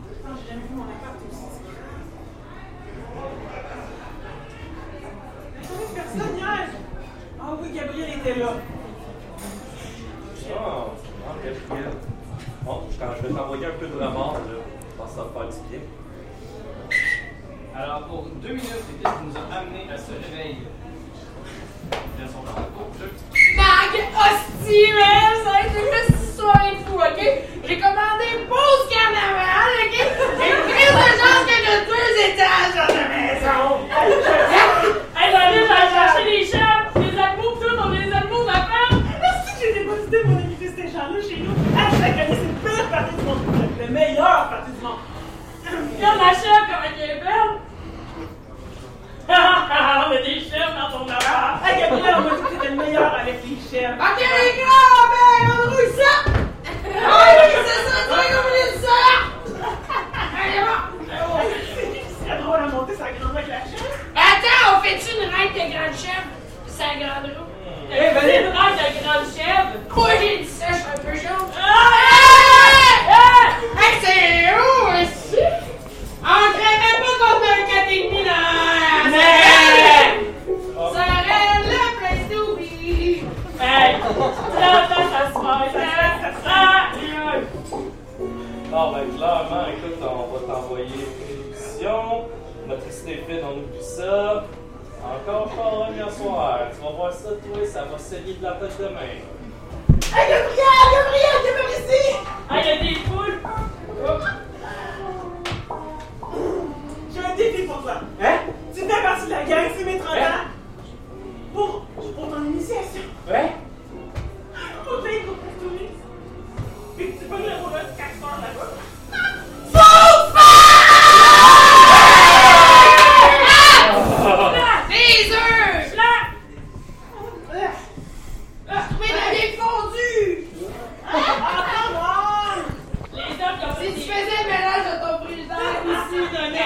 Que j'ai jamais vu mon appart aussi. Il personne hier. Ah oui, Gabriel était là. Ah, ah, Gabriel. Bon, je vais t'envoyer un peu de remords, là. Je pense que ça va faire du bien. Alors, pour deux minutes, l'équipe qui nous a amené à ce réveil. Si man! Ça va être une petite histoire OK? J'ai commandé pause carnaval, OK? J'ai pris de chance que de deux étages dans la maison! hey, David, j'ai cherché des chats, des animaux, tout, on a des animaux de la femme! Est-ce que j'ai déposité pour éviter ces gens-là chez nous? Ah, je la connais, c'est la pire partie du monde! La meilleure partie du monde! Regarde la chèvre, comment elle est belle! Ah, ah, ah, on a des chèvres dans ton arbre! Avec les chefs. Ok, les gars, ben, on rouille ça! Ah oui, c'est ça, oublier ça! Allez, bon! C'est drôle à monter sa grande avec la chef. Attends, on fait-tu une règle de grande chèvre? C'est la grande roue. Eh, ben, une règle de grande chèvre. Moi, j'ai dit ça, je suis un peu jaune. Ah! Hey, c'est où, Bon, ben, clairement, écoute, on va t'envoyer une édition. Motricité fine, on oublie ça. Encore pas à soir. Tu vas voir ça, toi, ça va saigner de la tête demain. Hey, Gabriel, Gabriel, Gabriel, ici! Ah, il y a des poules! J'ai un défi pour toi. Hein? Tu fais partie de la gang, c'est mes 30 ans. Pour, pour ton initiation. Ouais? Faut que tu pour tourisme. Puis tu pognes le rouleau de 4 heures là-bas. Des œufs! Trouver la vieille fondue! Les hommes qui ont Si tu faisais le mélange de ton brûle-d'air ici, donnez!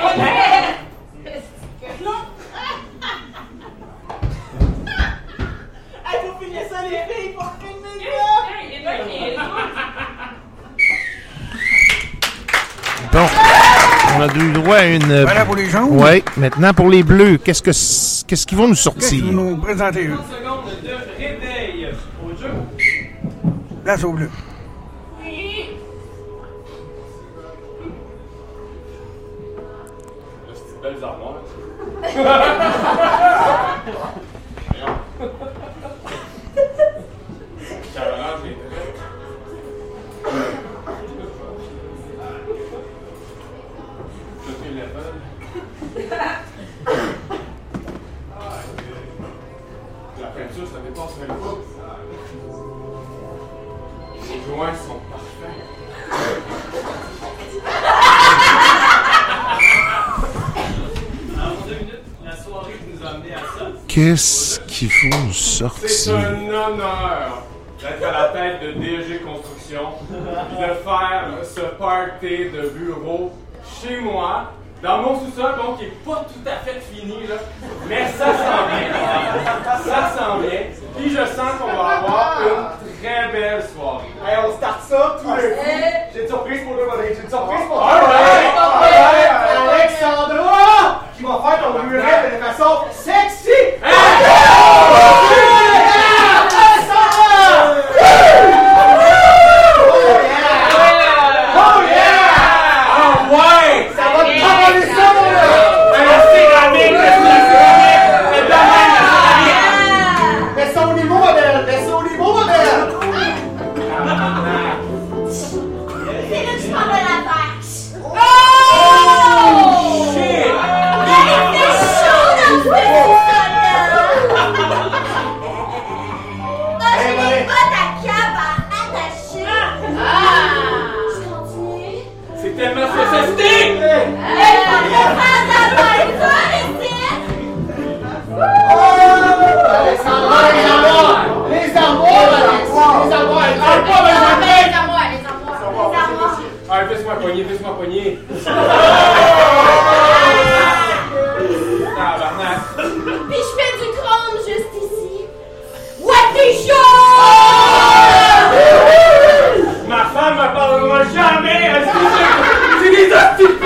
Hey, faut finir ça, les filles, faut finir Hey, il est bien niaiseux. Bon, on a eu droit à une. Voilà pour les jaunes. Ouais, maintenant pour les bleus, qu'est-ce que qu'est-ce qu'ils vont nous sortir? Vous nous présentez eux? 30 secondes de réveil au jeu. Place au bleu. C'est belles armoires. Qu'est-ce qu'il faut nous C'est sortir un honneur d'être à la tête de DG Construction et de faire ce party de bureau chez moi, dans mon sous-sol, donc qui n'est pas tout à fait fini, là, mais ça s'en vient. Ça s'en vient. Puis je sens qu'on va avoir une très belle soirée. Hey, on start ça tous les coups. J'ai une surprise pour toi, Rodrigue. J'ai une surprise pour toi. All right. All right. Alexandra, qui va faire ton muret de façon sexy. Puis je fais du chrome juste ici. Chaud! Ma femme me parlera jamais. C'est des hosties de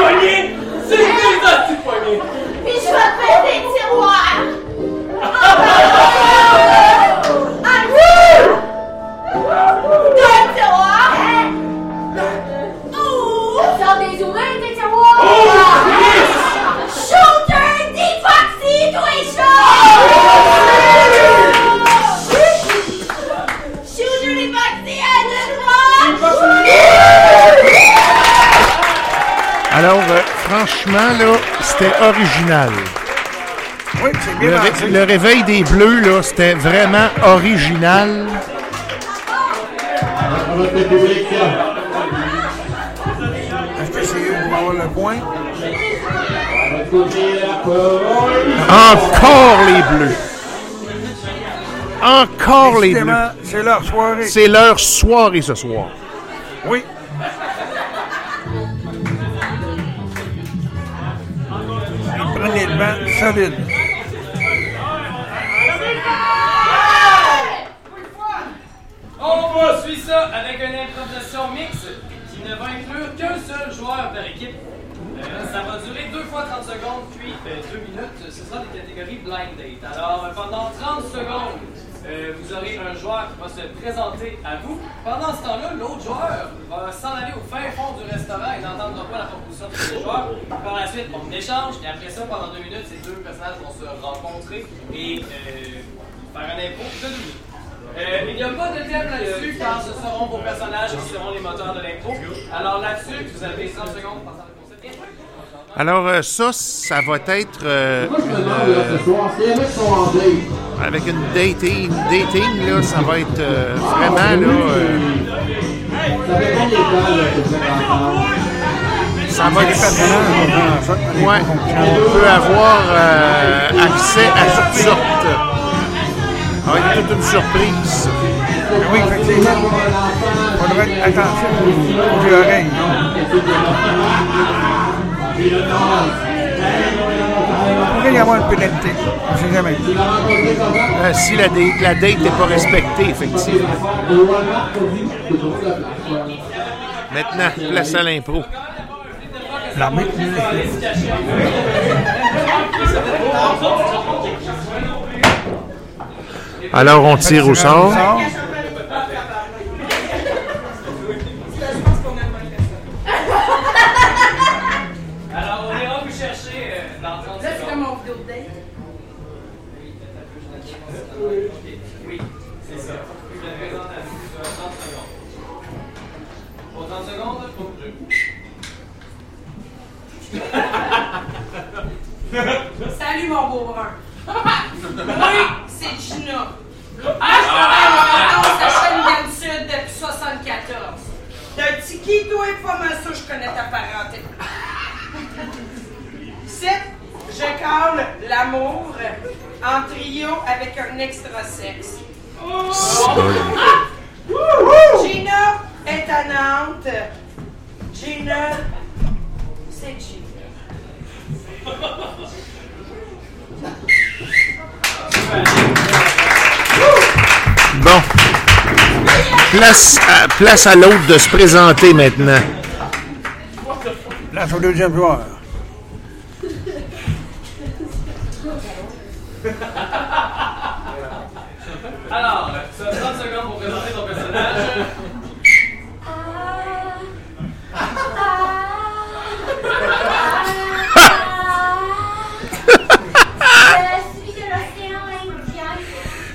franchement, là, c'était original. Oui, c'est bien Le, ré- lancé. le réveil des bleus, là, c'était vraiment original. À votre public. Est-ce que c'est eux qui vont avoir le point? À votre côté, la parole. Encore les bleus. encore les Bleus. C'est leur soirée. C'est leur soirée ce soir. Oui. Les devants solides. On poursuit ça avec une improvisation mixte qui ne va inclure qu'un seul joueur par équipe. Euh, ça va durer 2 fois 30 secondes, puis 2 minutes. Ce sera des catégories blind date. Alors, euh, pendant 30 secondes, euh, vous aurez un joueur qui va se présenter à vous. Pendant ce temps-là, l'autre joueur va s'en aller au fin fond du restaurant et n'entendra pas la proposition de ce joueur. Par la suite, on échange, et après ça, pendant 2 minutes, ces deux personnages vont se rencontrer et euh, faire un impôt de 2 minutes. Euh, il n'y a pas de thème là-dessus car ce seront vos personnages qui seront les moteurs de l'impro. Alors là-dessus, vous avez 30 secondes pour penser à la concept. Alors, euh, ça, ça va être euh, une, euh, avec une dating, dating là, ça va être euh, vraiment là, euh, ça va être, ouais, on peut avoir euh, accès à toutes sortes. Être toute une surprise. Oui, effectivement. On devrait être attentif aux oreilles. Il pourrait y avoir une pénalité. On ne sait jamais. Euh, si la, date- la date n'est pas respectée, effectivement. Maintenant, place à l'impro. L'armée. Alors, on tire au sort. Salut, mon beau brun. Moi, c'est Gina. Ah, je travaille au McDonald's à Shawinigan Sud depuis 74. D'un tiki, toi, et pas mal ça, je connais ta parenté. C'est, je cale l'amour en trio avec un extra sexe. Gina est à Nantes. Gina, c'est Gina. Bon. Place à, place à l'autre de se présenter maintenant. Place au deuxième joueur. Alors, ça 30 secondes pour présenter ton personnage.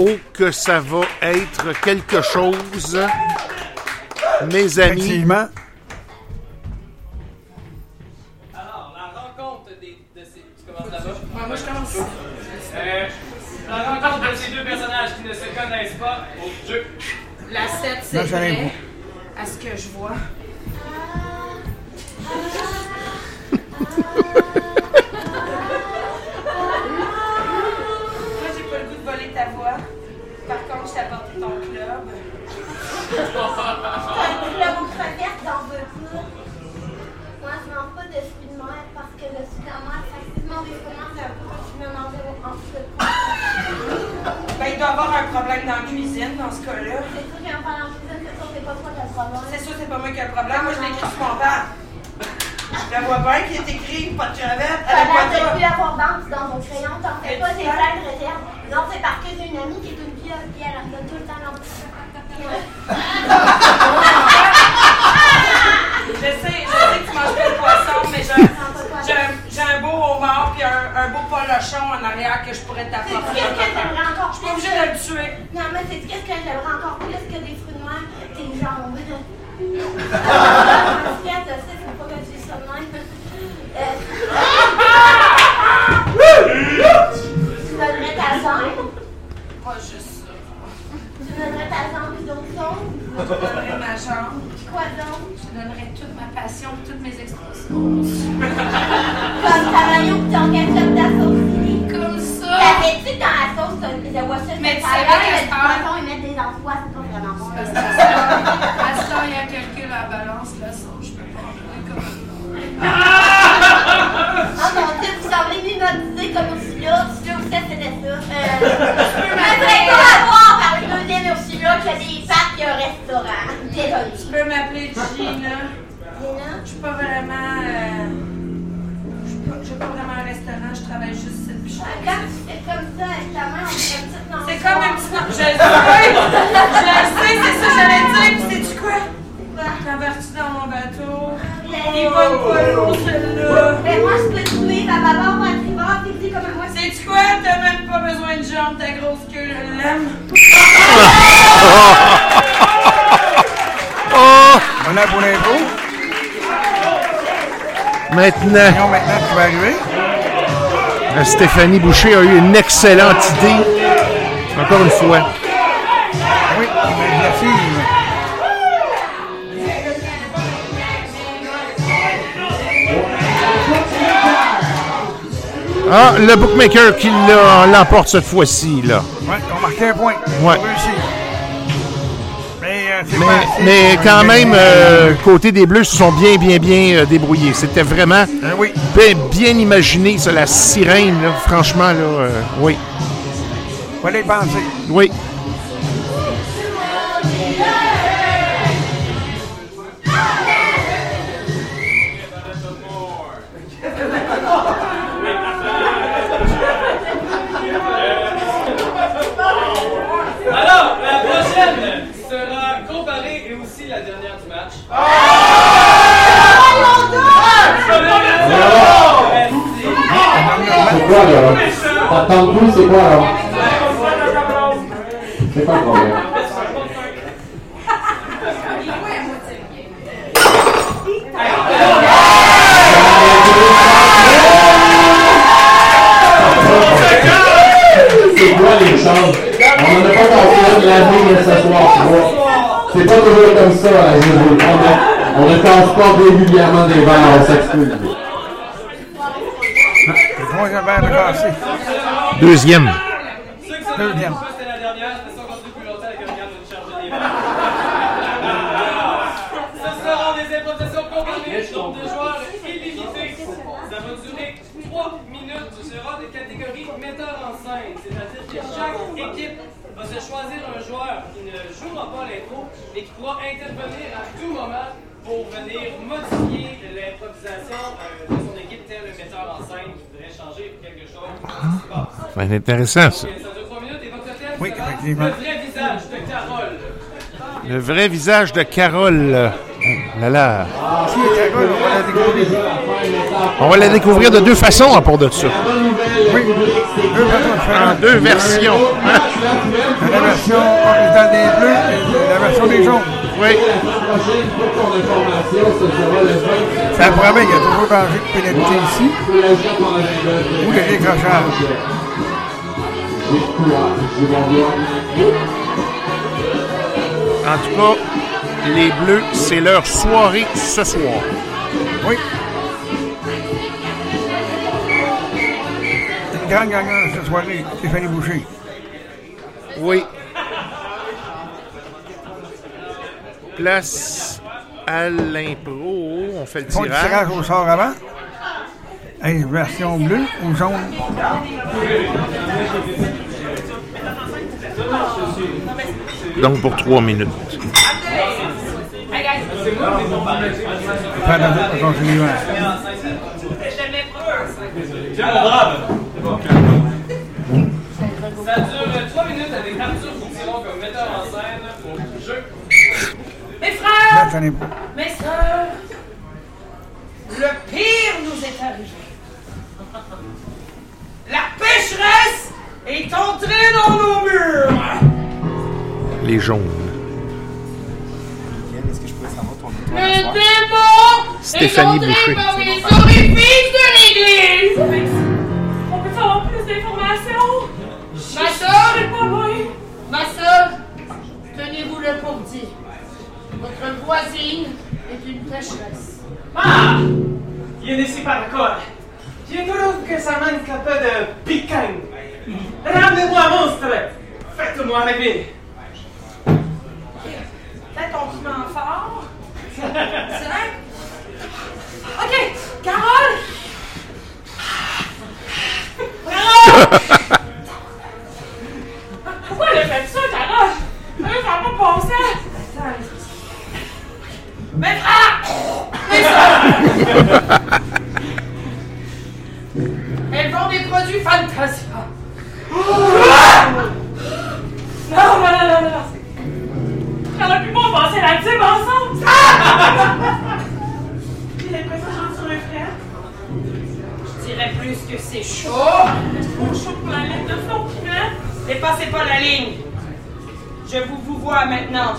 Oh, que ça va être quelque chose, mes amis. Effectivement. Alors, la rencontre des, de ces... Tu commences là-bas? moi, je commence. Euh, la rencontre de ces deux personnages qui ne se connaissent pas au jeu. La 7, Là, c'est vrai. À ce que je vois. crevettes dans veux pas. Moi, je mange pas de fruits de mer parce que le fruit de mer, effectivement, des fois, c'est un peu comme si je me mangeais en de Ben, il doit y avoir un problème dans la cuisine, dans ce cas-là. C'est sûr qu'il y a un problème en cuisine, c'est sûr que c'est pas toi qui as le problème. C'est sûr, c'est pas moi qui ai le problème. Moi, je l'ai écrit sur mon. Je la vois bien qui est écrit, pas de crevette. Elle a pas de de plus avoir dans ton crayon, t'en fais pas tu des fais? plein de réserves. Non, c'est parce que j'ai une amie qui est tout le temps l'envie. Je sais, je sais que tu manges pas de poisson, mais j'ai un, j'ai un- beau homard puis un, un beau polochon en arrière que je pourrais C'est t'apporter. qu'est-ce que j'aimerais encore Je suis pas obligée de le tuer. Non, mais c'est qu'est-ce que j'aimerais encore plus que des fruits noirs? Tes jambes. Parce que ça, c'est faut pas que tu ça de même. Euh, Tu donnerais ta jambe? Pas juste ça. Tu donnerais ta jambe et d'autres choses? Je te donnerais ma jambe. Quoi donc? Je te donnerais toute ma passion, toutes mes expressions. Comme ta maillot pis ton ketchup ta sauce. Comme ça. T'avais-tu dans la sauce, vois ça, Mais tu c'est savais heure- poisson, ils mettent des anchois, c'est pas vraiment bon. À ce temps, il y a quelqu'un à la balance, la sauce, je peux pas en comme Oh mon dieu, vous semblez m'hypnotiser comme Ursula. Ursula aussi, c'était ça. Euh, je avoir par une deuxième Ursula qui a des pattes et un restaurant. Désolée. Tu peux m'appeler Gina. Gina? Je suis pas vraiment. euh, Je suis pas- vraiment un restaurant, je travaille juste cette biche. Quand tu fais comme ça avec ta main, on dirait une petite C'est comme un petit. Je le sais! Je le sais, c'est ça que j'allais dire, pis sais-tu quoi? T'embarques-tu dans mon bateau? Il va pas l'eau, celui-là! Mais moi, je peux te suivre à tribord, t'es dit comme moi. Sais-tu quoi? T'as même pas besoin de jambes, ta grosse queue, je l'aime! Oh! Voilà pour l'info. Maintenant, Non, maintenant, tu vas arriver. euh, Stéphanie Boucher a eu une excellente idée. Encore une fois. Oui, imaginative. Ah, le bookmaker qui l'emporte cette fois-ci, là. Ouais, on marquait un point. Ouais. On réussit. Mais euh, Mais, pas assez mais pour quand même, euh, côté des Bleus, ils se sont bien, bien, bien euh, débrouillés. C'était vraiment oui. bien, bien imaginé, ça, la sirène, là. Franchement, là, oui. Fallait y penser. Oui. Quoi là? T'attends tout, c'est quoi là? C'est pas le problème. C'est quoi les chances? On n'en a pas encore fait l'avenir ce soir. C'est pas toujours comme ça à la Gémeaux. On ne- casse pas régulièrement des verres, on s'excuse. Le de cassé. Deuxième. Deuxième. La longtemps avec Oriane de. Ce seront des impositions combinées, nombre de joueurs illimité. Ça va durer 3 minutes. Ce sera des catégories metteur en scène, c'est-à-dire que chaque équipe va se choisir un joueur qui ne jouera pas l'intro, mais qui pourra intervenir à tout moment pour venir modifier l'improvisation euh, de son le metteur en scène qui voudrait changer quelque chose. Ça va être intéressant, ça. Ça dure 3 minutes et votre thème Oui, sera effectivement. le vrai visage de Carole. Le vrai visage de Carole. euh, Là, là. On va la découvrir. De deux façons à part de ça. Oui, deux deux versions. La version originale des bleus et la version des jaunes. Oui. Ça promet, il y a toujours danger de pénalité ici. Ou de décrochage. En tout cas, les Bleus, c'est leur soirée ce soir. Oui. Une grande gagnante cette soirée, Stéphanie Boucher. Oui. Place à l'impro. On fait le Ils font le tirage. tirage au sort avant. Hey, version bleue ou jaune? Donc pour trois minutes. Hein. Ça dure 3 minutes avec Arthur Boutiron comme metteur en scène au jeu. Mes frères! Mes sœurs! Le pire nous est arrivé. La pêcheresse est entré dans nos murs. Les jaunes. Le démon Stéphanie est entré par les orifices de l'église. On peut avoir plus d'informations? Ma soeur, sais pas moi. ma soeur, tenez-vous-le pour dit. Votre voisine est une pécheresse. Ah! Je ne suis pas d'accord. Je trouve que ça manque un peu de piquant. Rendez-moi monstre! Faites-moi rêver! Peut-être ton piment fort. C'est vrai? Ok, Carole! Carole! Pourquoi elle a fait ça, Carole? Euh, Ça n'a pas passé. Mes soeurs! Elles vendent des produits Fantasia. Non, non, non, non, non. J'aurais pu pas passer la team ensemble. J'ai l'impression que j'en un frère. Je dirais plus que c'est chaud. Trop chaud pour la lettre de son frère. Dépassez pas la ligne. Je vous vous vois maintenant.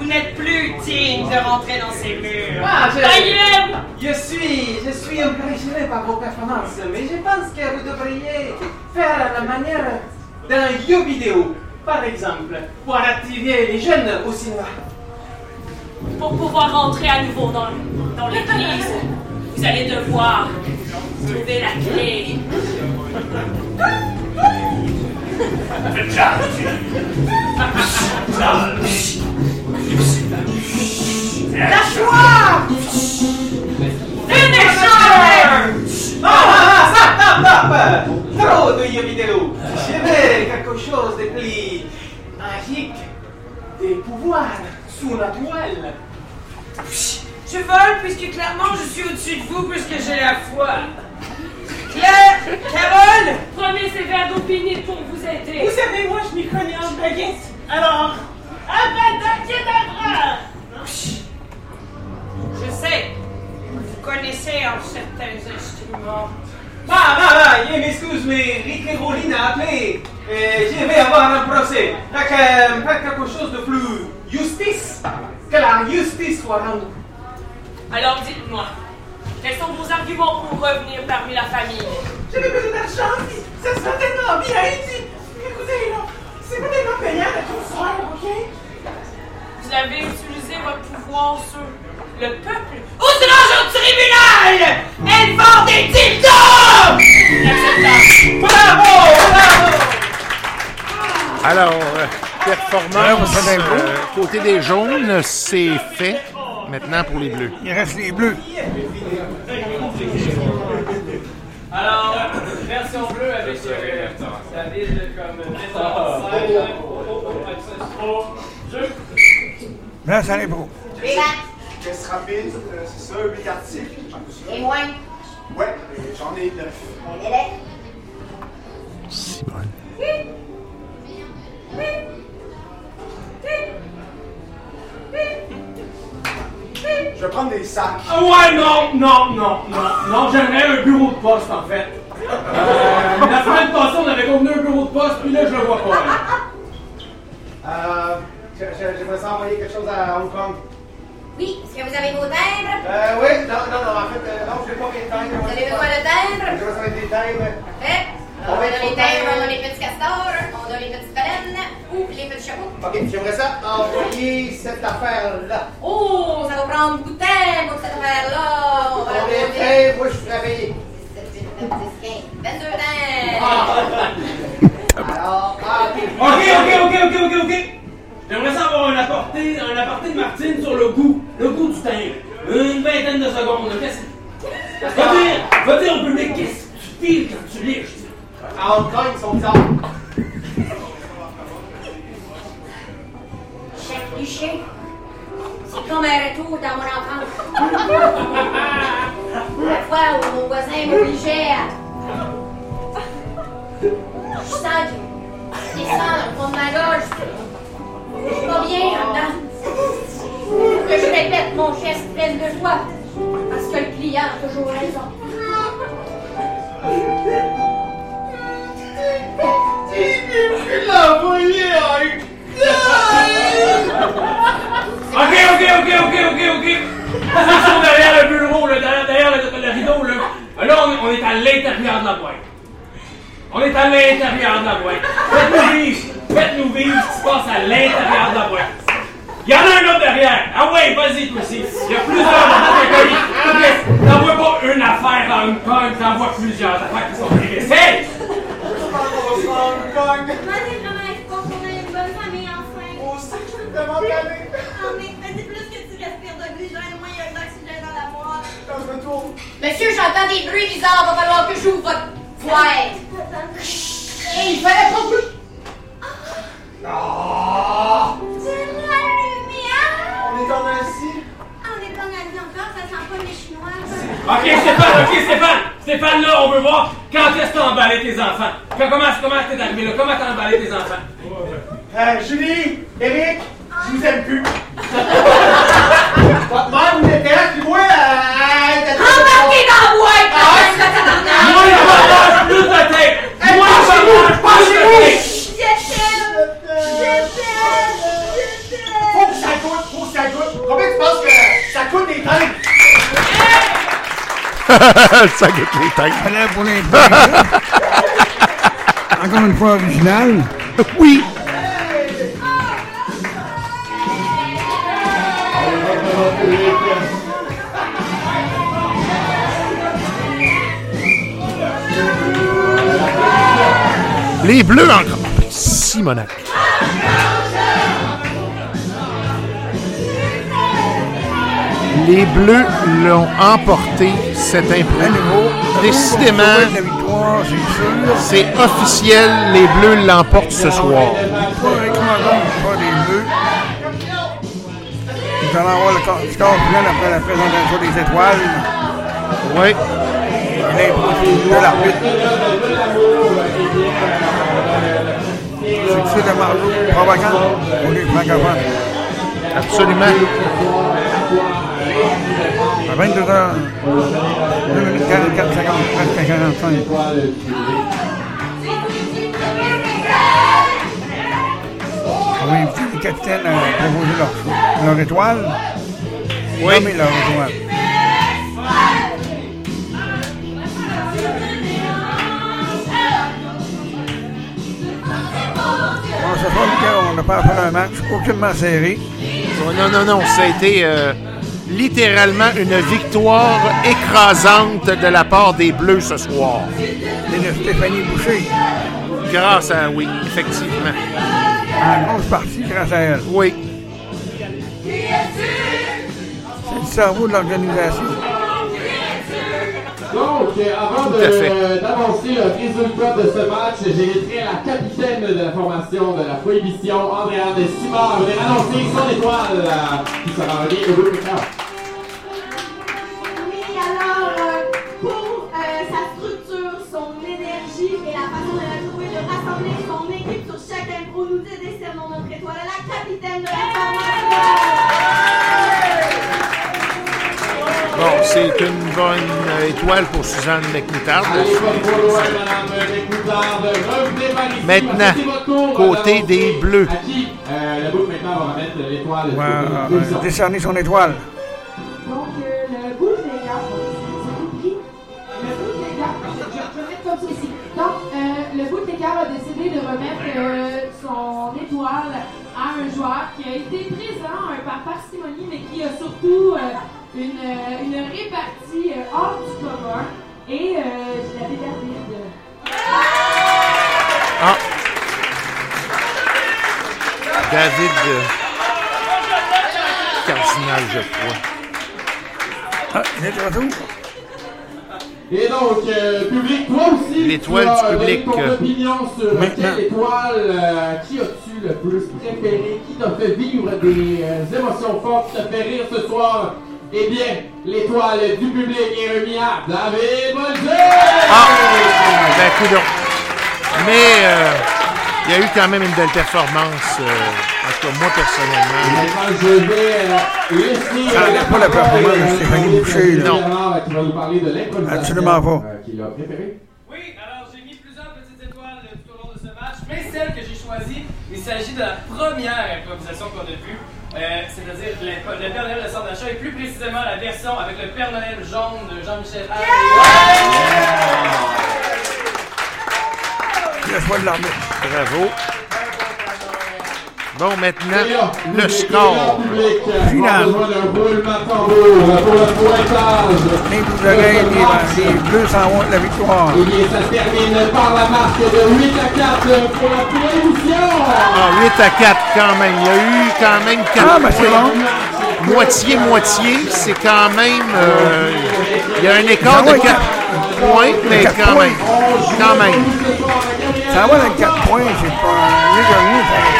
Vous n'êtes plus digne de rentrer dans ces murs. Ah, je-! Je suis, je suis impressionné par vos performances, mais je pense que vous devriez faire à la manière d'un jeu vidéo, par exemple, pour attirer les jeunes au cinéma. Pour pouvoir rentrer à nouveau dans, dans l'église, vous allez devoir trouver la clé. Lâche-moi! Ah, ah, stop, stop! Trop de! Je veux quelque chose de plus magique, des pouvoirs surnaturels. Je vole puisque clairement je suis au-dessus de vous puisque j'ai la foi. Claire, Carole, Prenez ces verres d'eau bénite pour vous aider. Vous savez, moi, je m'y connais en baguette. Alors, Avada Kedavra! je sais, vous connaissez en certains instruments. Ah, ah, ah, je m'excuse, mais Rick et Roline a appelé. Et je vais avoir un procès. Donc, euh, faire quelque chose de plus justice. Que la justice soit rendue. Alors dites-moi, quels sont vos arguments pour revenir parmi la famille? J'ai besoin d'argent, ça sera tellement bien dit. Écoutez, là, c'est pas tellement payant d'être une soeur, ok? Vous avez utilisé votre pouvoir sur le peuple Ou sinon au tribunal! Elle vend des dildos! Bravo, bravo! Alors, euh, performance euh, côté des jaunes, c'est fait. Maintenant pour les bleus. Il reste les bleus. Alors, version bleue avec euh, David Là, ça. Les maths. Test rapide, euh, c'est ça, 8 articles. Et moins? Ouais, j'en ai 9. Un élève. Simone. Je vais prendre des sacs. Ah ouais, non, non, non, non, non, j'aimerais un bureau de poste en fait. Euh, la semaine passée, on avait convenu un bureau de poste, puis là, je le vois pas. là. Euh, j'aimerais ça envoyer quelque chose à Hong Kong. Oui, est-ce que vous avez vos timbres? Euh, oui, non, non, non, en fait, euh, non, je n'ai pas mes timbres. Vous avez besoin de timbres? Je vais ça avec des timbres. Parfait. On a les timbres, on a les petits castors, on a les petites baleines ou les petits chapeaux. Ok, j'aimerais ça envoyer cette affaire-là. Oh, ça va prendre beaucoup de temps pour cette affaire-là. On va la moi je payer? Alors, ah, ok. Ok, ok, ok, ok, ok, ok. J'aimerais ça avoir un aparté, un aparté de Martine sur le goût, le goût du timbre. Une vingtaine de secondes, là, qu'est-ce Va dire, va dire au public, qu'est-ce que tu files quand tu liches? À Hong Kong, ils sont bizarres. Chef Duché, c'est comme un retour dans mon enfance. La fois où mon voisin m'obligeait à. Je sens que je descends ma gorge. Je suis bien là que je répète mon geste plein de joie. Parce que le client a toujours raison. Ok, ok, ok, ok, ok, ok. Ils sont derrière le bureau, là, derrière, derrière le, le, rideau. Là, là on, on est à l'intérieur de la boîte. On est à l'intérieur de la boîte. Faites-nous vivre. Faites-nous vivre ce qui se passe à l'intérieur de la boîte. Il y en a un autre derrière. Ah ouais, vas-y, toi aussi. Il y a plusieurs dans T'en vois pas une affaire en Hong Kong, t'en vois plusieurs affaires qui sont privées. régressées. Moi, j'ai vraiment l'espoir qu'on ait une bonne famille enfin. Moi aussi, je suis vraiment Monsieur, j'entends des bruits bizarres. Va falloir que j'ouvre votre boîte. Hé, il fallait pas que... Ah! Lumière. On est en Asie. Ah, on est pas en Asie encore. Ça sent pas les Chinois. Ok, Stéphane, ok, Stéphane! Stéphane, là, on veut voir quand est-ce que t'as emballé tes enfants. Comment t'es arrivé là? Comment t'as emballé tes enfants? Euh, Julie, Eric, je vous aime plus. Votre mère vous déteste, puis moi, euh, Embarquez dans la boîte, Ah. Moi, je partage plus de tête! Moi, je plus de pensez-vous. tête! Je t'aime. Je t'aime. Faut que ça goûte, faut que ça goûte. Combien tu penses que ça coûte des têtes? ça goûte les têtes. Fallait pour les Encore une fois original. Oui. Les bleus encore. Simonac. Les bleus l'ont emporté cette impro. Décidément, c'est officiel. Les bleus l'emportent ce soir. Des bleus. Nous allons avoir le score score final après la présentation des étoiles. Oui. L'impro de l'arbitre. Succès de Marlowe, provocant pour les francophones. Absolument. À 22h, 2 minutes 44 secondes, presque à 45. On va inviter les capitaines à proposer leur, leur étoile. Oui. Nommer leur étoile. Bon, ce soir, Lucas, on n'a pas fait un match aucunement serré. Oh, non, non, non. Ça a été euh, littéralement une victoire écrasante de la part des Bleus ce soir. Et de Stéphanie Boucher, Grâce à, oui, effectivement. en grosse partie grâce à elle. Oui. C'est le cerveau de l'organisation. Donc, euh, avant de- d'avancer le résultat de ce match, j'inviterai la capitaine de la formation de la prohibition, Andréane Simard, à venir annoncer son étoile euh, qui sera reliée au groupe. Oui, alors, euh, pour euh, sa structure, son énergie et la façon de la trouver, de rassembler son équipe sur chaque impro, nous décernons notre étoile à la capitaine de la formation. C'est une bonne étoile pour Suzanne McNittard. Maintenant, côté des Bleus. Qui euh, décerner son étoile. Donc, euh, le bout de l'égard, c'est compris. Le bout de l'égard, je, je, vais comme ceci. Donc, euh, le bout de l'égard a décidé de remettre euh, son étoile à un joueur qui a été présent par parcimonie, mais qui a surtout euh, une, euh, une répartie euh, hors du commun. Et euh, je l'avais David. Ah. David euh, Cardinal, je crois. Ah, il est de retour. Et donc, euh, public, toi aussi, L'étoile tu as du public, donné ton euh, opinion sur maintenant. quelle étoile, euh, qui as-tu le plus préféré, qui t'a fait vivre des euh, émotions fortes, qui t'a fait rire ce soir? Eh bien, l'étoile du public est remise à David Bolger! Ah! Ben, coudonc. Mais euh, il y a eu quand même une belle performance, euh, en tout cas moi personnellement. Je vais euh, laisser... Ça n'enlève pas la performance de Stéphanie Boucher, là. Non. Qui va nous parler de l'improvisation. Absolument pas. euh, Qu'il a préféré. Oui, alors j'ai mis plusieurs petites étoiles tout au long de ce match, mais celle que j'ai choisie, il s'agit de la première improvisation qu'on a vue, euh, c'est-à-dire le Père Noël de Sandachat, et plus précisément la version avec le Père Noël jaune de Jean-Michel Hall. Bravo. Bon, maintenant, le score. Final. Les Blues d'oreilles, les, Bleus s'en vont de la victoire. Bien, ça se termine par la marque de 8 à 4 pour la. Ah, 8 à 4 quand même. Il y a eu quand même 4 Ah, ben c'est points. Moitié-moitié, c'est quand même... euh, il y a un écart de 4 points, mais Quatre quand points. même. Quand même. Ça va dans 4 points, c'est pas mieux que.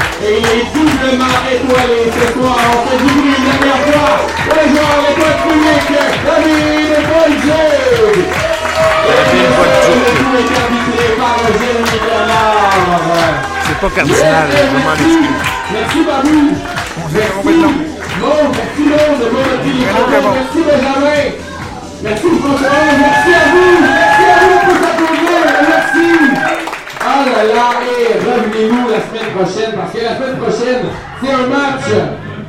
Et il est doublement étoilé ce soir. On fait du bruit une dernière fois. Les joueurs, l'étoile publique, David Bolduc. Et le tout est arbitré par Jérémy Bernard. C'est pas cardinal, je m'en excuse. Merci Babou. On long. Bon, merci Maud de votre téléphone. Merci Benjamin. Merci François. Merci à vous. Merci à vous pour s'applaudir. Merci. Ah là là, et revenez-nous la semaine prochaine parce que la semaine prochaine, c'est un match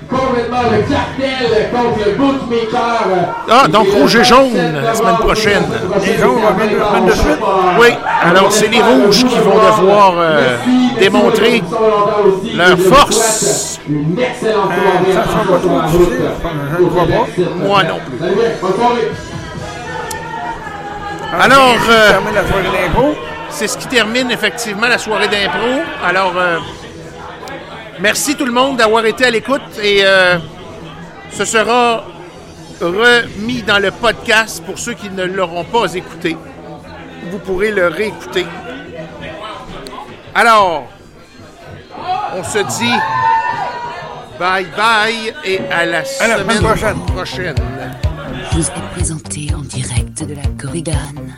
complètement le cartel contre le bookmaker. Ah, donc rouge et jaune la semaine prochaine. Les deux semaines de suite. Oui, alors c'est les rouges qui vont devoir euh, démontrer leur force. Une excellente soirée. Ça sera pas trop difficile. Je ne crois pas. Moi non plus. Alors, euh, la c'est ce qui termine effectivement la soirée d'impro. Alors, euh, merci tout le monde d'avoir été à l'écoute et euh, ce sera remis dans le podcast pour ceux qui ne l'auront pas écouté. Vous pourrez le réécouter. Alors, on se dit bye bye et à la, À la semaine, semaine prochaine. prochaine. Vous est présenté en direct de la Corrigane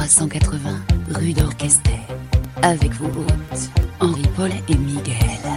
380 rue d'Orchester avec vos hôtes Henri-Paul et Miguel.